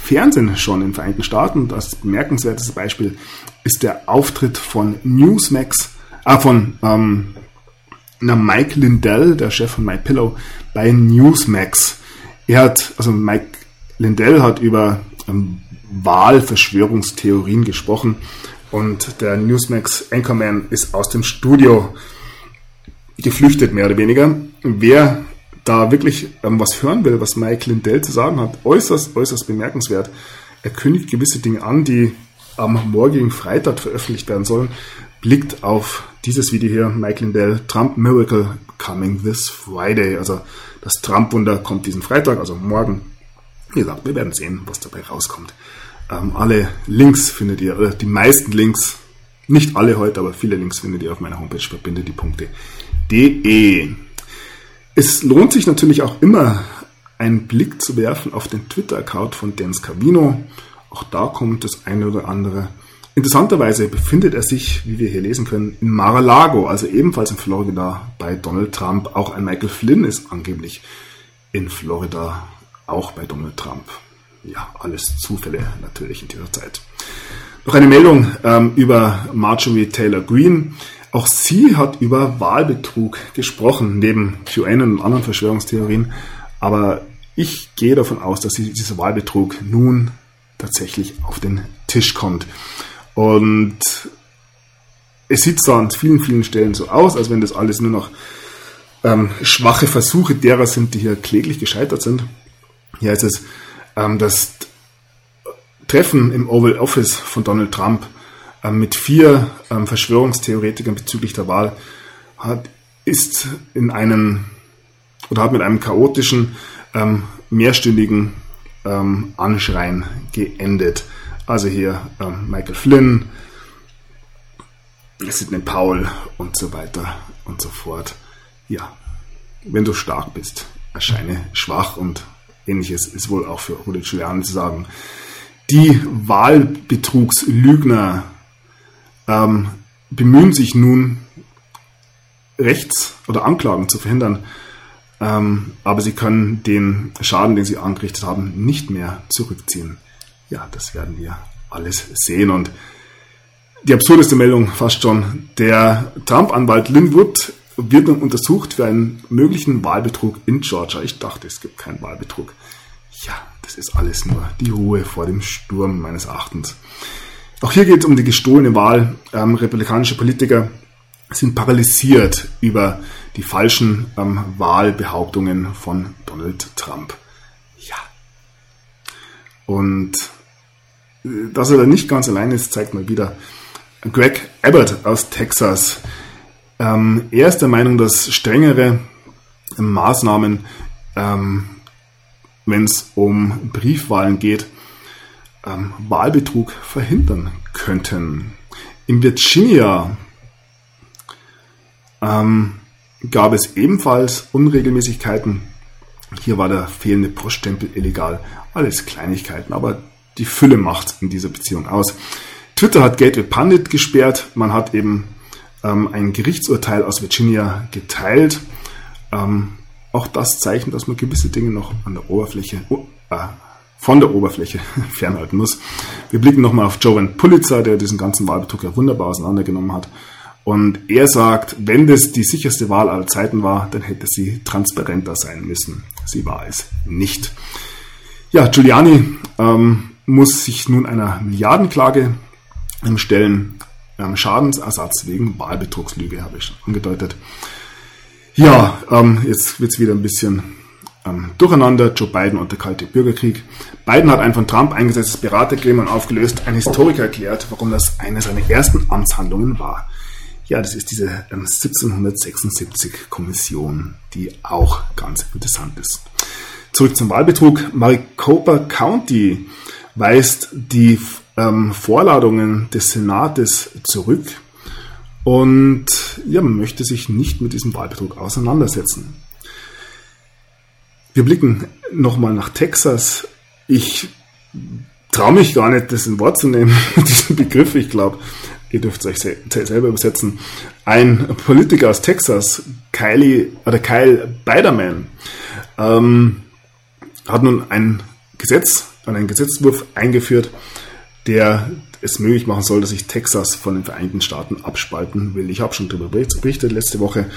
A: Fernsehen schon in den Vereinigten Staaten. Das bemerkenswerteste Beispiel ist der Auftritt von Newsmax, äh, von ähm, na, Mike Lindell, der Chef von MyPillow, bei Newsmax. Er hat, also Mike Lindell hat über ähm, Wahlverschwörungstheorien gesprochen und der Newsmax Anchorman ist aus dem Studio geflüchtet, mehr oder weniger. Wer da wirklich ähm, was hören will, was Mike Lindell zu sagen hat, äußerst, äußerst bemerkenswert. Er kündigt gewisse Dinge an, die am morgigen Freitag veröffentlicht werden sollen. Blickt auf dieses Video hier, Mike Lindell, Trump Miracle coming this Friday. Also das Trump-Wunder kommt diesen Freitag, also morgen wie gesagt, wir werden sehen, was dabei rauskommt. Ähm, alle Links findet ihr, oder die meisten Links, nicht alle heute, aber viele Links findet ihr auf meiner Homepage verbinde-die-punkte.de. Es lohnt sich natürlich auch immer, einen Blick zu werfen auf den Twitter-Account von Dance Cavino. Auch da kommt das eine oder andere. Interessanterweise befindet er sich, wie wir hier lesen können, in Mar-a-Lago, also ebenfalls in Florida bei Donald Trump. Auch ein Michael Flynn ist angeblich in Florida auch bei Donald Trump. Ja, alles Zufälle natürlich in dieser Zeit. Noch eine Meldung ähm, über Marjorie Taylor Greene. Auch sie hat über Wahlbetrug gesprochen, neben QAnon und anderen Verschwörungstheorien. Aber ich gehe davon aus, dass dieser Wahlbetrug nun tatsächlich auf den Tisch kommt. Und es sieht zwar an vielen, vielen Stellen so aus, als wenn das alles nur noch ähm, schwache Versuche derer sind, die hier kläglich gescheitert sind. Hier ist es ähm, das Treffen im Oval Office von Donald Trump mit vier ähm, Verschwörungstheoretikern bezüglich der Wahl hat, ist in einem oder hat mit einem chaotischen ähm, mehrstündigen ähm, Anschreien geendet. Also hier ähm, Michael Flynn, Sidney Powell und so weiter und so fort. Ja, wenn du stark bist, erscheine schwach und ähnliches ist wohl auch für Rudi Giuliani zu sagen. Die Wahlbetrugslügner ähm, bemühen sich nun, Rechts- oder Anklagen zu verhindern, ähm, aber sie können den Schaden, den sie angerichtet haben, nicht mehr zurückziehen. Ja, das werden wir alles sehen. Und die absurdeste Meldung fast schon. Der Trump-Anwalt Lynn Wood wird nun untersucht für einen möglichen Wahlbetrug in Georgia. Ich dachte, es gibt keinen Wahlbetrug. Ja, das ist alles nur die Ruhe vor dem Sturm meines Erachtens. Auch hier geht es um die gestohlene Wahl. Ähm, republikanische Politiker sind paralysiert über die falschen ähm, Wahlbehauptungen von Donald Trump. Ja. Und äh, dass er da nicht ganz allein ist, zeigt mal wieder Greg Abbott aus Texas. Ähm, er ist der Meinung, dass strengere Maßnahmen, ähm, wenn es um Briefwahlen geht, ähm, Wahlbetrug verhindern könnten. In Virginia ähm, gab es ebenfalls Unregelmäßigkeiten. Hier war der fehlende Poststempel illegal. Alles Kleinigkeiten, aber die Fülle macht in dieser Beziehung aus. Twitter hat Gateway Pundit gesperrt. Man hat eben ähm, ein Gerichtsurteil aus Virginia geteilt. Ähm, auch das zeichnet, dass man gewisse Dinge noch an der Oberfläche, oh, äh, von der Oberfläche fernhalten muss. Wir blicken nochmal auf Jovan Pulitzer, der diesen ganzen Wahlbetrug ja wunderbar auseinandergenommen hat. Und er sagt, wenn das die sicherste Wahl aller Zeiten war, dann hätte sie transparenter sein müssen. Sie war es nicht. Ja, Giuliani ähm, muss sich nun einer Milliardenklage ähm, stellen. Ähm, Schadensersatz wegen Wahlbetrugslüge, habe ich schon angedeutet. Ja, ähm, jetzt wird es wieder ein bisschen ähm, durcheinander. Joe Biden und der kalte Bürgerkrieg. Biden hat ein von Trump eingesetztes Beratergremium aufgelöst. Ein Historiker erklärt, warum das eine seiner ersten Amtshandlungen war. Ja, das ist diese ähm, 1776 Kommission, die auch ganz interessant ist. Zurück zum Wahlbetrug. Maricopa County weist die ähm, Vorladungen des Senates zurück und ja, man möchte sich nicht mit diesem Wahlbetrug auseinandersetzen. Wir blicken nochmal nach Texas. Ich traue mich gar nicht, das in Wort zu nehmen, diesen Begriff. Ich glaube, ihr dürft es euch selber übersetzen. Ein Politiker aus Texas, Kylie, oder Kyle Biderman, ähm, hat nun ein Gesetz, einen Gesetzwurf eingeführt, der es möglich machen soll, dass sich Texas von den Vereinigten Staaten abspalten will. Ich habe schon darüber berichtet letzte Woche.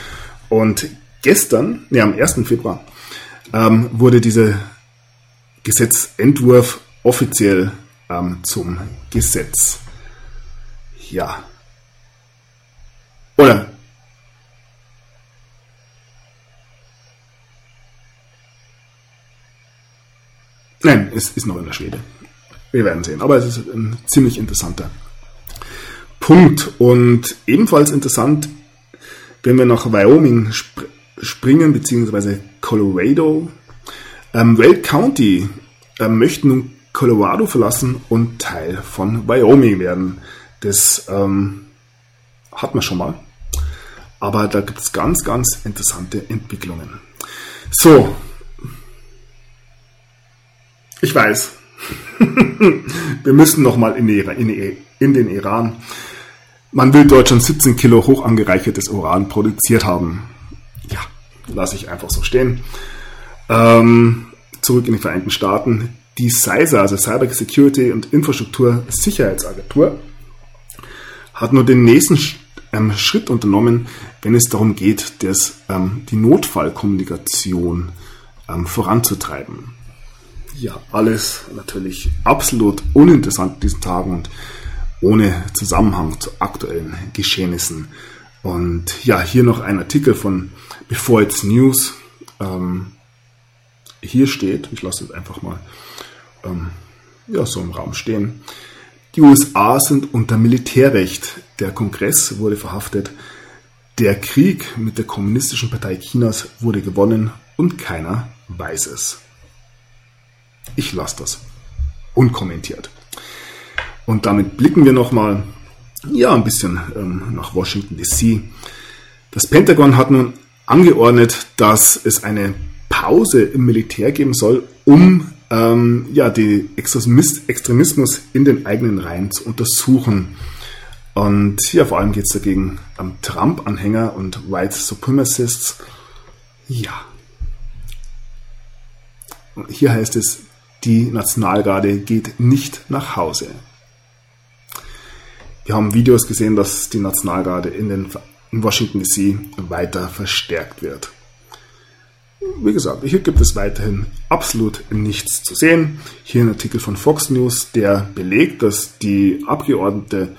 A: Und gestern, ne, am 1. Februar, ähm, wurde dieser Gesetzentwurf offiziell ähm, zum Gesetz. Ja. Oder Nein, es ist noch in der Schwede. Wir werden sehen. Aber es ist ein ziemlich interessanter Punkt. Und ebenfalls interessant, wenn wir nach Wyoming sp springen, beziehungsweise Colorado. Ähm, Wade County ähm, möchte nun Colorado verlassen und Teil von Wyoming werden. Das ähm, hat man schon mal. Aber da gibt es ganz, ganz interessante Entwicklungen. So. Ich weiß. Wir müssen nochmal in, in, in den Iran. Man will Deutschland 17 Kilo hoch angereichertes Uran produziert haben lasse ich einfach so stehen. Ähm, zurück in die Vereinigten Staaten. Die CISA, also Cyber Security und Infrastruktur Sicherheitsagentur, hat nur den nächsten ähm, Schritt unternommen, wenn es darum geht, das, ähm, die Notfallkommunikation ähm, voranzutreiben. Ja, alles natürlich absolut uninteressant in diesen Tagen und ohne Zusammenhang zu aktuellen Geschehnissen. Und ja, hier noch ein Artikel von Before It's News. Ähm, hier steht, ich lasse es einfach mal ähm, ja, so im Raum stehen. Die USA sind unter Militärrecht. Der Kongress wurde verhaftet. Der Krieg mit der Kommunistischen Partei Chinas wurde gewonnen und keiner weiß es. Ich lasse das unkommentiert. Und damit blicken wir nochmal ja, ein bisschen ähm, nach Washington DC. Das Pentagon hat nun angeordnet, dass es eine Pause im Militär geben soll, um ähm, ja, den Extremismus in den eigenen Reihen zu untersuchen. Und ja, vor allem geht es dagegen am Trump-Anhänger und White Supremacists. Ja. Hier heißt es, die Nationalgarde geht nicht nach Hause. wir haben Videos gesehen, dass die Nationalgarde in, den, in Washington DC weiter verstärkt wird. Wie gesagt, hier gibt es weiterhin absolut nichts zu sehen. Hier ein Artikel von Fox News, der belegt, dass die Abgeordnete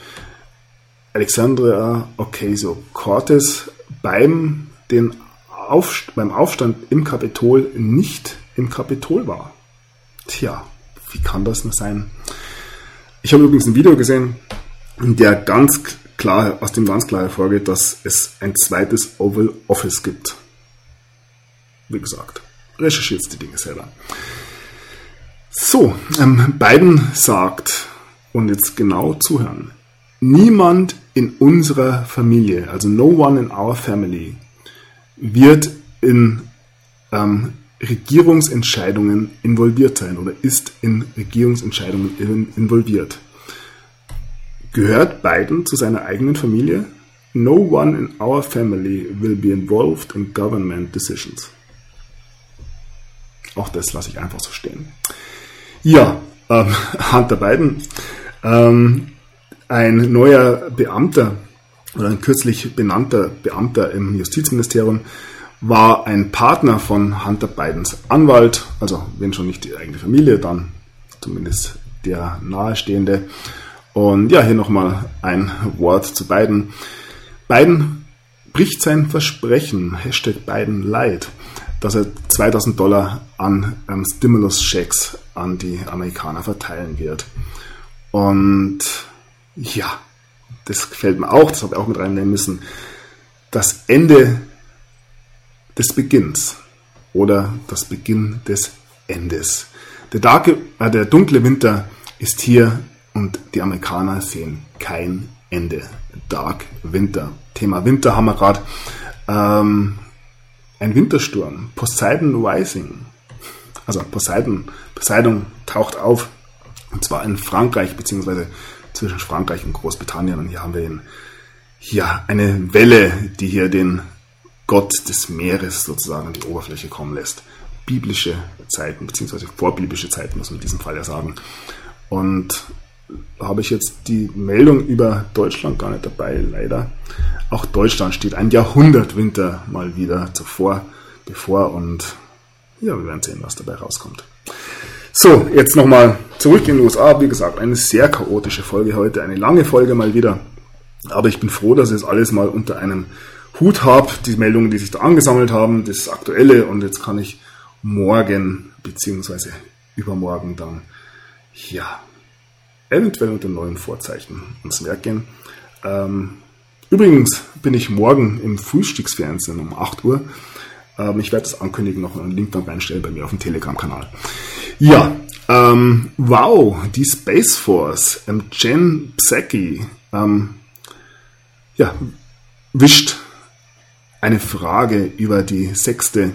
A: Alexandria Ocasio-Cortez beim, den Aufst beim Aufstand im Kapitol nicht im Kapitol war. Tja, wie kann das nur sein? Ich habe übrigens ein Video gesehen, in der ganz klar, aus dem ganz klar hervorgeht, dass es ein zweites Oval Office gibt. Wie gesagt, recherchiert die Dinge selber. So, ähm, Biden sagt, und jetzt genau zuhören, niemand in unserer Familie, also no one in our family, wird in ähm, Regierungsentscheidungen involviert sein oder ist in Regierungsentscheidungen involviert. Gehört Biden zu seiner eigenen Familie? No one in our family will be involved in government decisions. Auch das lasse ich einfach so stehen. Ja, ähm, Hunter Biden, ähm, ein neuer Beamter oder ein kürzlich benannter Beamter im Justizministerium war ein Partner von Hunter Bidens Anwalt, also wenn schon nicht die eigene Familie, dann zumindest der nahestehende. Und ja, hier nochmal ein Wort zu Biden. Biden bricht sein Versprechen, Hashtag Biden Light, dass er 2000 Dollar an ähm, Stimulus-Checks an die Amerikaner verteilen wird. Und ja, das gefällt mir auch, das habe ich auch mit reinnehmen müssen. Das Ende des Beginns oder das Beginn des Endes. Der, darke, äh, der dunkle Winter ist hier und die Amerikaner sehen kein Ende. Dark Winter. Thema Winter haben wir gerade. Ähm, ein Wintersturm. Poseidon Rising. Also Poseidon, Poseidon taucht auf. Und zwar in Frankreich, beziehungsweise zwischen Frankreich und Großbritannien. Und hier haben wir ihn, ja, eine Welle, die hier den Gott des Meeres sozusagen an die Oberfläche kommen lässt. Biblische Zeiten, beziehungsweise vorbiblische Zeiten, muss man in diesem Fall ja sagen. Und habe ich jetzt die Meldung über Deutschland gar nicht dabei, leider. Auch Deutschland steht ein Jahrhundertwinter mal wieder zuvor, bevor und ja, wir werden sehen, was dabei rauskommt. So, jetzt nochmal zurück in den USA. Wie gesagt, eine sehr chaotische Folge heute, eine lange Folge mal wieder. Aber ich bin froh, dass ich es alles mal unter einem Hut habe, die Meldungen, die sich da angesammelt haben, das Aktuelle und jetzt kann ich morgen beziehungsweise übermorgen dann ja eventuell unter neuen Vorzeichen ins Werk gehen. Ähm, übrigens bin ich morgen im Frühstücksfernsehen um 8 Uhr. Ähm, ich werde das ankündigen, noch einen Link dann reinstellen bei mir auf dem Telegram-Kanal. Ja, ähm, wow, die Space Force, ähm, Jen Psaki, ja, wischt eine Frage über die sechste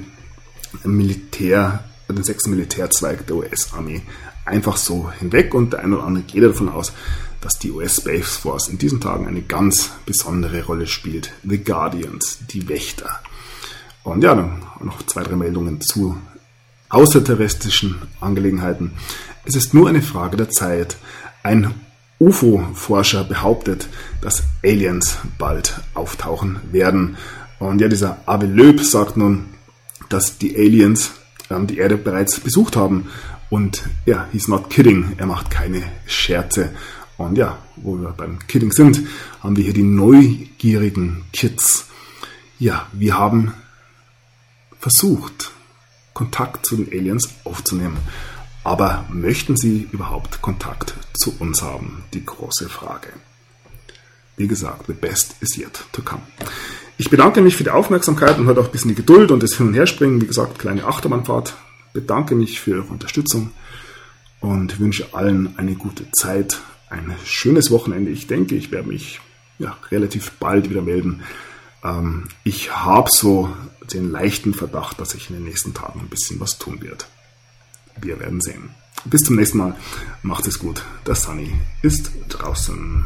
A: Militär, den sechsten Militärzweig der US-Armee einfach so hinweg und der eine oder andere geht davon aus, dass die US Space Force in diesen Tagen eine ganz besondere Rolle spielt. The Guardians, die Wächter. Und ja, dann noch zwei, drei Meldungen zu außerterrestrischen Angelegenheiten. Es ist nur eine Frage der Zeit. Ein UFO-Forscher behauptet, dass Aliens bald auftauchen werden. Und ja, dieser Ave Löb sagt nun, dass die Aliens ähm, die Erde bereits besucht haben. Und ja, he's not kidding. Er macht keine Scherze. Und ja, wo wir beim Kidding sind, haben wir hier die neugierigen Kids. Ja, wir haben versucht, Kontakt zu den Aliens aufzunehmen. Aber möchten sie überhaupt Kontakt zu uns haben? Die große Frage. Wie gesagt, the best is yet to come. Ich bedanke mich für die Aufmerksamkeit und heute auch ein bisschen die Geduld und das Hin- und Herspringen. Wie gesagt, kleine Achterbahnfahrt bedanke mich für eure Unterstützung und wünsche allen eine gute Zeit, ein schönes Wochenende. Ich denke, ich werde mich ja, relativ bald wieder melden. Ähm, ich habe so den leichten Verdacht, dass ich in den nächsten Tagen ein bisschen was tun werde. Wir werden sehen. Bis zum nächsten Mal. Macht es gut. Der Sunny ist draußen.